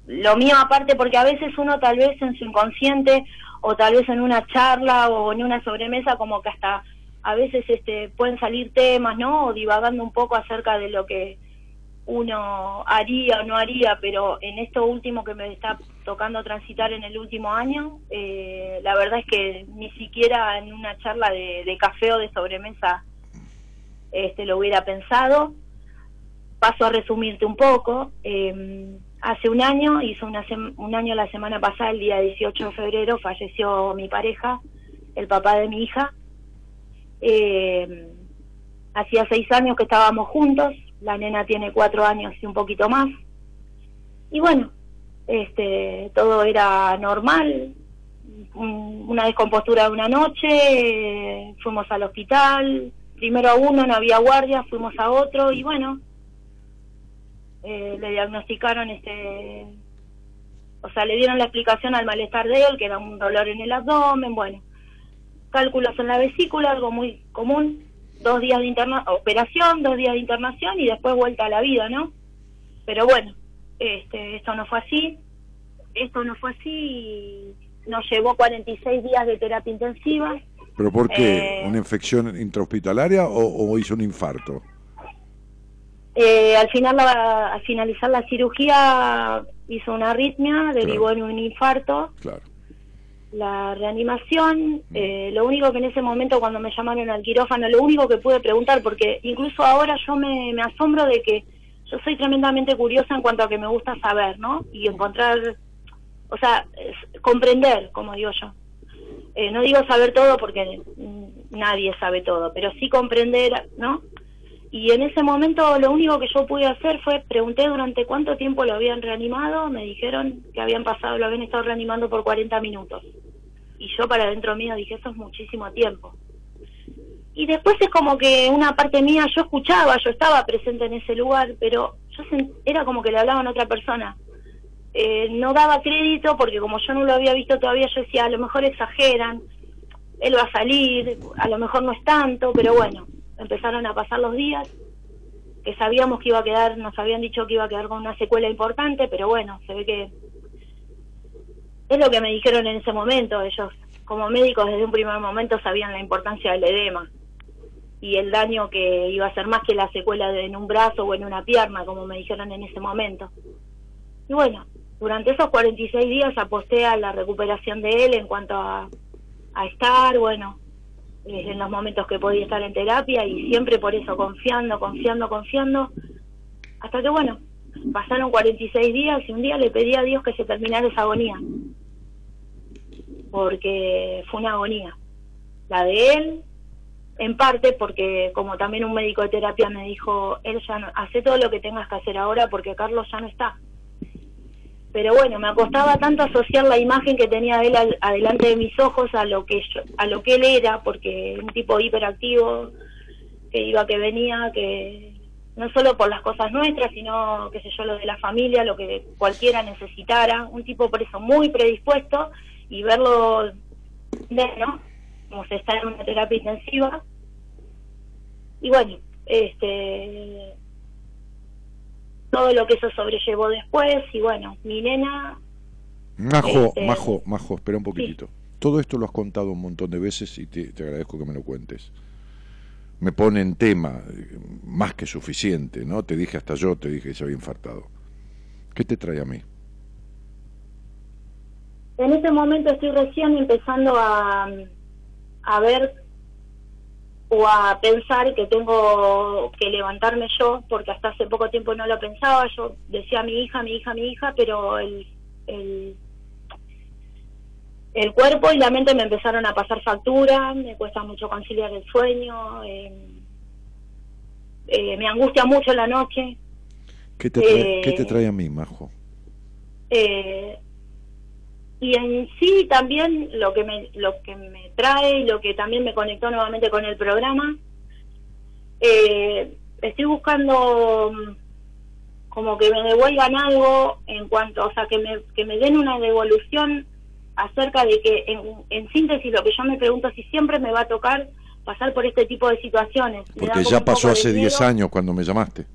lo mío aparte, porque a veces uno tal vez en su inconsciente o tal vez en una charla o en una sobremesa, como que hasta a veces este pueden salir temas, ¿no? O divagando un poco acerca de lo que uno haría o no haría, pero en esto último que me está tocando transitar en el último año, eh, la verdad es que ni siquiera en una charla de café o de sobremesa este, lo hubiera pensado. Paso a resumirte un poco. eh, hace un año, hizo una un año la semana pasada, el día 18 de febrero, falleció mi pareja, el papá de mi hija. Eh, hacía seis años que estábamos juntos, la nena tiene cuatro años y un poquito más. Y bueno, este, todo era normal, un- una descompostura de una noche, fuimos al hospital, primero a uno, no había guardia, fuimos a otro y bueno, eh, le diagnosticaron este, o sea, le dieron la explicación al malestar de él, que era un dolor en el abdomen, bueno, cálculos en la vesícula, algo muy común, dos días de interna operación, dos días de internación y después vuelta a la vida, ¿no? Pero bueno, este, esto no fue así, esto no fue así y nos llevó 46 días de terapia intensiva. ¿Pero por qué? Eh. ¿Una infección intrahospitalaria o, o hizo un infarto? Eh, al final, la- al finalizar la cirugía, hizo una arritmia, derivó en un infarto. Claro. La reanimación, eh, lo único que en ese momento cuando me llamaron al quirófano, lo único que pude preguntar, porque incluso ahora yo me, me asombro de que yo soy tremendamente curiosa en cuanto a que me gusta saber, ¿no? Y encontrar, o sea, es- comprender, como digo yo. Eh, no digo saber todo porque nadie sabe todo, pero sí comprender, ¿no? Y en ese momento lo único que yo pude hacer fue pregunté durante cuánto tiempo lo habían reanimado, me dijeron que habían pasado, lo habían estado reanimando por 40 minutos. Y yo para dentro mío dije, eso es muchísimo tiempo. Y después es como que una parte mía, yo escuchaba, yo estaba presente en ese lugar, pero yo era como que le hablaban a otra persona. Eh, no daba crédito porque como yo no lo había visto todavía, yo decía, a lo mejor exageran, él va a salir, a lo mejor no es tanto, pero bueno, empezaron a pasar los días, que sabíamos que iba a quedar, nos habían dicho que iba a quedar con una secuela importante, pero bueno, se ve que es lo que me dijeron en ese momento, ellos como médicos desde un primer momento sabían la importancia del edema. y el daño que iba a ser más que la secuela de, en un brazo o en una pierna, como me dijeron en ese momento. Y bueno, durante esos 46 días aposté a la recuperación de él en cuanto a, a estar, bueno, eh, en los momentos que podía estar en terapia y siempre por eso confiando, confiando, confiando, hasta que bueno, pasaron 46 días y un día le pedí a Dios que se terminara esa agonía, porque fue una agonía, la de él, en parte porque como también un médico de terapia me dijo, él ya no, hace todo lo que tengas que hacer ahora porque Carlos ya no está. Pero bueno, me acostaba tanto asociar la imagen que tenía de él al- adelante de mis ojos a lo que yo, a lo que él era, porque un tipo hiperactivo, que iba, que venía, que no solo por las cosas nuestras, sino, qué sé yo, lo de la familia, lo que cualquiera necesitara, un tipo por eso muy predispuesto y verlo, ver, ¿no? Como se está en una terapia intensiva. Y bueno, este todo lo que eso sobrellevó después y bueno, mi nena Majo, Este- Majo, Majo, espera un poquitito. Todo esto lo has contado un montón de veces y te, te agradezco que me lo cuentes. Me pone en tema, eh, más que suficiente, ¿no? Te dije hasta yo, te dije que se había infartado. ¿Qué te trae a mí? en este momento estoy recién empezando a, a ver o a pensar que tengo que levantarme yo, porque hasta hace poco tiempo no lo pensaba, yo decía mi hija, mi hija, mi hija, pero el, el, el cuerpo y la mente me empezaron a pasar factura, me cuesta mucho conciliar el sueño, eh, eh, me angustia mucho la noche, ¿Qué te trae, Eh, ¿qué te trae a mí, Majo? Eh, y en sí también lo que me lo que me trae y lo que también me conectó nuevamente con el programa eh, estoy buscando mm, como que me devuelvan algo en cuanto o sea que me que me den una devolución acerca de que en, en síntesis lo que yo me pregunto es si siempre me va a tocar pasar por este tipo de situaciones Porque ya pasó hace 10 miedo. años cuando me llamaste.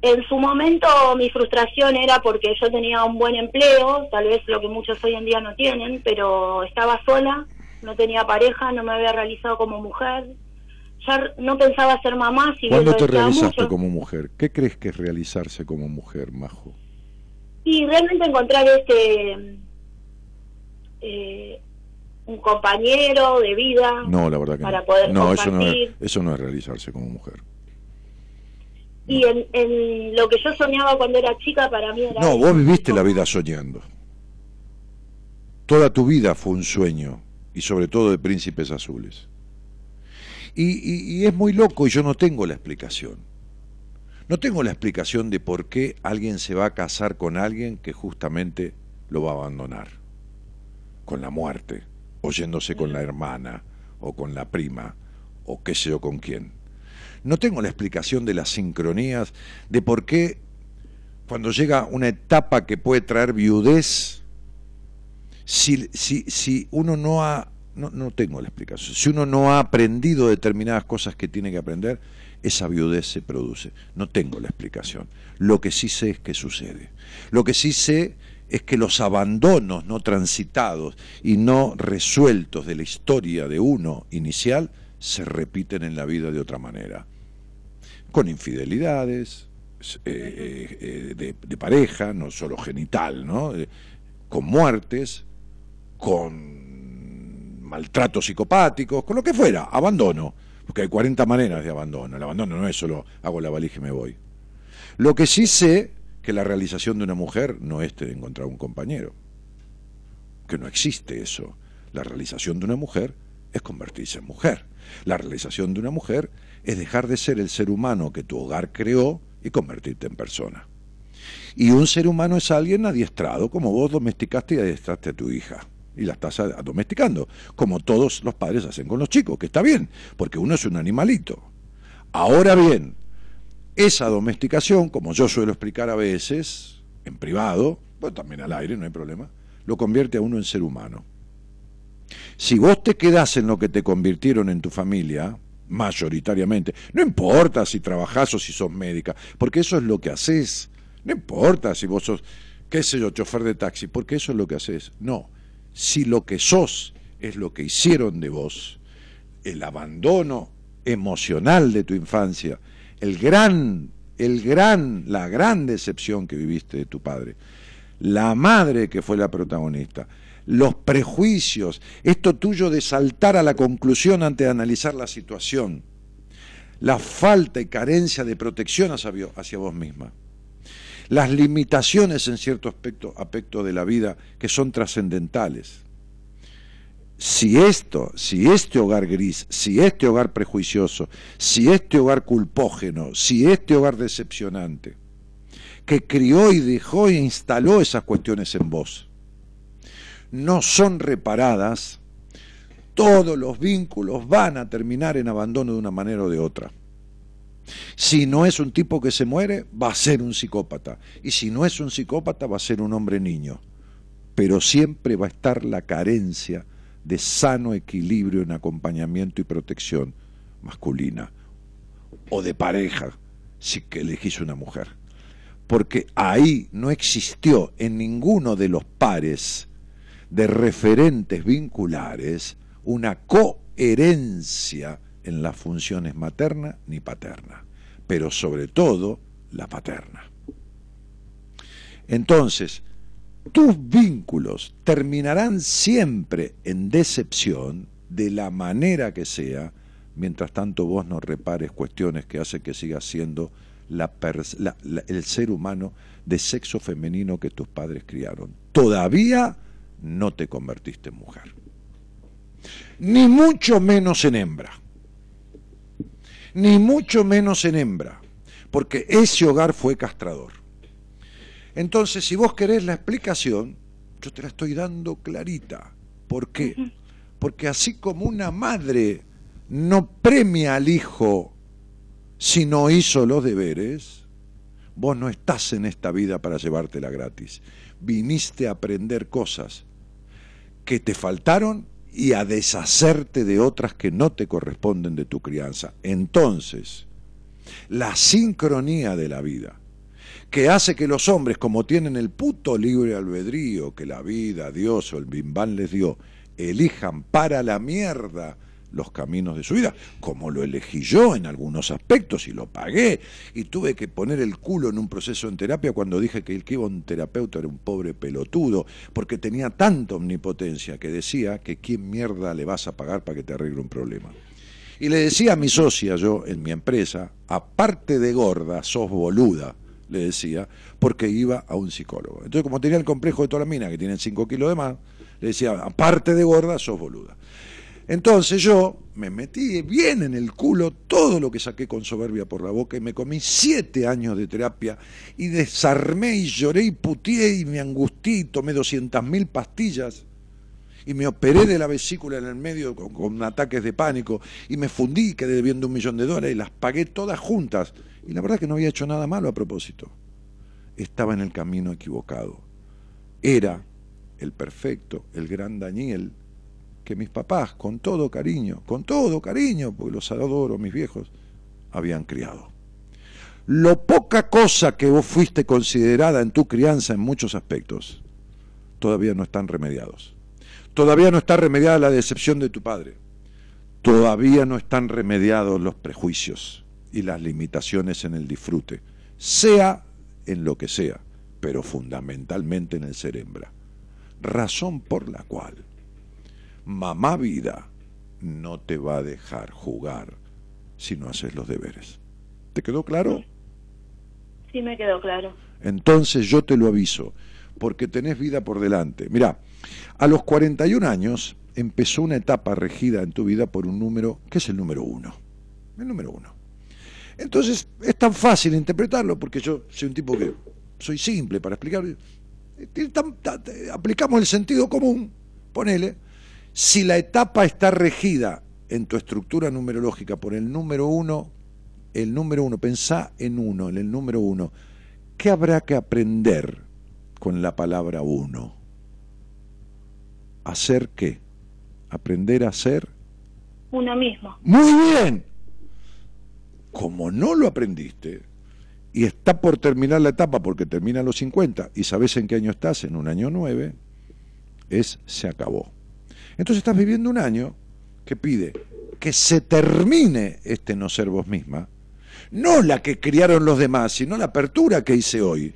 En su momento mi frustración era porque yo tenía un buen empleo, tal vez lo que muchos hoy en día no tienen, pero estaba sola, no tenía pareja, no me había realizado como mujer, ya no pensaba ser mamá, si ¿Cuándo te realizaste mucho. como mujer? ¿Qué crees que es realizarse como mujer, Majo? Y realmente encontrar este eh, un compañero de vida No, la verdad que para no. poder no, eso no, es, compartir. eso no es realizarse como mujer. Y en, en lo que yo soñaba cuando era chica para mí era No, vos viviste la vida soñando. Toda tu vida fue un sueño, y sobre todo de príncipes azules. Y, y- y es muy loco y yo no tengo la explicación. No tengo la explicación de por qué alguien se va a casar con alguien que justamente lo va a abandonar. Con la muerte, o yéndose con la hermana, o con la prima, o qué sé yo con quién. No tengo la explicación de las sincronías, de por qué cuando llega una etapa que puede traer viudez, si, si, si uno no ha, no, no tengo la explicación, si uno no ha aprendido determinadas cosas que tiene que aprender, esa viudez se produce. No tengo la explicación. Lo que sí sé es que sucede. Lo que sí sé es que los abandonos no transitados y no resueltos de la historia de uno inicial se repiten en la vida de otra manera. Con infidelidades, eh, eh, eh, de, pareja, no solo genital, ¿no? Con muertes, con maltratos psicopáticos, con lo que fuera, abandono, porque hay 40 maneras de abandono, el abandono no es solo hago la valija y me voy. Lo que sí sé que la realización de una mujer no es de encontrar un compañero, que no existe eso. La realización de una mujer es convertirse en mujer. La realización de una mujer es dejar de ser el ser humano que tu hogar creó y convertirte en persona. Y un ser humano es alguien adiestrado, como vos domesticaste y adiestraste a tu hija. Y la estás domesticando, como todos los padres hacen con los chicos, que está bien, porque uno es un animalito. Ahora bien, esa domesticación, como yo suelo explicar a veces, en privado, pero también al aire, no hay problema, lo convierte a uno en ser humano. Si vos te quedás en lo que te convirtieron en tu familia, mayoritariamente, no importa si trabajás o si sos médica, porque eso es lo que haces. No importa si vos sos, qué sé yo, chofer de taxi, porque eso es lo que haces. No, si lo que sos es lo que hicieron de vos, el abandono emocional de tu infancia, el gran, el gran, la gran decepción que viviste de tu padre, la madre que fue la protagonista, los prejuicios, esto tuyo de saltar a la conclusión antes de analizar la situación, la falta y carencia de protección hacia, vos misma, las limitaciones en cierto aspecto, aspecto de la vida que son trascendentales. Si esto, si este hogar gris, si este hogar prejuicioso, si este hogar culpógeno, si este hogar decepcionante, que crió y dejó e instaló esas cuestiones en vos, no son reparadas, todos los vínculos van a terminar en abandono de una manera o de otra. Si no es un tipo que se muere, va a ser un psicópata. Y si no es un psicópata, va a ser un hombre niño. Pero siempre va a estar la carencia de sano equilibrio en acompañamiento y protección masculina o de pareja si que elegís una mujer. Porque ahí no existió en ninguno de los pares de referentes vinculares una coherencia en las funciones materna ni paterna, pero sobre todo la paterna. Entonces, tus vínculos terminarán siempre en decepción, de la manera que sea, mientras tanto vos no repares cuestiones que hacen que sigas siendo el ser humano de sexo femenino que tus padres criaron. Todavía no te convertiste en mujer. Ni mucho menos en hembra. Ni mucho menos en hembra. Porque ese hogar fue castrador. Entonces, si vos querés la explicación, yo te la estoy dando clarita. ¿Por qué? Porque así como una madre no premia al hijo si no hizo los deberes, vos no estás en esta vida para llevártela gratis. Viniste a aprender cosas que te faltaron y a deshacerte de otras que no te corresponden de tu crianza. Entonces, la sincronía de la vida que hace que los hombres, como tienen el puto libre albedrío que la vida, Dios o el bimbán les dio, elijan para la mierda los caminos de su vida, como lo elegí yo en algunos aspectos y lo pagué, y tuve que poner el culo en un proceso en terapia cuando dije que el que iba un terapeuta era un pobre pelotudo, porque tenía tanta omnipotencia que decía que quién mierda le vas a pagar para que te arregle un problema. Y le decía a mi socia, yo en mi empresa, aparte de gorda, sos boluda le decía, porque iba a un psicólogo. Entonces, como tenía el complejo de toda la mina, que tienen 5 kilos de más, le decía, aparte de gorda, sos boluda. Entonces yo me metí bien en el culo todo lo que saqué con soberbia por la boca y me comí siete años de terapia y desarmé y lloré y putié y me angustié y tomé 200 mil pastillas y me operé de la vesícula en el medio con, con, ataques de pánico y me fundí, quedé debiendo un millón de dólares y las pagué todas juntas y la verdad es que no había hecho nada malo a propósito. Estaba en el camino equivocado. Era el perfecto, el gran Daniel, que mis papás, con todo cariño, con todo cariño, porque los adoro, mis viejos, habían criado. Lo poca cosa que vos fuiste considerada en tu crianza en muchos aspectos, todavía no están remediados. Todavía no está remediada la decepción de tu padre. Todavía no están remediados los prejuicios y las limitaciones en el disfrute, sea en lo que sea, pero fundamentalmente en el ser hembra. Razón por la cual mamá vida no te va a dejar jugar si no haces los deberes. ¿Te quedó claro? Sí, me quedó claro. Entonces yo te lo aviso, porque tenés vida por delante. Mira, a los 41 años empezó una etapa regida en tu vida por un número, que es el número uno. El número uno. Entonces es tan fácil interpretarlo porque yo soy un tipo que soy simple para explicar. Aplicamos el sentido común, ponele. Si la etapa está regida en tu estructura numerológica por el número uno, el número uno, pensá en uno, en el número uno, ¿qué habrá que aprender con la palabra uno? ¿Hacer qué? Aprender a ser. Uno mismo. Muy bien como no lo aprendiste y está por terminar la etapa porque termina a los 50 y sabes en qué año estás, en un año 9, es se acabó. Entonces estás viviendo un año que pide que se termine este no ser vos misma, no la que criaron los demás, sino la apertura que hice hoy.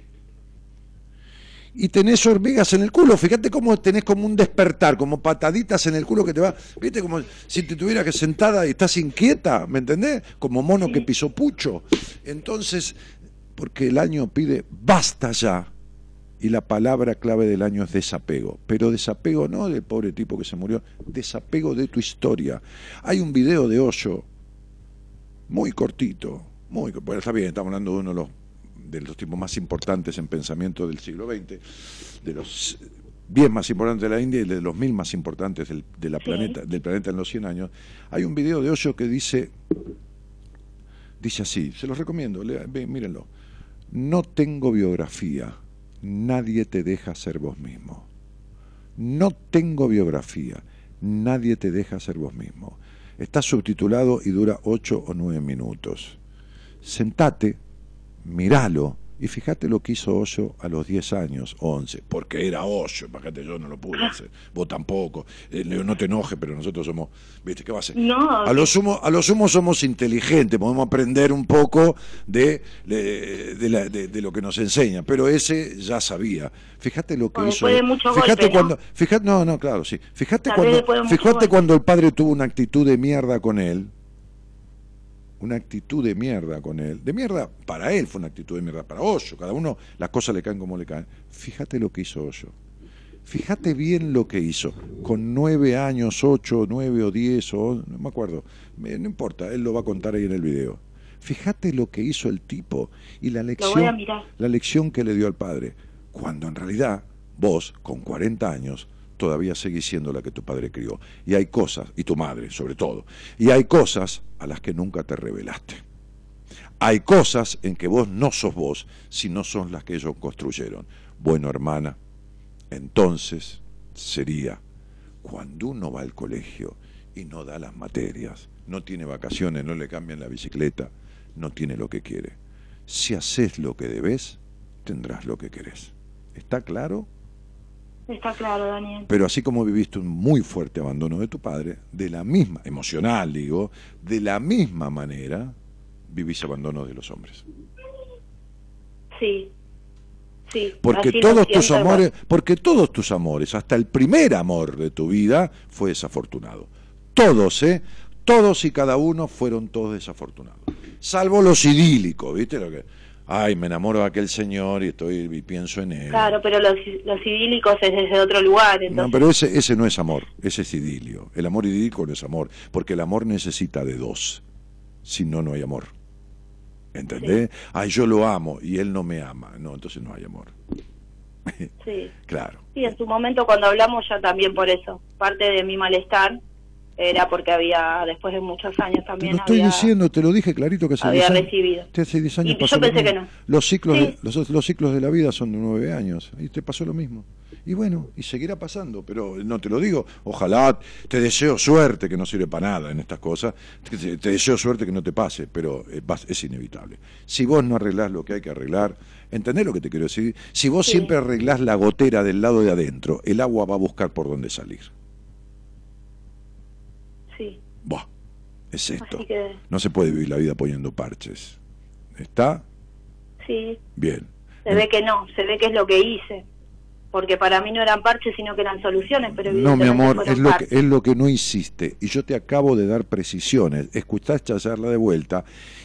Y tenés hormigas en el culo, fíjate cómo tenés como un despertar, como pataditas en el culo que te va, viste, como si te tuviera que sentada y estás inquieta, ¿me entendés? Como mono que pisó pucho. Entonces, porque el año pide, basta ya, y la palabra clave del año es desapego. Pero desapego no del pobre tipo que se murió, desapego de tu historia. Hay un video de Hoyo, muy cortito, muy, bueno, está bien, estamos hablando de uno de los, de los tipos más importantes en pensamiento del siglo XX, de los bien más importantes de la India y de los mil más importantes del, de la planeta, del planeta en los 100 años. Hay un video de Hoyo que dice, dice así, se los recomiendo, ve, mírenlo. No tengo biografía, nadie te deja ser vos mismo. No tengo biografía, nadie te deja ser vos mismo. Está subtitulado y dura ocho o nueve minutos. Sentate, miralo y fíjate lo que hizo Hoyo a los 10 años, 11, porque era Hoyo, imagínate, yo no lo pude hacer, vos tampoco, eh, no te enojes, pero nosotros somos, ¿viste qué va a hacer? No. A lo sumo, a lo sumo somos inteligentes, podemos aprender un poco de, de, de la- de- lo que nos enseña, pero ese ya sabía. Fíjate lo que hizo. fíjate golpe, ¿no? cuando, fíjate, no, no, claro, sí. Fíjate Tal cuando, fíjate golpe. cuando el padre tuvo una actitud de mierda con él, una actitud de mierda con él. De mierda, para él fue una actitud de mierda, para Hoyo. Cada uno las cosas le caen como le caen. Fíjate lo que hizo Hoyo. Fíjate bien lo que hizo. Con nueve años, ocho, nueve o diez, o no me acuerdo. Me- No importa, él lo va a contar ahí en el video. Fíjate lo que hizo el tipo y la lección, la lección que le dio al padre. Cuando en realidad vos, con 40 años, todavía seguís siendo la que tu padre crió. Y hay cosas, y tu madre sobre todo, y hay cosas a las que nunca te revelaste. Hay cosas en que vos no sos vos, sino son las que ellos construyeron. Bueno, hermana, entonces sería cuando uno va al colegio y no da las materias, no tiene vacaciones, no le cambian la bicicleta, no tiene lo que quiere. Si haces lo que debes, tendrás lo que querés. ¿Está claro? Está claro, Daniel. Pero así como viviste un muy fuerte abandono de tu padre, de la misma, emocional digo, de la misma manera vivís abandono de los hombres. Sí. Sí. Porque todos tus amores, igual. porque todos tus amores, hasta el primer amor de tu vida fue desafortunado. Todos, ¿eh? Todos y cada uno fueron todos desafortunados. Salvo los idílicos, ¿viste? Lo que, ay, me enamoro de aquel señor y estoy y pienso en él. Claro, pero los, los idílicos es desde otro lugar, No, entonces. pero ese, ese no es amor, ese es idilio. El amor idílico no es amor, porque el amor necesita de dos. Si no, no hay amor. ¿Entendés? Ay, yo lo amo y él no me ama. No, entonces no hay amor. Sí. Claro. Sí, en su momento cuando hablamos ya también por eso. Parte de mi malestar era porque había, después de muchos años Te también lo estoy había... diciendo, te lo dije clarito que hace había 10 años. recibido. Te hace 10 años Y pasó yo lo pensé mismo. que no. Los ciclos, Sí. de, los, los ciclos de la vida son de 9 años y te pasó lo mismo. Y bueno, y seguirá pasando, pero no te lo digo. Ojalá te deseo suerte, que no sirve para nada en estas cosas. Te, deseo suerte que no te pase, pero vas- es inevitable. Si vos no arreglás lo que hay que arreglar, ¿entendés lo que te quiero decir? Si vos Sí. siempre arreglás la gotera del lado de adentro, el agua va a buscar por dónde salir. Buah, es esto. Que, No se puede vivir la vida poniendo parches. ¿Está? sí, Bien. se ve que no, se ve que es lo que hice. Porque para mí no eran parches, sino que eran soluciones, pero No, mi amor, es lo, que, es lo que no hiciste. Y yo te acabo de dar precisiones. Escuchaste charla de vuelta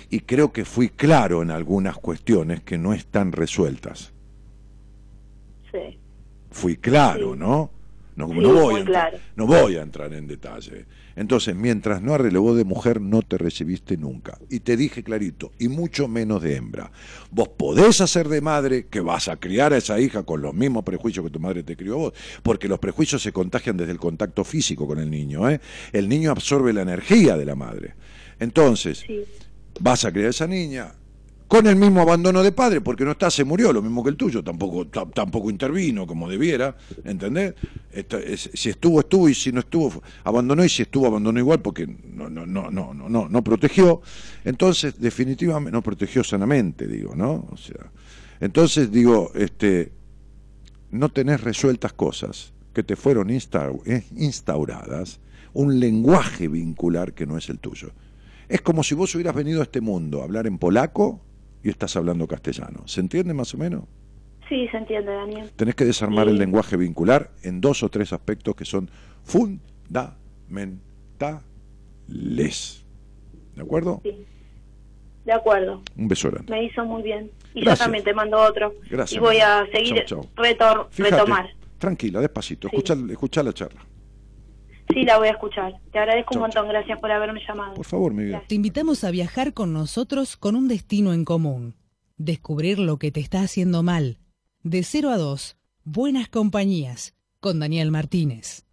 y creo que fui claro en algunas cuestiones que no están resueltas. Sí. Fui claro, Sí. ¿no? No, Sí, no, voy a entrar, claro. no voy a entrar en detalle. Entonces, mientras no arreglé vos de mujer, no te recibiste nunca. Y te dije clarito, y mucho menos de hembra. Vos podés hacer de madre que vas a criar a esa hija con los mismos prejuicios que tu madre te crió a vos, porque los prejuicios se contagian desde el contacto físico con el niño. ¿eh? El niño absorbe la energía de la madre. Entonces, Sí. vas a criar a esa niña con el mismo abandono de padre, porque no está, se murió, lo mismo que el tuyo, tampoco, ta- tampoco intervino como debiera, ¿entendés? Si estuvo, estuvo, y si no estuvo, abandonó, y si estuvo, abandonó igual, porque no, no, no, no, no, no, protegió. Entonces, definitivamente, no protegió sanamente, digo, ¿no? O sea, entonces digo, este, no tenés resueltas cosas que te fueron instau- eh, instauradas, un lenguaje vincular que no es el tuyo. Es como si vos hubieras venido a este mundo a hablar en polaco y estás hablando castellano. ¿Se entiende más o menos? Sí, se entiende, Daniel. Tenés que desarmar Sí. el lenguaje vincular en dos o tres aspectos que son fundamentales. ¿De acuerdo? Sí. De acuerdo. Un beso grande. Me hizo muy bien. Y Gracias. yo también te mando otro. Gracias, Y voy a seguir Chau, chau. retor- Fíjate, retomar. Tranquila, despacito. Sí. Escucha, escucha la charla. Sí, la voy a escuchar. Te agradezco Chau, un montón. Gracias por haberme llamado. Por favor, mi vida. Te invitamos a viajar con nosotros con un destino en común. Descubrir lo que te está haciendo mal. De 0 a 2, Buenas Compañías, con Daniel Martínez.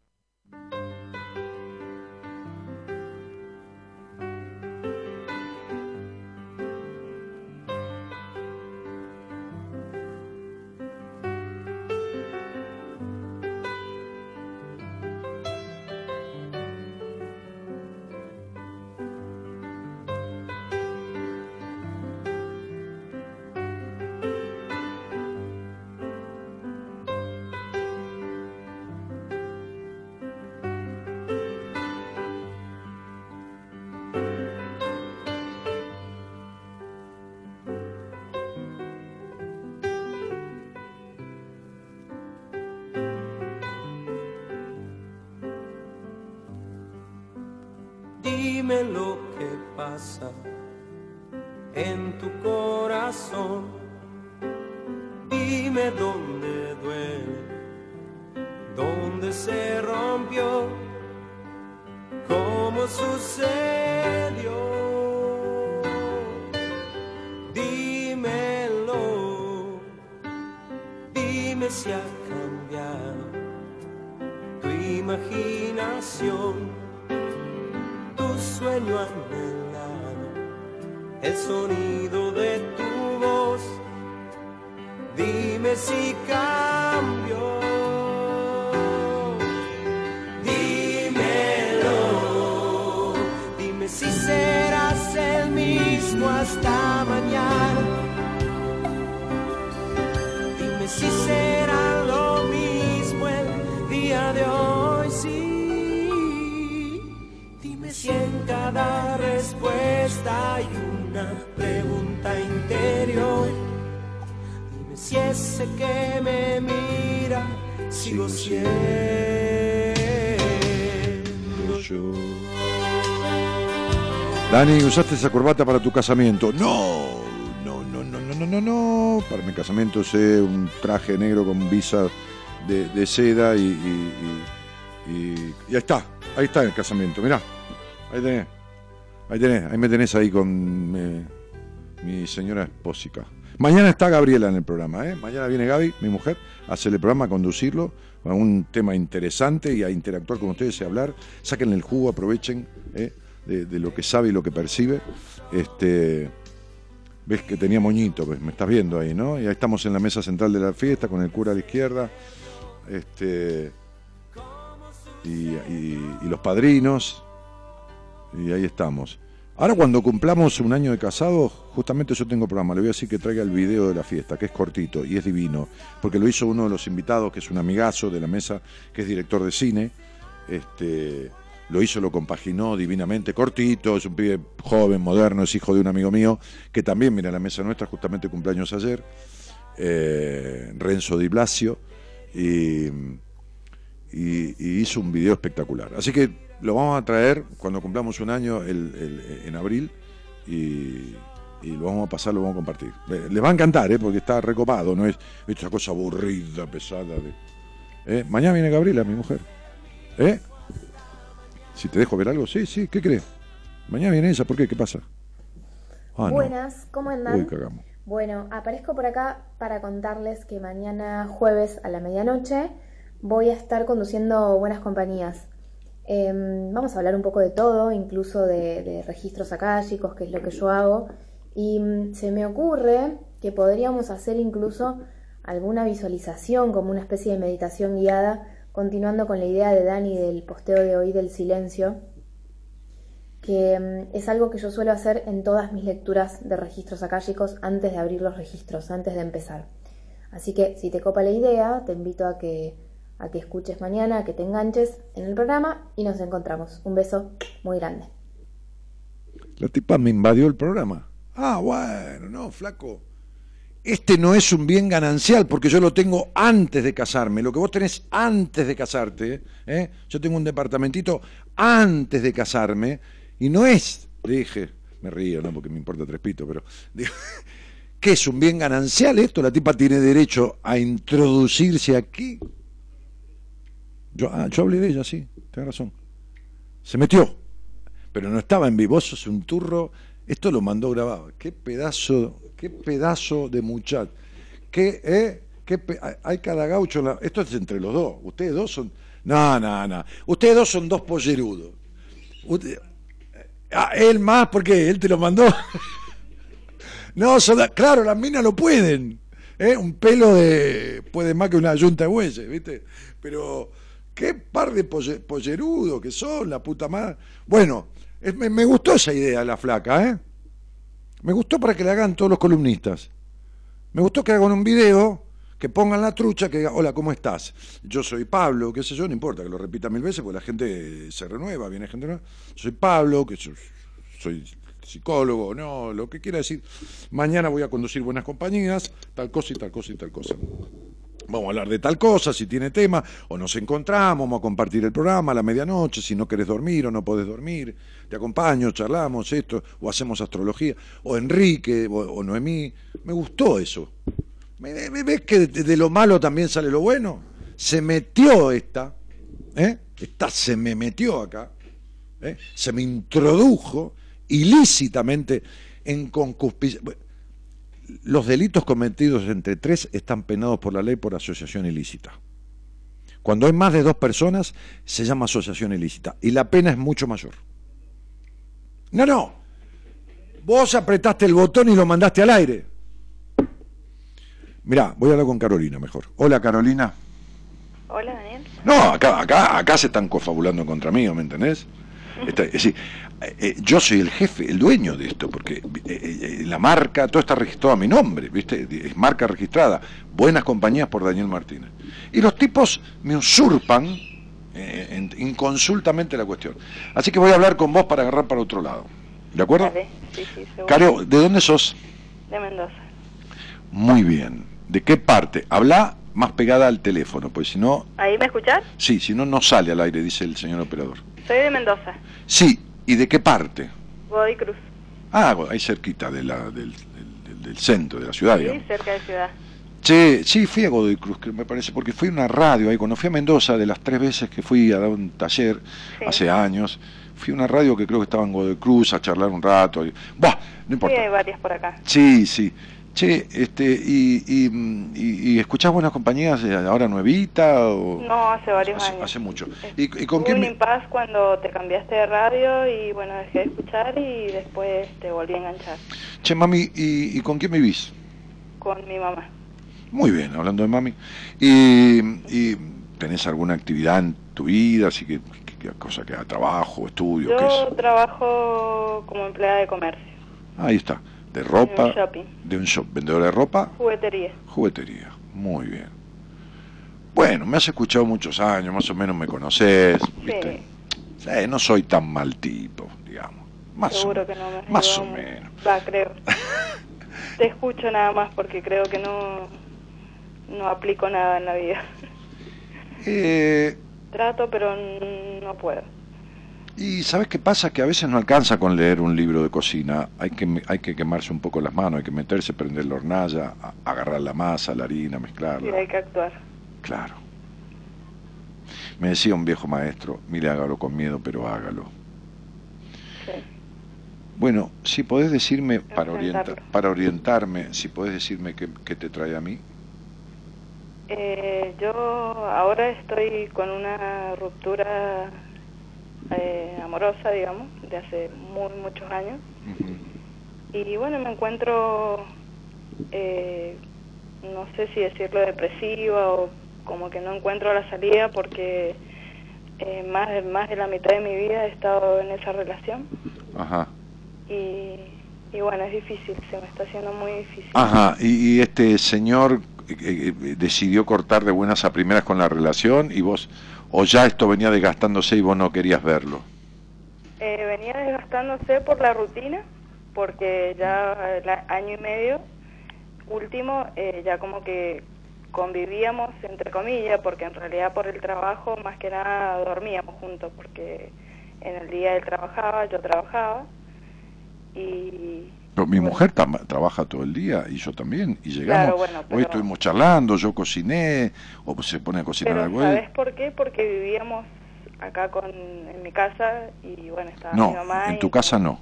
¿Usaste esa corbata para tu casamiento? No, no, no, no, no, no, no, no. Para mi casamiento usé un traje negro con visa de, seda y, y, y- ahí está, ahí está el casamiento, mirá. Ahí tenés, ahí tenés, ahí me tenés ahí con eh, mi señora espósica. Mañana está Gabriela en el programa, ¿eh? Mañana viene Gaby, mi mujer, a hacer el programa, a conducirlo, a un tema interesante y a interactuar con ustedes y a hablar. Saquen el jugo, aprovechen ¿eh? De, lo que sabe y lo que percibe. Este, ves que tenía moñito, ves, me estás viendo ahí, ¿no? Y ahí estamos en la mesa central de la fiesta con el cura a la izquierda. Este, y, y- y los padrinos. Y ahí estamos. Ahora cuando cumplamos un año de casados, justamente yo tengo programa, le voy a decir que traiga el video de la fiesta, que es cortito y es divino, porque lo hizo uno de los invitados, que es un amigazo de la mesa, que es director de cine. Este, lo hizo, lo compaginó divinamente, cortito, es un pibe joven, moderno, es hijo de un amigo mío, que también mira la mesa nuestra, justamente cumpleaños ayer, eh, Renzo Di Blasio, y, hizo un video espectacular. Así que lo vamos a traer cuando cumplamos un año el- en abril y, lo vamos a pasar, lo vamos a compartir. Les va a encantar, ¿eh? porque está recopado, no es esta cosa aburrida, pesada. de- ¿Eh? Mañana viene Gabriela, mi mujer. ¿Eh? Si te dejo ver algo, sí, sí, ¿qué crees? Mañana viene ella, ¿por qué? ¿Qué pasa? Ah, no. Buenas, ¿cómo andan? Uy, cagamos. Bueno, aparezco por acá para contarles que mañana jueves a la medianoche voy a estar conduciendo Buenas Compañías. Em, vamos a hablar un poco de todo, incluso de, de registros akáshicos, que es lo que yo hago. Y mm, se me ocurre que podríamos hacer incluso alguna visualización, como una especie de meditación guiada, continuando con la idea de Dani del posteo de hoy del silencio que mm, es algo que yo suelo hacer en todas mis lecturas de registros akáshicos antes de abrir los registros, antes de empezar. Así que si te copa la idea, te invito a que, a que escuches mañana, a que te enganches en el programa y nos encontramos. Un beso muy grande. La tipa me invadió el programa. Ah, bueno, no, flaco. Este no es un bien ganancial porque yo lo tengo antes de casarme. Lo que vos tenés antes de casarte, ¿eh? yo tengo un departamentito antes de casarme y no es, dije, me río, no porque me importa tres pitos, pero digo, ¿qué es un bien ganancial esto? La tipa tiene derecho a introducirse aquí. Yo, ah, yo hablé de ella, sí, tenés razón. Se metió, pero no estaba en vivo, sos un turro. Esto lo mandó grabado. Qué pedazo, qué pedazo de muchacho. Qué, eh, qué hay- cada gaucho. Esto es entre los dos. Ustedes dos son. No, no, no. Ustedes dos son dos pollerudos. Usted- Ah, él más, porque él te lo mandó. no, son la- claro, las minas lo pueden. ¿eh? Un pelo de. puede más que una yunta de bueyes, ¿viste? Pero. Qué par de polle- pollerudos que son, la puta madre. Bueno, me gustó esa idea, la flaca, ¿eh? Me gustó para que le hagan todos los columnistas. Me gustó que hagan un video, que pongan la trucha, que diga, hola, ¿cómo estás? Yo soy Pablo, qué sé yo, no importa que lo repita mil veces, porque la gente se renueva, viene gente nueva. Soy Pablo, que so- soy psicólogo, no, lo que quiera decir. Mañana voy a conducir buenas compañías, tal cosa y tal cosa y tal cosa. Vamos a hablar de tal cosa, si tiene tema, o nos encontramos, vamos a compartir el programa a la medianoche, si no querés dormir o no podés dormir, te acompaño, charlamos esto, o hacemos astrología, o Enrique, o, o Noemí. Me gustó eso. ¿Me- me- ¿Ves que de, de lo malo también sale lo bueno? Se metió esta, ¿eh? Esta se me metió acá, ¿eh? se me introdujo ilícitamente en concupiscencia. Los delitos cometidos entre tres están penados por la ley por asociación ilícita. Cuando hay más de dos personas, se llama asociación ilícita. Y la pena es mucho mayor. No, no. Vos apretaste el botón y lo mandaste al aire. Mirá, voy a hablar con Carolina mejor. Hola, Carolina. Hola, Daniel. No, acá, acá, acá se están confabulando contra mí, ¿me entendés? Está- es decir, eh, eh, yo soy el jefe, el dueño de esto, porque eh, la marca, todo está registrado a mi nombre, ¿viste? Es marca registrada. Buenas compañías por Daniel Martínez. Y los tipos me usurpan en- inconsultamente la cuestión. Así que voy a hablar con vos para agarrar para otro lado. ¿De acuerdo? Dale, sí, sí. Caro, ¿de dónde sos? De Mendoza. Muy bien. ¿De qué parte? Habla más pegada al teléfono, pues si no, ¿Ahí me escuchás? sí, si no, no sale al aire, dice el señor operador. Soy de Mendoza, Sí, ¿y de qué parte? Godoy Cruz. Ah, ahí cerquita de la, del, del- centro, de la ciudad, Sí, digamos. cerca de Ciudad. Che, sí, fui a Godoy Cruz, que me parece, porque fui a una radio ahí, cuando fui a Mendoza, de las tres veces que fui a dar un taller, Sí. hace años, fui a una radio que creo que estaba en Godoy Cruz a charlar un rato. Y, no Sí, importa. hay varias por acá. Sí, sí. Che, este, y, y, y- y escuchás buenas compañías eh, ahora nuevita o No, hace varios hace, años. hace mucho. ¿Y, con Hubo quién un impas cuando te cambiaste de radio y bueno, dejé de escuchar y después te volví a enganchar Che, mami, ¿y, y con quién vivís? con mi mamá. Muy bien, hablando de mami. ¿Y, y tenés alguna actividad en tu vida? Así que, cosa que trabajo, estudio, qué Yo es? trabajo como empleada de comercio, Ahí está. De ropa. en un shopping, De un shop. Vendedora de ropa, juguetería. juguetería. Muy bien. Bueno, me has escuchado muchos años, más o menos me conoces, ¿viste? Sí, Sí, no soy tan mal tipo, digamos. Más seguro o, que no me has más ayudado o mucho. menos. Va, creo. te escucho nada más porque creo que no, no aplico nada en la vida. Eh, Trato, pero no puedo. Y ¿sabes qué pasa? Que a veces no alcanza con leer un libro de cocina. Hay que, hay que quemarse un poco las manos, hay que meterse, prender la hornalla, a- agarrar la masa, la harina, mezclarla. hay que actuar. Claro. Me decía un viejo maestro, mire, hágalo con miedo, pero hágalo. Sí. Bueno, si podés decirme, para, orienta- Enfrentarlo. para orientarme, si podés decirme qué, qué te trae a mí. Eh, yo ahora estoy con una ruptura eh, amorosa, digamos, de hace muy muchos años. Y bueno, me encuentro, eh, no sé si decirlo depresiva o como que no encuentro la salida porque eh, más, de, más de la mitad de mi vida he estado en esa relación Ajá. y, y bueno, es difícil, se me está haciendo muy difícil. Ajá, y, y este señor eh, eh, decidió cortar de buenas a primeras con la relación y vos, o ya esto venía desgastándose y vos no querías verlo? Eh, venía desgastándose por la rutina, porque ya el año y medio último eh, ya como que convivíamos entre comillas, porque en realidad por el trabajo más que nada dormíamos juntos, porque en el día él trabajaba, yo trabajaba y Pero mi mujer trabaja todo el día y yo también. Y llegamos, Claro, bueno, hoy estuvimos charlando, yo cociné, o se pone a cocinar Pero algo. ¿sabes por qué? Porque vivíamos acá con en mi casa y bueno, estaba mi No, mamá en y tu casa no.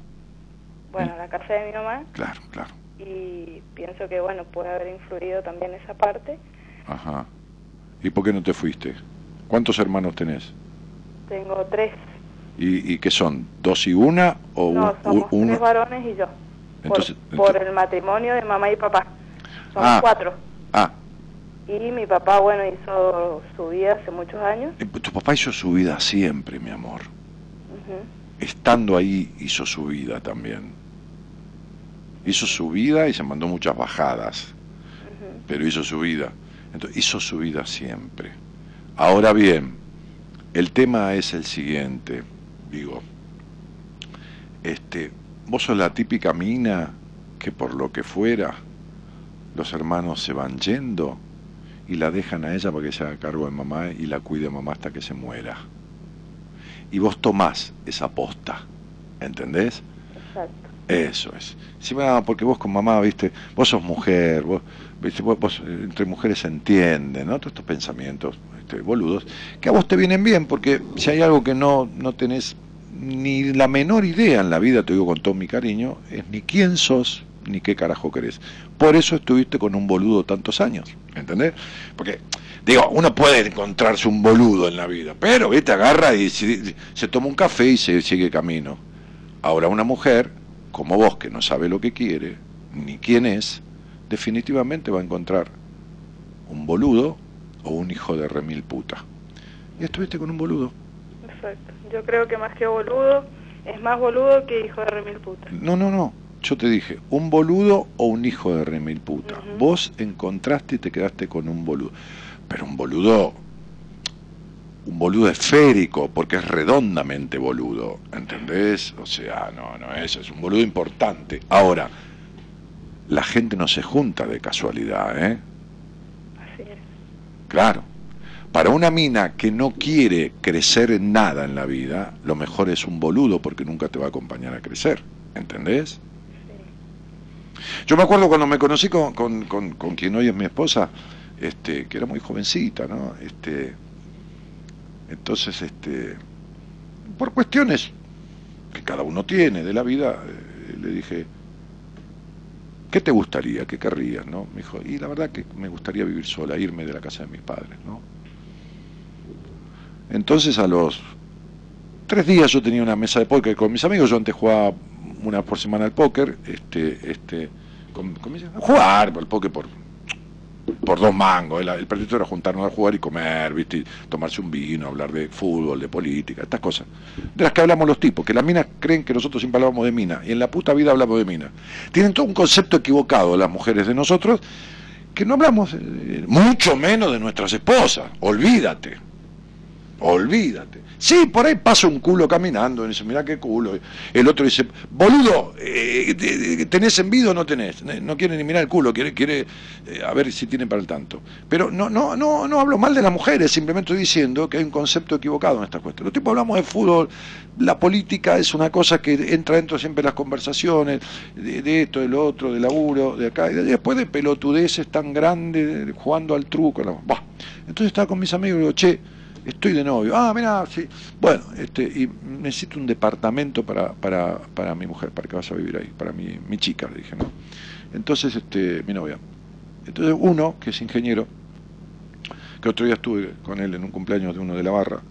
bueno, la casa de mi mamá Claro, claro. y pienso que bueno, puede haber influido también esa parte. Ajá. ¿Y por qué no te fuiste? ¿Cuántos hermanos tenés? Tengo tres, ¿Y, y qué son? ¿Dos y una o no, un- somos uno? tres varones y yo. Entonces- por, por el matrimonio de mamá y papá. Somos Ah. cuatro. Ah, Y mi papá, bueno, hizo su vida hace muchos años. eh, tu papá hizo su vida siempre, mi amor. Estando ahí hizo su vida también. Hizo su vida y se mandó muchas bajadas. pero hizo su vida. Entonces, hizo su vida siempre. Ahora bien, el tema es el siguiente, digo, este, vos sos la típica mina que por lo que fuera, los hermanos se van yendo y la dejan a ella para que se haga cargo de mamá y la cuide mamá hasta que se muera. Y vos tomás esa posta, ¿entendés? Exacto. Eso es. Sí, ah, porque vos con mamá, viste, vos sos mujer, vos, viste, vos, vos, eh, entre mujeres se entienden, ¿no? Todos estos pensamientos este, boludos, que a vos te vienen bien, porque si hay algo que no, no tenés ni la menor idea en la vida, te digo con todo mi cariño, es ni quién sos, ni qué carajo querés. Por eso estuviste con un boludo tantos años, ¿entendés? Porque, digo, uno puede encontrarse un boludo en la vida, pero, viste, agarra y se, se toma un café y se sigue camino. Ahora una mujer, como vos, que no sabe lo que quiere, ni quién es, definitivamente va a encontrar un boludo o un hijo de remil puta. Y estuviste con un boludo. Exacto. Yo creo que más que boludo, es más boludo que hijo de remil puta. No, no, no. Yo te dije, un boludo o un hijo de remil puta. Vos encontraste y te quedaste con un boludo. Pero un boludo, un boludo esférico, porque es redondamente boludo. ¿Entendés? O sea, no, no, eso es un boludo importante. Ahora, la gente no se junta de casualidad, ¿eh? Así es. Claro. Para una mina que no quiere crecer en nada en la vida, lo mejor es un boludo porque nunca te va a acompañar a crecer. ¿Entendés? Yo me acuerdo cuando me conocí con, con, con, quien hoy es mi esposa, este, que era muy jovencita, ¿no? Este, entonces, este, por cuestiones que cada uno tiene de la vida, eh, le dije, ¿qué te gustaría? ¿Qué querrías? ¿no? Me dijo, y la verdad que me gustaría vivir sola, irme de la casa de mis padres, ¿no? Entonces a los tres días yo tenía una mesa de póker con mis amigos, yo antes jugaba una por semana al póker, este, este, jugar al póker por, por dos mangos, el, el proyecto era juntarnos a jugar y comer, ¿viste? Tomarse un vino, hablar de fútbol, de política, estas cosas, de las que hablamos los tipos, que las minas creen que nosotros siempre hablamos de mina, y en la puta vida hablamos de mina. Tienen todo un concepto equivocado las mujeres de nosotros, que no hablamos eh, mucho menos de nuestras esposas, olvídate. Olvídate. Sí, por ahí pasa un culo caminando y dice, mira qué culo. El otro dice, boludo, eh, te- te- ¿tenés envidia o no tenés? No quiere ni mirar el culo, quiere, quiere eh, a ver si tiene para el tanto. Pero no, no, no, no hablo mal de las mujeres, simplemente estoy diciendo que hay un concepto equivocado en esta cuestión. Los tipos hablamos de fútbol, la política es una cosa que entra dentro siempre de las conversaciones, de, de esto, de lo otro, de laburo, de acá, y de- después de pelotudeces tan grandes, de- jugando al truco. la-. Entonces estaba con mis amigos y digo, che, estoy de novio. Ah, mira, sí. Bueno, este, y necesito un departamento para, para, para mi mujer, para que vaya a vivir ahí, para mi, mi chica, le dije, ¿no? Entonces, este, mi novia. Entonces, uno, que es ingeniero, que otro día estuve con él en un cumpleaños de uno de la barra,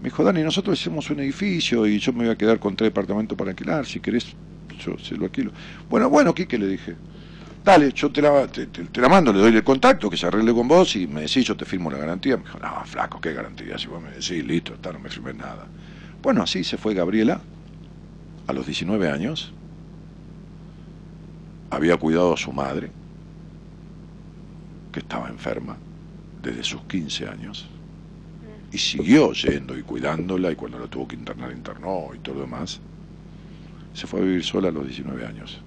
me dijo, Dani, nosotros hicimos un edificio y yo me voy a quedar con tres departamentos para alquilar, si querés, yo se lo alquilo. Bueno, bueno, Quique, le dije, dale, yo te la, te, la mando, le doy el contacto, que se arregle con vos y me decís, yo te firmo la garantía. Me dijo, no, flaco, ¿qué garantía? Si vos me decís, listo, está, no me firmes nada. Bueno, así se fue Gabriela, a los 19 años, había cuidado a su madre, que estaba enferma desde sus 15 años y siguió yendo y cuidándola y cuando la tuvo que internar internó y todo lo demás. Se fue a vivir sola a los 19 años.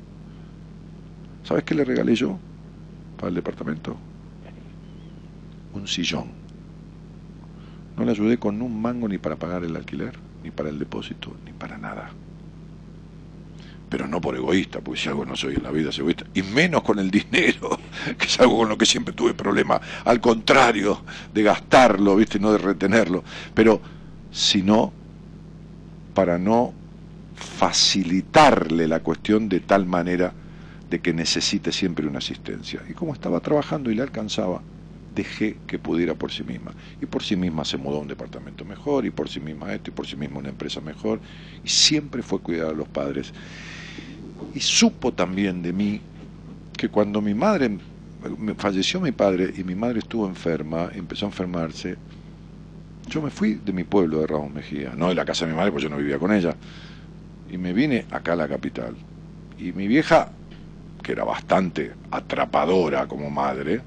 ¿Sabes qué le regalé yo para el departamento? Un sillón. No le ayudé con un mango ni para pagar el alquiler, ni para el depósito, ni para nada. Pero no por egoísta, porque si algo no soy en la vida es egoísta. Y menos con el dinero, que es algo con lo que siempre tuve problema. Al contrario, de gastarlo, ¿viste? No de retenerlo. Pero, sino para no facilitarle la cuestión de tal manera de que necesite siempre una asistencia. Y como estaba trabajando y le alcanzaba, dejé que pudiera por sí misma. Y por sí misma se mudó a un departamento mejor, y por sí misma esto, y por sí misma una empresa mejor. Y siempre fue cuidar a los padres. Y supo también de mí que cuando mi madre, falleció mi padre y mi madre estuvo enferma, empezó a enfermarse, yo me fui de mi pueblo de Ramos Mejía, no de la casa de mi madre, porque yo no vivía con ella, y me vine acá a la capital. Y mi vieja que era bastante atrapadora como madre,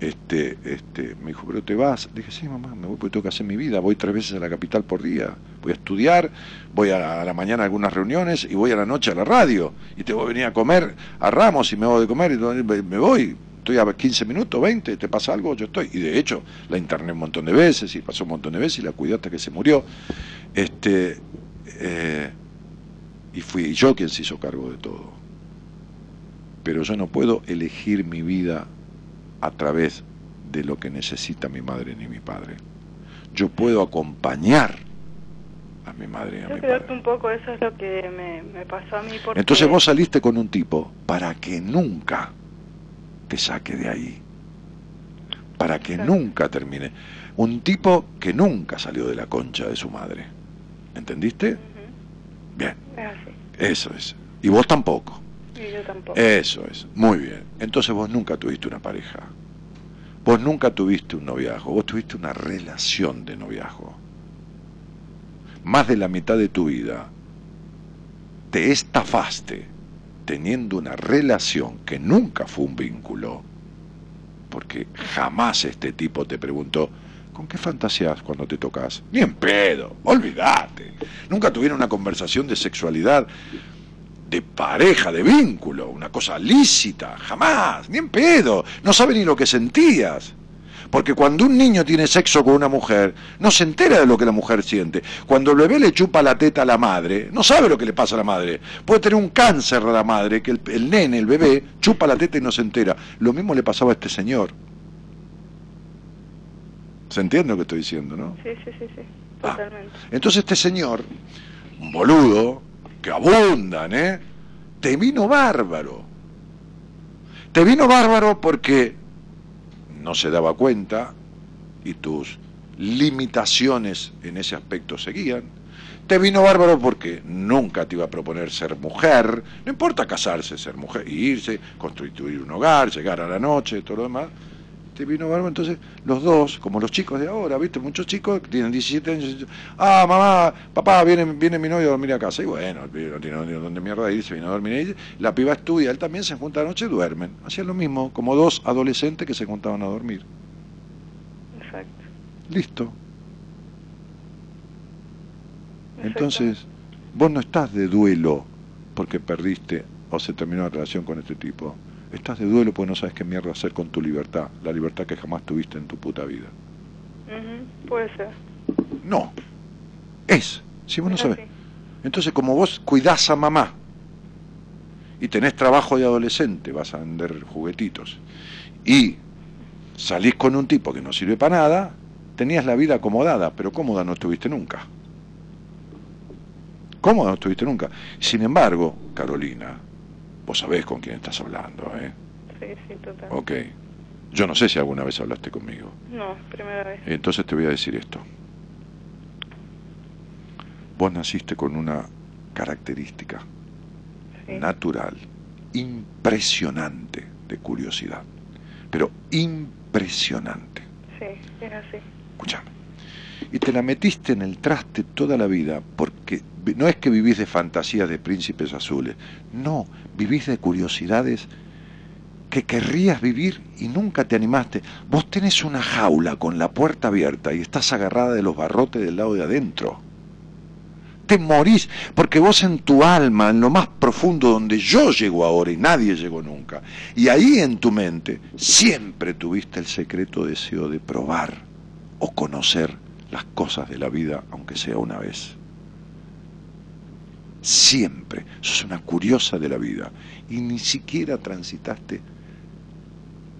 este, este, me dijo, pero te vas. Dije, sí, mamá, me voy porque tengo que hacer mi vida. Voy tres veces a la capital por día. Voy a estudiar, voy a la, mañana a algunas reuniones y voy a la noche a la radio. Y tengo que venir a comer a Ramos y me voy de comer y me voy. Estoy a 15 minutos, 20, te pasa algo, yo estoy. Y de hecho, la interné un montón de veces y pasó un montón de veces y la cuidé hasta que se murió. Este, eh, y fui yo quien se hizo cargo de todo pero yo no puedo elegir mi vida a través de lo que necesita mi madre ni mi padre. Yo puedo acompañar a mi madre y a mi padre. un poco, eso es lo que me, pasó a mí. Entonces vos saliste con un tipo para que nunca te saque de ahí, para que nunca termine. Un tipo que nunca salió de la concha de su madre. ¿Entendiste? Bien. Eso es. Y vos tampoco. Eso es, muy bien. Entonces vos nunca tuviste una pareja. Vos nunca tuviste un noviazgo, vos tuviste una relación de noviazgo. Más de la mitad de tu vida te estafaste teniendo una relación que nunca fue un vínculo, porque jamás este tipo te preguntó, ¿con qué fantasías cuando te tocas? Ni en pedo, olvídate. Nunca tuvieron una conversación de sexualidad de pareja, de vínculo, una cosa lícita, jamás, ni en pedo, no sabe ni lo que sentías. Porque cuando un niño tiene sexo con una mujer, no se entera de lo que la mujer siente. Cuando el bebé le chupa la teta a la madre, no sabe lo que le pasa a la madre. Puede tener un cáncer a la madre, que el, nene, el bebé, chupa la teta y no se entera. Lo mismo le pasaba a este señor. ¿Se entiende lo que estoy diciendo, no? Sí, sí, sí, sí. Ah. Totalmente. entonces este señor, un boludo, que abundan, ¿eh? Te vino bárbaro. Te vino bárbaro porque no se daba cuenta y tus limitaciones en ese aspecto seguían. Te vino bárbaro porque nunca te iba a proponer ser mujer, no importa casarse, ser mujer, irse, constituir un hogar, llegar a la noche, todo lo demás vino bárbaro. Entonces, los dos, como los chicos de ahora, ¿viste? Muchos chicos que tienen 17 años, ah, mamá, papá, viene, viene mi novio a dormir a casa. Y bueno, el pibe no tiene dónde mierda irse, viene a dormir ahí. La piba estudia, él también se junta a la noche y duermen. Hacían lo mismo, como dos adolescentes que se juntaban a dormir. Exacto. Listo. Entonces, vos no estás de duelo porque perdiste o se terminó la relación con este tipo. Estás de duelo porque no sabes qué mierda hacer con tu libertad, la libertad que jamás tuviste en tu puta vida. Puede ser. No, es, si vos no sabes. Entonces, como vos cuidás a mamá y tenés trabajo de adolescente, vas a vender juguetitos, y salís con un tipo que no sirve para nada, tenías la vida acomodada, pero cómoda no estuviste nunca. Cómoda no estuviste nunca. Sin embargo, Carolina, Vos sabés con quién estás hablando, ¿eh? Sí, sí, total. Ok. Yo no sé si alguna vez hablaste conmigo. No, primera vez. Entonces te voy a decir esto. Vos naciste con una característica natural, impresionante de curiosidad, pero impresionante. Sí, es así. Escuchame. Y te la metiste en el traste toda la vida porque no es que vivís de fantasías de príncipes azules, no, vivís de curiosidades que que querrías vivir y nunca te animaste. Vos tenés una jaula con la puerta abierta y estás agarrada de los barrotes del lado de adentro. Te morís, porque vos en tu alma, en lo más profundo donde yo llego ahora y nadie llegó nunca, y ahí en tu mente, siempre tuviste el secreto deseo de probar o conocer las cosas de la vida, aunque sea una vez. Siempre. Sos una curiosa de la vida. Y ni siquiera transitaste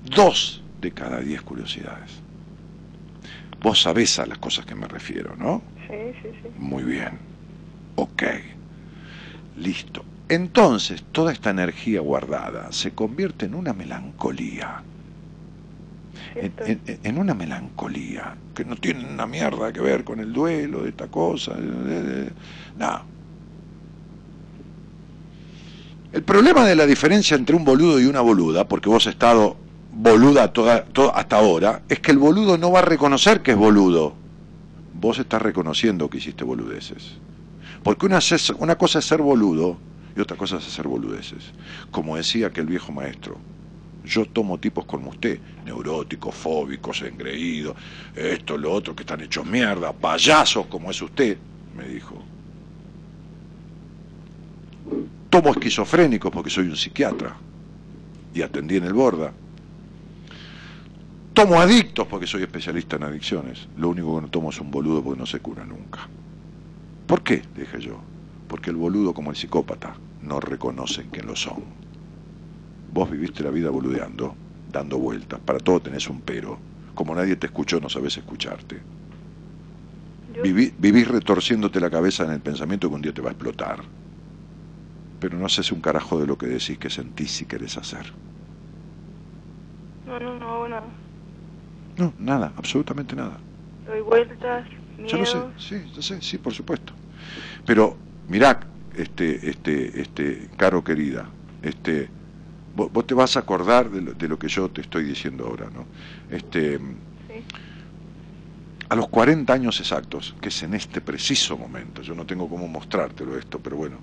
dos de cada diez curiosidades. Vos sabés a las cosas que me refiero, ¿no? Sí, sí, sí. Muy bien. Ok. Listo. Entonces, toda esta energía guardada se convierte en una melancolía. En, en- en una melancolía que no tiene una mierda que ver con el duelo de esta cosa. No. El problema de la diferencia entre un boludo y una boluda, porque vos has estado boluda toda, hasta ahora, es que el boludo no va a reconocer que es boludo. Vos estás reconociendo que hiciste boludeces. Porque una, una cosa es ser boludo y otra cosa es hacer boludeces. Como decía aquel viejo maestro, yo tomo tipos como usted, neuróticos, fóbicos, engreídos, esto, lo otro, que están hechos mierda, payasos como es usted, me dijo. Tomo esquizofrénicos porque soy un psiquiatra y atendí en el Borda. Tomo adictos porque soy especialista en adicciones. Lo único que no tomo es un boludo porque no se cura nunca. ¿Por qué? Dije yo. Porque el boludo como el psicópata no reconocen que lo son. Vos viviste la vida boludeando, dando vueltas, para todo tenés un pero. Como nadie te escuchó, no sabes escucharte. Viví- vivís retorciéndote la cabeza en el pensamiento que un día te va a explotar. Pero no haces un carajo de lo que decís que sentís y querés hacer. No, no, no hago nada. No, nada, absolutamente nada. Doy vueltas, miedo. Ya lo sé, sí, sé, sí, por supuesto. Pero, mirá, este, este, este, Caro querida, este, vos, vos te vas a acordar de lo, de lo que yo te estoy diciendo ahora, ¿no? Este, a los 40 años exactos, que es en este preciso momento, yo no tengo cómo mostrártelo esto, pero bueno,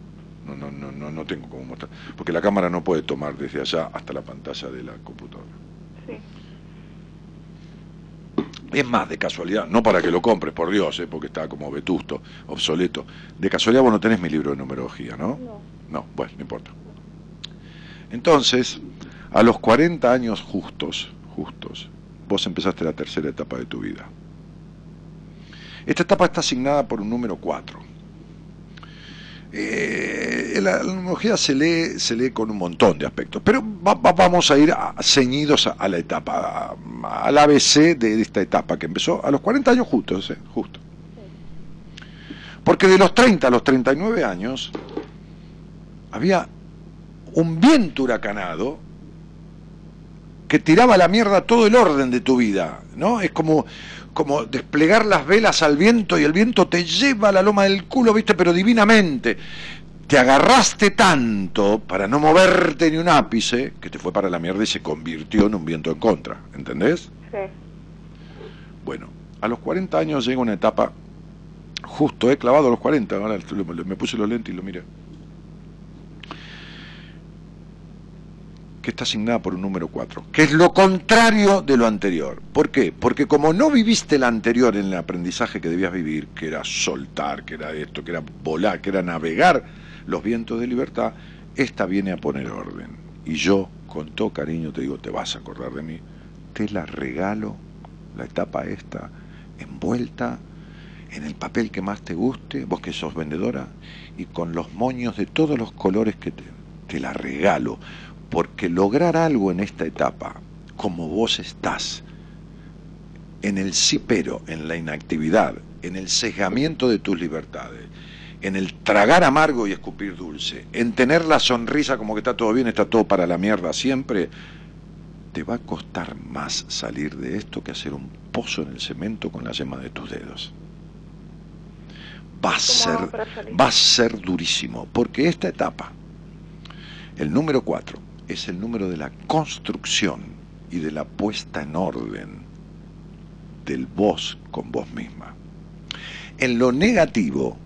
no, no, no, no, no tengo cómo mostrar, porque la cámara no puede tomar desde allá hasta la pantalla de la computadora. Sí. Es más, de casualidad, no para que lo compres, por Dios, ¿eh? porque está como vetusto, obsoleto. De casualidad vos no tenés mi libro de numerología, ¿no? No. No, bueno, no importa. Entonces, a los 40 años justos, justos, vos empezaste la tercera etapa de tu vida. Esta etapa está asignada por un número 4. Eh, la, la numerología se lee, se lee con un montón de aspectos, pero va- va- vamos a ir ceñidos a, la etapa, al ABC de esta etapa que empezó a los 40 años justos, eh, justo. Porque de los 30 a los 39 años había un viento huracanado que tiraba a la mierda todo el orden de tu vida, ¿no? Es como, como desplegar las velas al viento y el viento te lleva a la loma del culo, ¿viste? Pero divinamente. Te agarraste tanto para no moverte ni un ápice que te fue para la mierda y se convirtió en un viento en contra, ¿entendés? Sí. Bueno, a los 40 años llega una etapa, justo he clavado a los 40, ahora me puse los lentes y lo miré, que está asignada por un número 4, que es lo contrario de lo anterior. ¿Por qué? Porque como no viviste la anterior en el aprendizaje que debías vivir, que era soltar, que era esto, que era volar, que era navegar los vientos de libertad, esta viene a poner orden. Y yo, con todo cariño, te digo, te vas a acordar de mí, te la regalo, la etapa esta, envuelta en el papel que más te guste, vos que sos vendedora, y con los moños de todos los colores que te, te la regalo, porque lograr algo en esta etapa, como vos estás, en el sí pero, en la inactividad, en el cegamiento de tus libertades, en el tragar amargo y escupir dulce, en tener la sonrisa como que está todo bien, está todo para la mierda siempre, te va a costar más salir de esto que hacer un pozo en el cemento con la yema de tus dedos. Va a ¿Cómo ser, va a ser durísimo, porque esta etapa, el número 4, es el número de la construcción y de la puesta en orden del vos con vos misma. En lo negativo,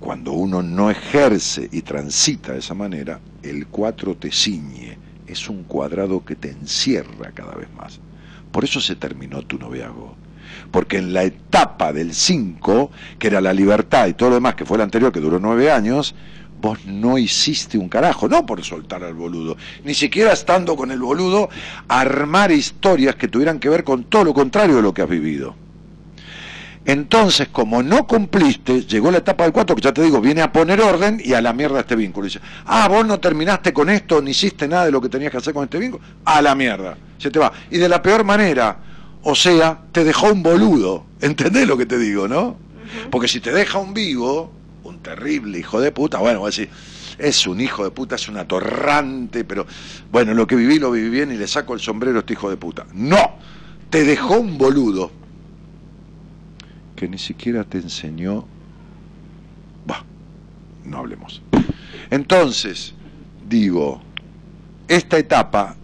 cuando uno no ejerce y transita de esa manera, el 4 te ciñe es un cuadrado que te encierra cada vez más. Por eso se terminó tu noviazgo. Porque en la etapa del 5, que era la libertad y todo lo demás, que fue la anterior, que duró nueve años, vos no hiciste un carajo, no por soltar al boludo, ni siquiera estando con el boludo, armar historias que tuvieran que ver con todo lo contrario de lo que has vivido. Entonces, como no cumpliste, llegó la etapa del 4, que ya te digo, viene a poner orden y a la mierda este vínculo. dice, ah, vos no terminaste con esto, ni hiciste nada de lo que tenías que hacer con este vínculo, a la mierda, se te va. Y de la peor manera, o sea, te dejó un boludo, ¿entendés lo que te digo, no? Porque si te deja un vivo, terrible hijo de puta, bueno, voy a decir, es un hijo de puta, es un atorrante, pero bueno, lo que viví lo viví bien y le saco el sombrero a este hijo de puta. No, te dejó un boludo que ni siquiera te enseñó... Bah, no hablemos. Entonces, digo, esta etapa,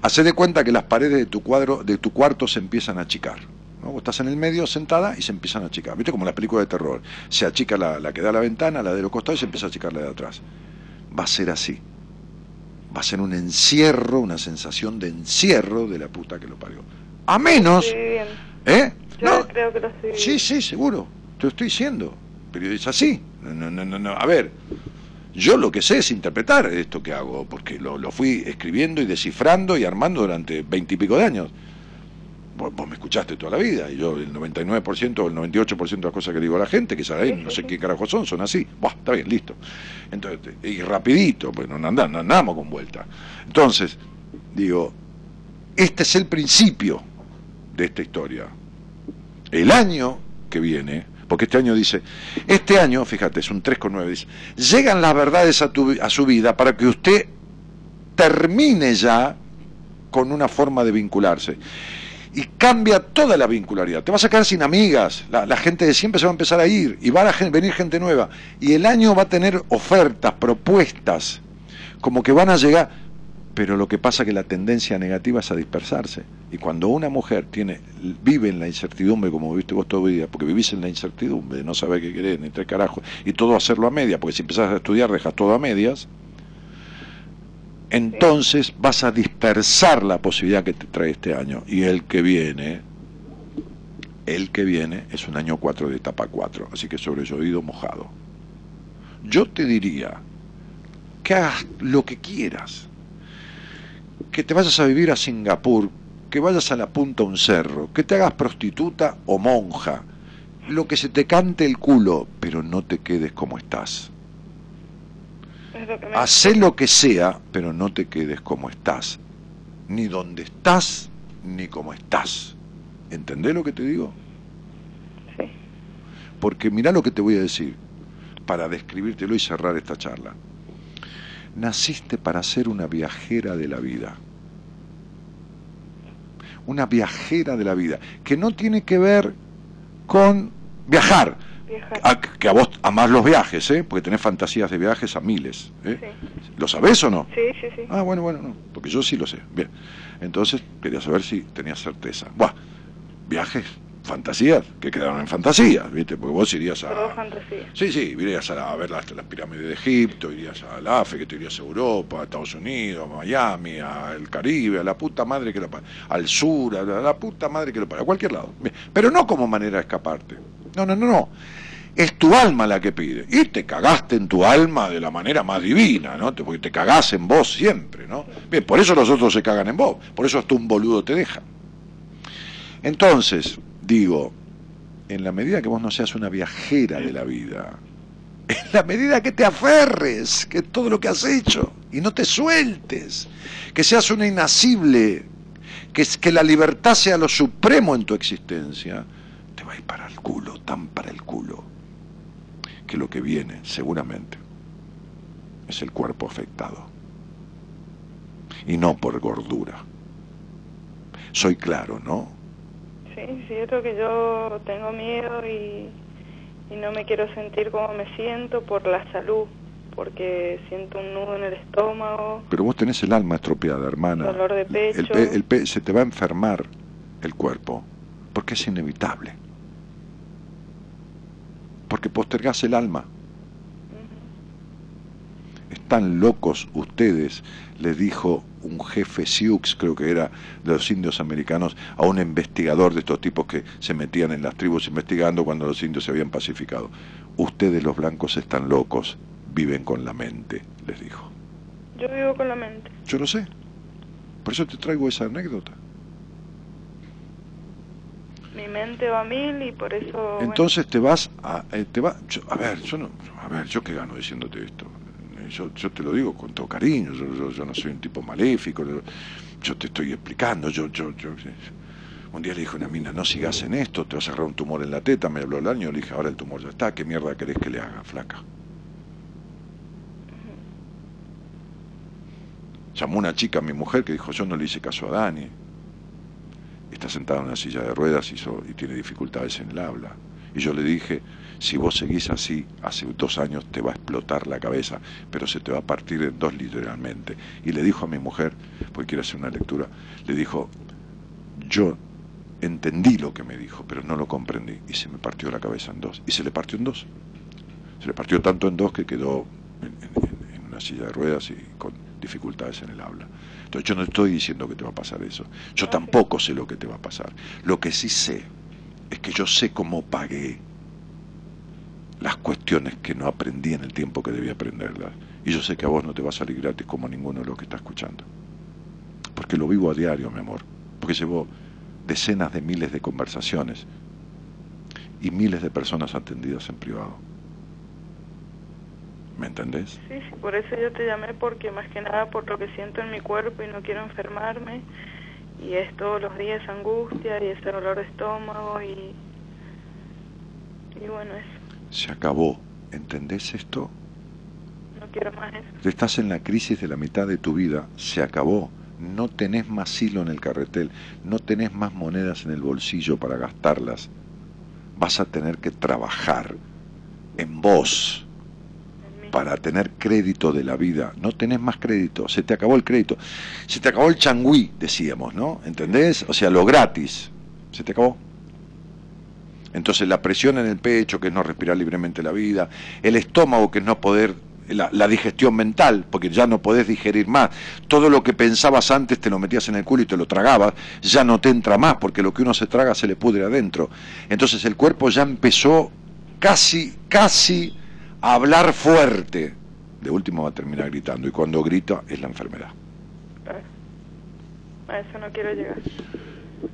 hace de cuenta que las paredes de tu cuadro, de tu cuarto se empiezan a achicar. ¿No? Vos estás en el medio sentada y se empiezan a achicar. ¿Viste como la película de terror? Se achica la, la que da a la ventana, la de los costados y se empieza a achicar la de atrás. Va a ser así. Va a ser un encierro, una sensación de encierro de la puta que lo parió. A menos... ¿Eh? Yo creo que lo estoy Sí, sí, seguro. Te lo estoy diciendo. Pero es así. No, no, no, no. A ver, yo lo que sé es interpretar esto que hago, porque lo, lo fui escribiendo y descifrando y armando durante veintipico de años. Vos, me escuchaste toda la vida, y yo el 99% o el 98% de las cosas que digo a la gente, que sabe, no sé qué carajo son, son así. Buah, está bien, listo. Entonces, y rapidito, pues no andamos, no andamos con vuelta. Entonces, digo, este es el principio de esta historia. El año que viene, porque este año dice, este año, fíjate, es un 3,9, dice, llegan las verdades a, tu, a su vida para que usted termine ya con una forma de vincularse. Y cambia toda la vincularidad. Te vas a quedar sin amigas, la, la gente de siempre se va a empezar a ir y va a venir gente nueva. Y el año va a tener ofertas, propuestas, como que van a llegar, pero lo que pasa es que la tendencia negativa es a dispersarse. Y cuando una mujer tiene, vive en la incertidumbre, como viste vos todo día, porque vivís en la incertidumbre, no sabés qué querés, ni tres carajos, y todo hacerlo a media, porque si empezás a estudiar dejas todo a medias, entonces vas a dispersar la posibilidad que te trae este año. Y el que viene, el que viene es un año 4 de etapa 4, así que sobre llovido mojado. Yo te diría que hagas lo que quieras, que te vayas a vivir a Singapur, que vayas a la punta a un cerro, que te hagas prostituta o monja, lo que se te cante el culo, pero no te quedes como estás. Lo que me- Hacé lo que sea, pero no te quedes como estás. Ni donde estás, ni como estás. ¿Entendés lo que te digo? Sí. Porque mirá lo que te voy a decir, para describírtelo y cerrar esta charla. Naciste para ser una viajera de la vida. Una viajera de la vida, que no tiene que ver con viajar. Viajar. A- que a vos amás los viajes, ¿eh? porque tenés fantasías de viajes a miles. ¿eh? ¿Lo sabés o no? Sí, sí, sí. Ah, bueno, bueno, no, porque yo sí lo sé. Bien. Entonces, quería saber si tenías certeza. Buah, viajes, fantasías, que quedaron en fantasías, ¿viste? Porque vos irías a... fantasía. Sí, sí, irías a, a ver las, las pirámides de Egipto, irías al África, te irías a Europa, a Estados Unidos, a Miami, al Caribe, a la puta madre que lo parió, al sur, a la, a la puta madre que lo parió, a cualquier lado. Pero no como manera de escaparte. No, no, no, no. Es tu alma la que pide. Y te cagaste en tu alma de la manera más divina, ¿no? Porque te cagás en vos siempre, ¿no? Bien, por eso los otros se cagan en vos. Por eso hasta un boludo te deja. Entonces, digo, en la medida que vos no seas una viajera de la vida, en la medida que te aferres, que todo lo que has hecho, y no te sueltes, que seas una inasible, que, es- que la libertad sea lo supremo en tu existencia, te va a ir para el culo, tan para el culo, que lo que viene, seguramente, es el cuerpo afectado. Y no por gordura. Soy claro, ¿no? Cierto que yo tengo miedo y, y no me quiero sentir como me siento por la salud, porque siento un nudo en el estómago, Pero vos tenés el alma estropeada, hermana. dolor de pecho. El pe- el pe- se te va a enfermar el cuerpo, porque es inevitable. Porque postergás el alma. Están locos ustedes, le dijo un jefe Sioux, creo que era de los indios americanos, a un investigador de estos tipos que se metían en las tribus investigando cuando los indios se habían pacificado. Ustedes los blancos están locos, viven con la mente, les dijo. Yo vivo con la mente. Yo lo sé. Por eso te traigo esa anécdota. Mi mente va a mil y por eso... bueno, Entonces te vas a... eh, te va, yo- a ver, yo no... A ver, ¿yo qué gano diciéndote esto? Eh, Yo, yo te lo digo con todo cariño, yo, yo- yo no soy un tipo maléfico, yo, te estoy explicando, yo, yo, yo... Un día le dije a una mina, no sigas en esto, te vas a agarrar un tumor en la teta, me habló el año, le dije, ahora el tumor ya está, ¿qué mierda querés que le haga, flaca? Llamó una chica, mi mujer, que dijo, yo no le hice caso a Dani. Está sentada en una silla de ruedas y, y tiene dificultades en el habla. Y yo le dije, si vos seguís así, hace dos años te va a explotar la cabeza, pero se te va a partir en dos literalmente. Y le dijo a mi mujer, porque quiere hacer una lectura, le dijo, yo entendí lo que me dijo, pero no lo comprendí. Y se me partió la cabeza en dos. Y se le partió en dos. Se le partió tanto en dos que quedó en- en una silla de ruedas y con dificultades en el habla. Entonces yo no estoy diciendo que te va a pasar eso. Yo tampoco sé lo que te va a pasar. Lo que sí sé es que yo sé cómo pagué las cuestiones que no aprendí en el tiempo que debía aprenderlas. Y yo sé que a vos no te va a salir gratis como ninguno de los que está escuchando. Porque lo vivo a diario, mi amor. Porque llevo decenas de miles de conversaciones y miles de personas atendidas en privado. ¿Me entendés? Sí, sí, por eso yo te llamé porque más que nada por lo que siento en mi cuerpo y no quiero enfermarme y es todos los días angustia y ese dolor de estómago y y bueno eso Se acabó. ¿Entendés esto? no quiero más eso Estás en la crisis de la mitad de tu vida, se acabó. No tenés más hilo en el carretel, no tenés más monedas en el bolsillo para gastarlas. Vas a tener que trabajar en vos para tener crédito de la vida. No tenés más crédito, se te acabó el crédito. Se te acabó el changüí, decíamos, ¿no? ¿Entendés? O sea, lo gratis. Se te acabó. Entonces la presión en el pecho, que es no respirar libremente la vida, el estómago, que es no poder, la, digestión mental, porque ya no podés digerir más, todo lo que pensabas antes te lo metías en el culo y te lo tragabas, ya no te entra más, porque lo que uno se traga se le pudre adentro. Entonces el cuerpo ya empezó casi, casi a hablar fuerte. De último va a terminar gritando, y cuando grita es la enfermedad. a eso no quiero llegar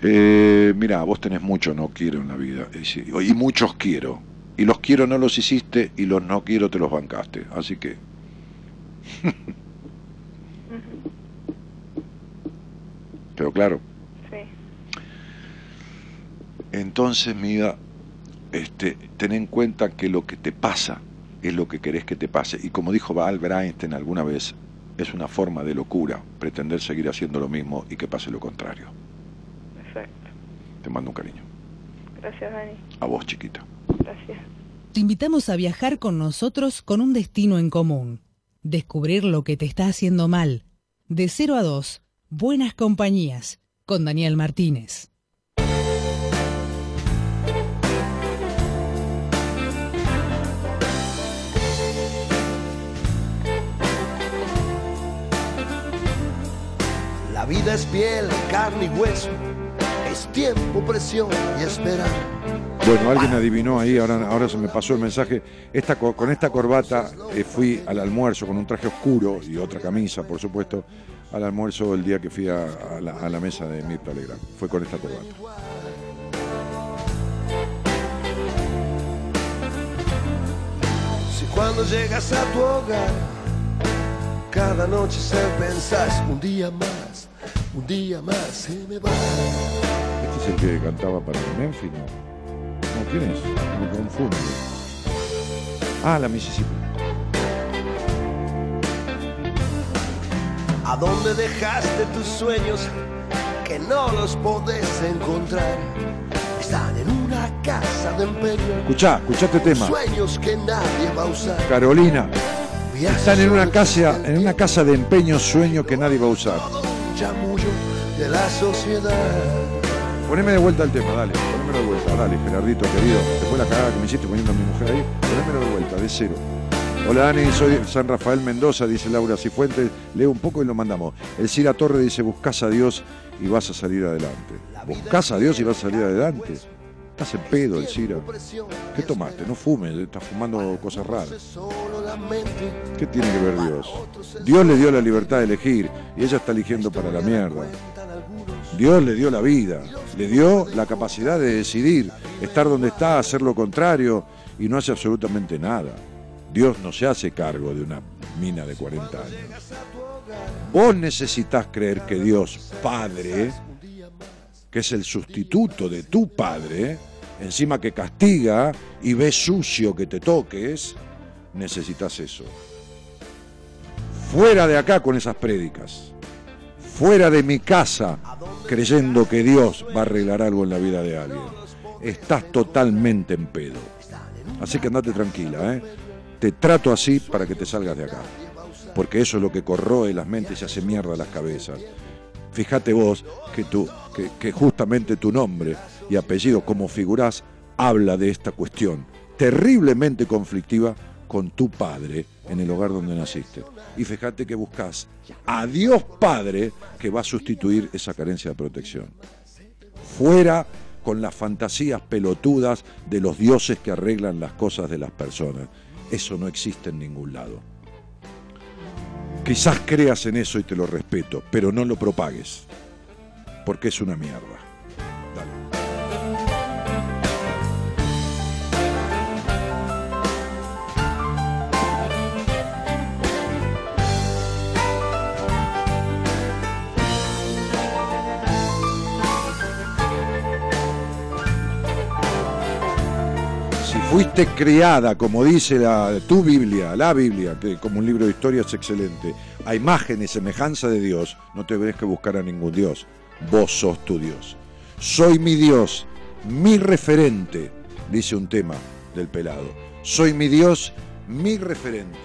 Eh, mira, vos tenés mucho no quiero en la vida, y, muchos quiero. Y los quiero no los hiciste, y los no quiero te los bancaste. Así que... ¿Pero claro? sí Entonces, mira, este, ten en cuenta que lo que te pasa es lo que querés que te pase. Y como dijo Albert Einstein alguna vez, es una forma de locura pretender seguir haciendo lo mismo y que pase lo contrario. Te mando un cariño. gracias Dani A vos, chiquita. gracias Te invitamos a viajar con nosotros con un destino en común. Descubrir lo que te está haciendo mal. De 0 a 2, Buenas Compañías, con Daniel Martínez. La vida es piel, carne y hueso. Es tiempo, presión y esperar. Bueno, alguien adivinó ahí, ahora, ahora se me pasó el mensaje. Esta, co- con esta corbata eh, fui al almuerzo con un traje oscuro y otra camisa, por supuesto, al almuerzo el día que fui a, a la, a la mesa de Mirta Legrand. Fue con esta corbata. Si cuando llegas a tu hogar, cada noche se pensás un día más, un día más se me va. Este es el que cantaba para Memphis, ¿no? No, ¿quién es? Me confundo. Ah, la Mississippi. ¿A dónde dejaste tus sueños que no los podés encontrar? Están en una casa de empeño. Escuchá, escuchá este tema. Sueños que nadie va a usar. Carolina. Están en una casa, en una casa de empeño sueño que nadie va a usar. Chamullo de la sociedad. Poneme de vuelta el tema, dale, ponémelo de vuelta, dale, Gerardito querido. Después la cagada que me hiciste poniendo a mi mujer ahí, ponémelo de vuelta, de cero. Hola Dani, soy San Rafael Mendoza, dice Laura Cifuentes. Leo un poco y lo mandamos. El Cira Torre dice, buscas a Dios y vas a salir adelante. Buscas a Dios y vas a salir adelante. Estás en pedo, el Cira. ¿Qué tomaste? No fumes, estás fumando cosas raras. ¿Qué tiene que ver Dios? Dios le dio la libertad de elegir y ella está eligiendo para la mierda. Dios le dio la vida, le dio la capacidad de decidir, estar donde está, hacer lo contrario y no hace absolutamente nada. Dios no se hace cargo de una mina de 40 años. Vos necesitas creer que Dios, Padre, que es el sustituto de tu Padre, encima que castiga y ve sucio que te toques, necesitas eso. Fuera de acá con esas prédicas. Fuera de mi casa creyendo que Dios va a arreglar algo en la vida de alguien. Estás totalmente en pedo. Así que andate tranquila, ¿eh? Te trato así para que te salgas de acá. Porque eso es lo que corroe las mentes y hace mierda las cabezas. Fíjate vos que, tú, que, que justamente tu nombre y apellido como figurás habla de esta cuestión terriblemente conflictiva con tu padre en el hogar donde naciste. Y fíjate que buscas a Dios Padre que va a sustituir esa carencia de protección. Fuera con las fantasías pelotudas de los dioses que arreglan las cosas de las personas. Eso no existe en ningún lado. Quizás creas en eso y te lo respeto, pero no lo propagues, porque es una mierda. Fuiste criada, como dice la, tu Biblia, la Biblia, que como un libro de historia es excelente, a imagen y semejanza de Dios, no te tenés que buscar a ningún Dios. Vos sos tu Dios. Soy mi Dios, mi referente, dice un tema del pelado. Soy mi Dios, mi referente.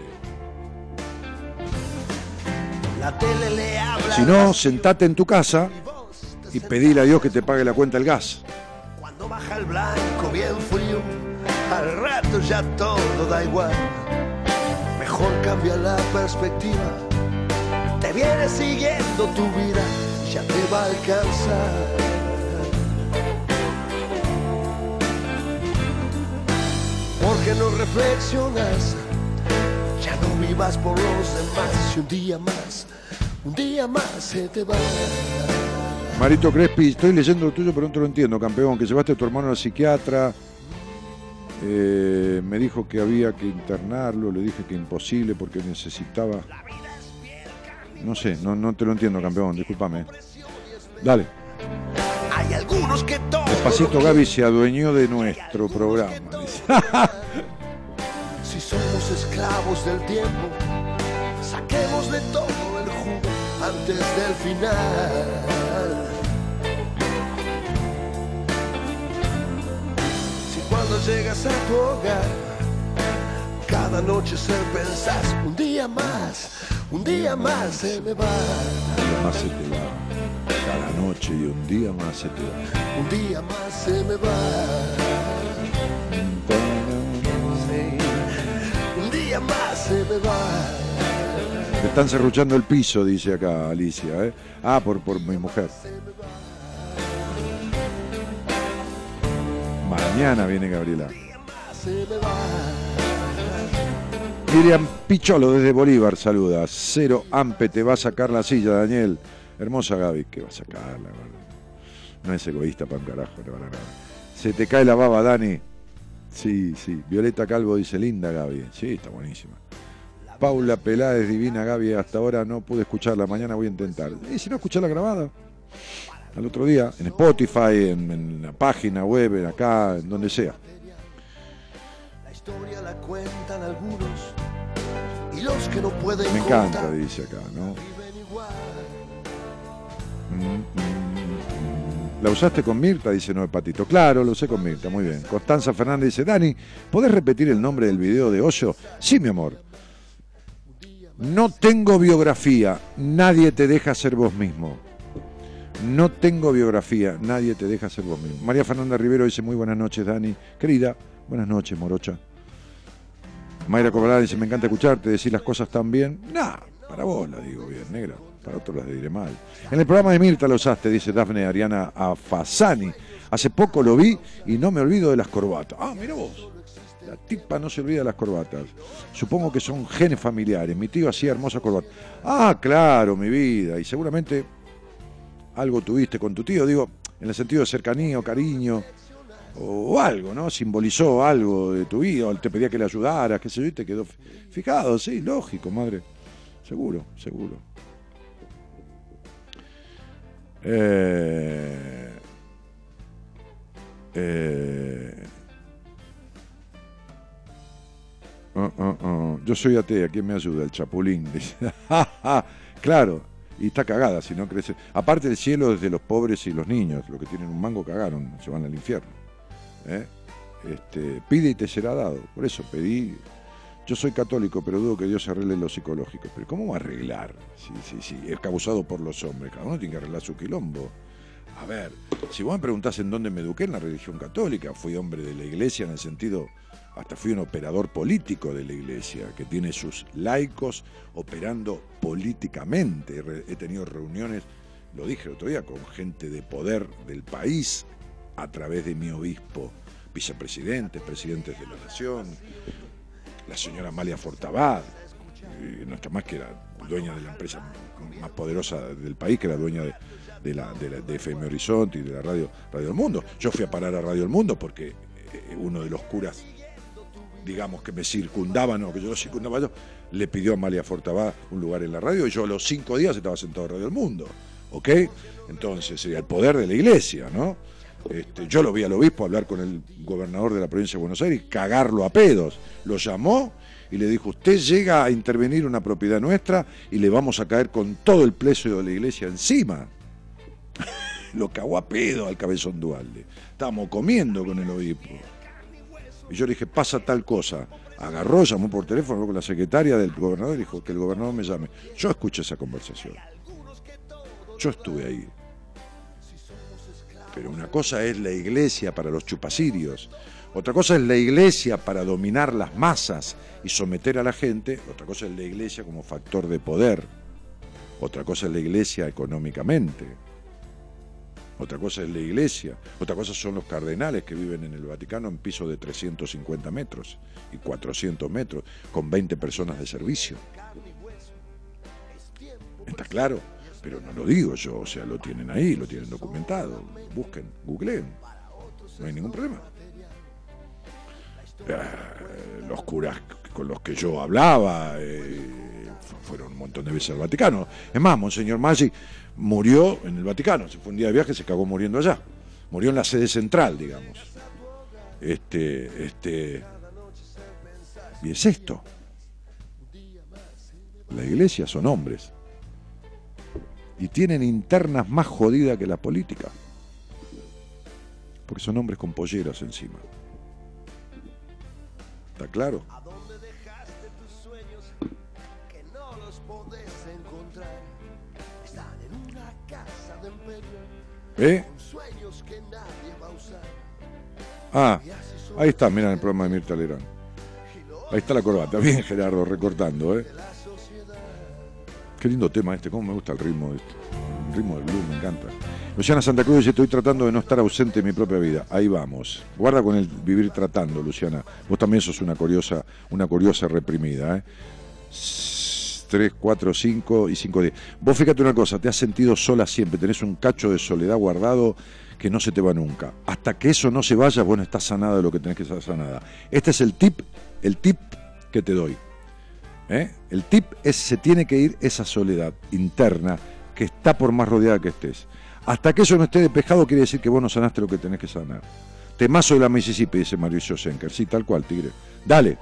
La tele le habla. Si no, sentate en tu casa y pedile a Dios que te pague la cuenta del gas. Cuando baja el blanco bien frío, al rato ya todo da igual. Mejor cambia la perspectiva. Te viene siguiendo tu vida, ya te va a alcanzar. Porque no reflexionas, ya no vivas por los demás. Y un día más, un día más se te va. Marito Crespi, estoy leyendo lo tuyo, pero no te lo entiendo, campeón. Que llevaste a tu hermano al psiquiatra. Eh, me dijo que había que internarlo, le dije que imposible porque necesitaba. No sé, no, no te lo entiendo, campeón, discúlpame. Dale. Hay algunos que Despacito Gaby se adueñó de nuestro programa. Si somos esclavos del tiempo, saquemos de todo el jugo antes del final. Cuando llegas a tu hogar, cada noche se pensás, un día más, un día más se me va. Un día más se te va. Cada noche y un día más se te va. Un día más se me va. Sí. Un día más se me va. Te están serruchando el piso, dice acá Alicia. ¿eh? Ah, por, por mi mujer. Mañana viene Gabriela. Miriam Picholo desde Bolívar saluda. Cero Ampe te va a sacar la silla, Daniel. Hermosa Gaby, que va a sacarla. No es egoísta para un carajo, no, no, no. Se te cae la baba, Dani. Sí, sí. Violeta Calvo dice, linda Gaby. Sí, está buenísima. Paula Peláez, divina Gaby. Hasta ahora no pude escucharla. Mañana voy a intentar. Y si no, escucharla grabada. Al otro día, en Spotify, en, en la página web, en acá, en donde sea. La historia la cuentan algunos y los que no pueden Me encanta, dice acá, ¿no? ¿La usaste con Mirta? Dice Noé Patito. Claro, lo usé con Mirta, muy bien. Constanza Fernández dice, Dani, ¿podés repetir el nombre del video de Hoyo? Sí, mi amor. No tengo biografía, nadie te deja ser vos mismo. No tengo biografía, nadie te deja ser vos mismo. María Fernanda Rivero dice, muy buenas noches, Dani. Querida, buenas noches, Morocha. Mayra Corbalán dice, me encanta escucharte, decir las cosas tan bien. Nah, para vos las digo bien, negra. Para otros las diré mal. En el programa de Mirta Losaste, dice Dafne Ariana Afasani. Hace poco lo vi y no me olvido de las corbatas. Ah, mira vos. La tipa no se olvida de las corbatas. Supongo que son genes familiares. Mi tío hacía hermosa corbata. Ah, claro, mi vida. Y seguramente algo tuviste con tu tío, digo, en el sentido de cercanía o cariño o algo, ¿no? Simbolizó algo de tu vida, te pedía que le ayudaras, qué sé yo, y te quedó fijado, sí, lógico, madre. Seguro, seguro. Eh, eh, oh, oh, oh. Yo soy atea, ¿quién me ayuda? El chapulín. Claro, y está cagada si no crece. Aparte el cielo es de los pobres y los niños, los que tienen un mango cagaron, se van al infierno. ¿eh? Este, pide y te será dado. Por eso pedí. Yo soy católico, pero dudo que Dios arregle lo psicológico. Pero ¿cómo va a arreglar? Si sí, sí, es causado por los hombres. Cada uno tiene que arreglar su quilombo. A ver, si vos me preguntás en dónde me eduqué en la religión católica, fui hombre de la iglesia en el sentido, hasta fui un operador político de la iglesia, que tiene sus laicos operando políticamente. He tenido reuniones, lo dije el otro día, con gente de poder del país, a través de mi obispo, vicepresidentes, presidentes de la nación, la señora Amalia Fortabad, eh, no está más que era dueña de la empresa más poderosa del país, que era dueña de, la, de, FM Horizonte y de la radio Radio El Mundo. Yo fui a parar a Radio El Mundo porque eh, uno de los curas, digamos, que me circundaban o que yo lo circundaba yo, le pidió a Amalia Fortabad un lugar en la radio y yo a los cinco días estaba sentado en Radio El Mundo. ¿Ok? Entonces sería el poder de la iglesia, ¿no? Este, yo lo vi al obispo hablar con el gobernador de la provincia de Buenos Aires y cagarlo a pedos. Lo llamó y le dijo, usted llega a intervenir una propiedad nuestra y le vamos a caer con todo el precio de la iglesia encima. lo cagó a pedo al cabezón Dualde. Estábamos comiendo con el obispo. Y yo le dije, pasa tal cosa. Agarró, llamó por teléfono con la secretaria del gobernador y dijo que el gobernador me llame. Yo escuché esa conversación. Yo estuve ahí. Pero una cosa es la iglesia para los chupasirios, otra cosa es la iglesia para dominar las masas y someter a la gente, otra cosa es la iglesia como factor de poder, otra cosa es la iglesia económicamente, otra cosa es la iglesia, otra cosa son los cardenales que viven en el Vaticano en piso de 350 metros y 400 metros, con 20 personas de servicio. ¿Está claro? Pero no lo digo yo, o sea, lo tienen ahí, lo tienen documentado. Busquen, googleen. No hay ningún problema. Eh, los curas con los que yo hablaba eh, fueron un montón de veces al Vaticano. Es más, Monseñor Maggi murió en el Vaticano. Se fue un día de viaje y se acabó muriendo allá. Murió en la sede central, digamos. Este, este. Y es esto. La iglesia son hombres y tienen internas más jodidas que la política. Porque son hombres con polleras encima. ¿Está claro? ¿Eh? Ah, ahí está, miren el programa de Mirta Lerán. Ahí está la corbata. Bien, Gerardo, recortando, ¿eh? Qué lindo tema este, cómo me gusta el ritmo. El ritmo del blues, me encanta. Luciana Santa Cruz dice, estoy tratando de no estar ausente en mi propia vida. Ahí vamos. Guarda con el vivir tratando, Luciana. Vos también sos una curiosa, una curiosa reprimida, ¿eh? 3, 4, 5 y 5, 10. Vos fíjate una cosa, te has sentido sola siempre, tenés un cacho de soledad guardado que no se te va nunca. Hasta que eso no se vaya, vos no estás sanada de lo que tenés que estar sanada. Este es el tip, el tip que te doy. ¿Eh? El tip es se tiene que ir esa soledad interna que está por más rodeada que estés. Hasta que eso no esté despejado quiere decir que vos no sanaste lo que tenés que sanar. Temazo de la Mississippi, dice Mauricio Senker. Sí, tal cual, tigre. Dale.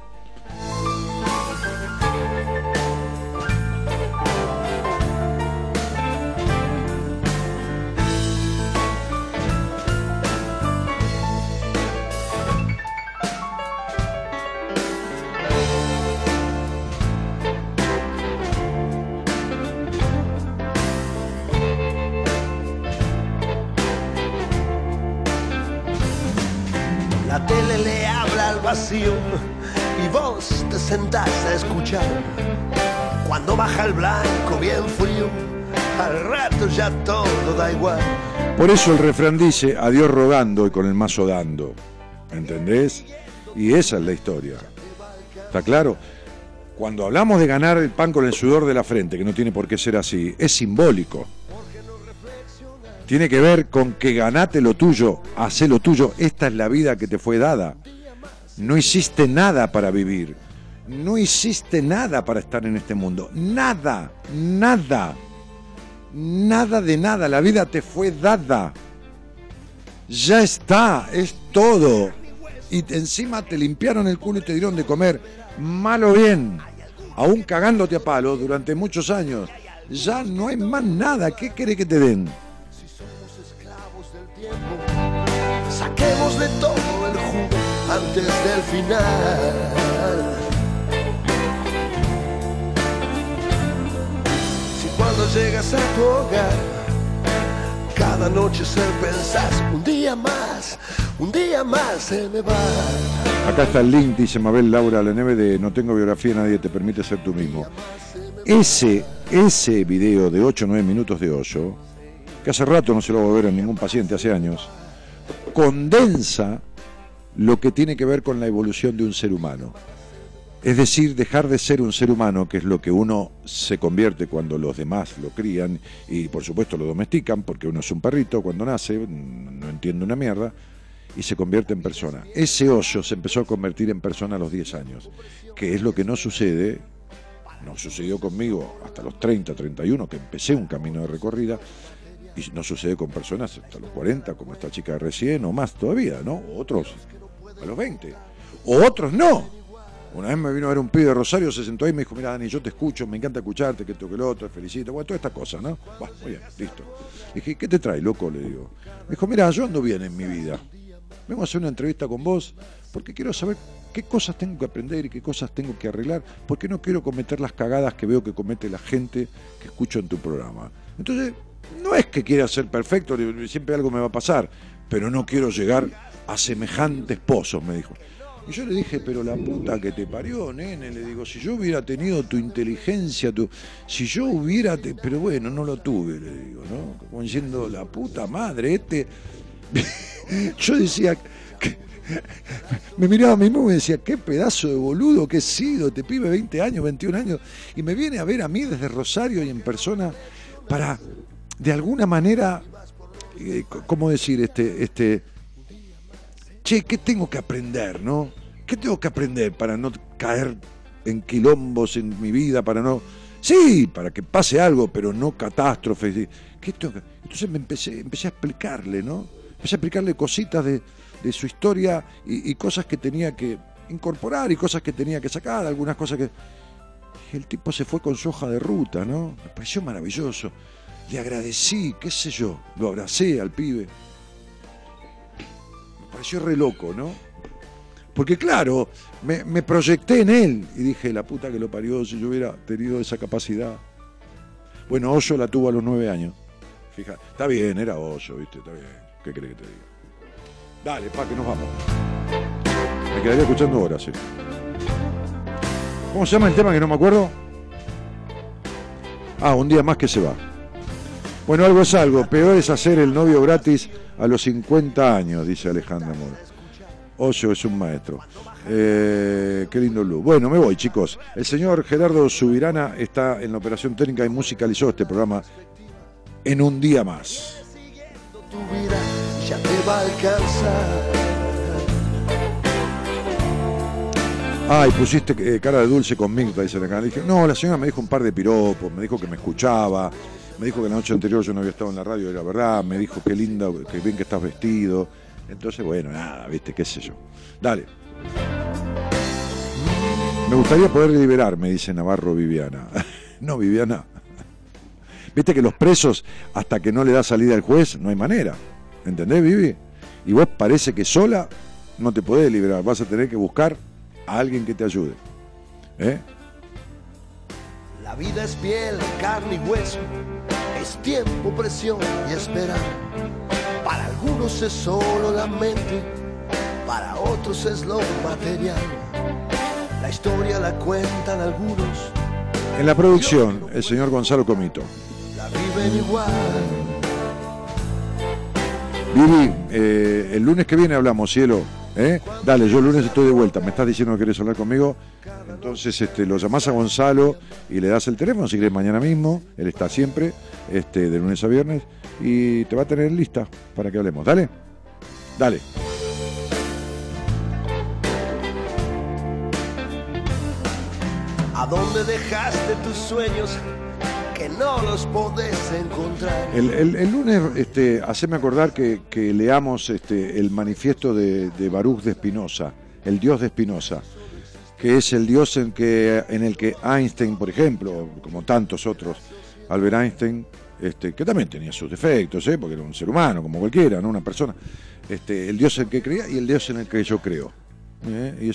Rato ya todo da igual. Por eso el refrán dice, a Dios rogando y con el mazo dando. ¿Entendés? Y esa es la historia. ¿Está claro? Cuando hablamos de ganar el pan con el sudor de la frente, que no tiene por qué ser así, es simbólico. Tiene que ver con que ganate lo tuyo, hacé lo tuyo. Esta es la vida que te fue dada. No hiciste nada para vivir. No hiciste nada para estar en este mundo. Nada, nada. Nada de nada. La vida te fue dada. Ya está, es todo. Y encima te limpiaron el culo y te dieron de comer. Mal o bien. Aún cagándote a palo durante muchos años. Ya no hay más nada. ¿Qué querés que te den? Saquemos de todo el jugo antes del final. Cuando llegas a tu hogar, cada noche se pensás, un día más, un día más se me va. Acá está el link, dice Mabel Laura La Neve de No tengo biografía, nadie te permite ser tú mismo. Ese, ese video de 8 o 9 minutos de hoyo, que hace rato no se lo va a ver a ningún paciente, hace años, condensa lo que tiene que ver con la evolución de un ser humano. Es decir, dejar de ser un ser humano, que es lo que uno se convierte cuando los demás lo crían y por supuesto lo domestican, porque uno es un perrito cuando nace, no entiende una mierda, y se convierte en persona. Ese hoyo se empezó a convertir en persona a los 10 años, que es lo que no sucede, no sucedió conmigo hasta los 30, 31, que empecé un camino de recorrida, y no sucede con personas hasta los 40, como esta chica recién, o más todavía, ¿no? Otros a los 20. O otros no. Una vez me vino a ver un pibe de Rosario, se sentó ahí y me dijo, mira Dani, yo te escucho, me encanta escucharte, que esto, que lo otro, te felicito, bueno, toda esta cosa, ¿no? Bueno, muy bien, listo. Le dije, ¿qué te trae, loco? Le digo. Me dijo, mira, yo ando bien en mi vida. Vengo a hacer una entrevista con vos porque quiero saber qué cosas tengo que aprender y qué cosas tengo que arreglar, porque no quiero cometer las cagadas que veo que comete la gente que escucho en tu programa. Entonces, no es que quiera ser perfecto, siempre algo me va a pasar, pero no quiero llegar a semejantes pozos, me dijo. Y yo le dije, pero la puta que te parió, nene, le digo, si yo hubiera tenido tu inteligencia, tu, si yo hubiera, pero bueno, no lo tuve, le digo, ¿no? Como diciendo, la puta madre, este... yo decía, me miraba a mí mismo y me decía, qué pedazo de boludo que he sido, te pibe 20 años, 21 años, y me viene a ver a mí desde Rosario y en persona para, de alguna manera, eh, ¿cómo decir? Este, este, che, ¿qué tengo que aprender, no? ¿Qué tengo que aprender para no caer en quilombos en mi vida, para no... Sí, para que pase algo, pero no catástrofes. ¿Qué tengo que... Entonces me empecé, empecé a explicarle, ¿no? Empecé a explicarle cositas de, su historia y, y, cosas que tenía que incorporar y cosas que tenía que sacar, algunas cosas que... El tipo se fue con su hoja de ruta, ¿no? Me pareció maravilloso. Le agradecí, qué sé yo, lo abracé al pibe pareció re loco, ¿no? Porque claro, me, proyecté en él y dije, la puta que lo parió, si yo hubiera tenido esa capacidad. Bueno, Hoyo la tuvo a los nueve años. Fija, está bien, era Hoyo, ¿viste? Está bien. ¿Qué crees que te diga? Dale, pa, que nos vamos. Me quedaría escuchando horas, sí. ¿Cómo se llama el tema que no me acuerdo? Ah, un día más que se va. Bueno, algo es algo. Peor es hacer el novio gratis a los 50 años, dice Alejandra Mora. Ocio es un maestro. Eh, qué lindo luz. Bueno, me voy, chicos. El señor Gerardo Subirana está en la operación técnica y musicalizó este programa en un día más. Tu vida ya te va a alcanzar. Ay, pusiste eh, cara de dulce con Mirta, dice acá. Le dije, no, la señora me dijo un par de piropos, me dijo que me escuchaba, me dijo que la noche anterior yo no había estado en la radio, era verdad, me dijo qué linda, qué bien que estás vestido. Entonces, bueno, nada, viste, qué sé yo. Dale. Me gustaría poder liberarme, dice Navarro Viviana. no, Viviana. Viste que los presos, hasta que no le da salida al juez, no hay manera. ¿Entendés, Vivi? Y vos parece que sola no te podés liberar, vas a tener que buscar a alguien que te ayude. ¿Eh? La vida es piel, carne y hueso, es tiempo, presión y esperar. Para algunos es solo la mente, para otros es lo material. La historia la cuentan algunos, En la producción, el señor Gonzalo Comito. la viven igual. Vivi, eh, el lunes que viene hablamos, cielo. ¿eh? Dale, yo el lunes estoy de vuelta. Me estás diciendo que querés hablar conmigo. Entonces este, lo llamás a Gonzalo y le das el teléfono, si querés mañana mismo. Él está siempre, este, de lunes a viernes. Y te va a tener lista para que hablemos. Dale. Dale. ¿A dónde dejaste tus sueños que no los podés encontrar? El, el- el lunes, este, haceme acordar que, leamos este, el manifiesto de, Baruch de Spinoza, el Dios de Spinoza, que es el Dios en, que, en el que Einstein, por ejemplo, como tantos otros, Albert Einstein, este, que también tenía sus defectos, ¿eh? porque era un ser humano, como cualquiera, ¿no? una persona, este, el Dios en el que creía y el Dios en el que yo creo. ¿eh? Y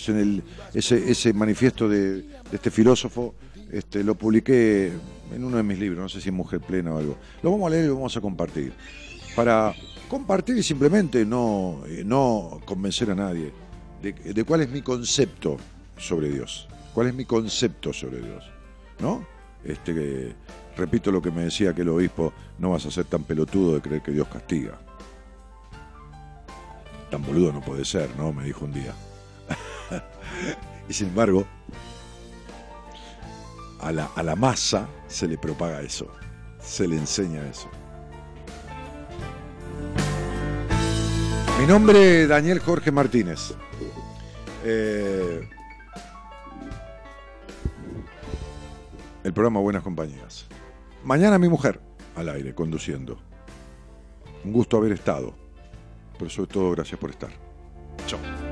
ese, manifiesto de, este filósofo lo publiqué en uno de mis libros, no sé si Mujer Plena o algo. Lo vamos a leer y lo vamos a compartir. Para compartir y simplemente no, eh, no convencer a nadie de, cuál es mi concepto sobre Dios. ¿Cuál es mi concepto sobre Dios? ¿No? Este, repito lo que me decía aquel obispo, no vas a ser tan pelotudo de creer que Dios castiga. Tan boludo no puede ser, ¿no? Me dijo un día. y sin embargo, a la, a la masa se le propaga eso, se le enseña eso. Mi nombre es Daniel Jorge Martínez. Eh, el programa Buenas Compañías. Mañana mi mujer al aire, conduciendo. Un gusto haber estado, pero sobre todo gracias por estar. Chao.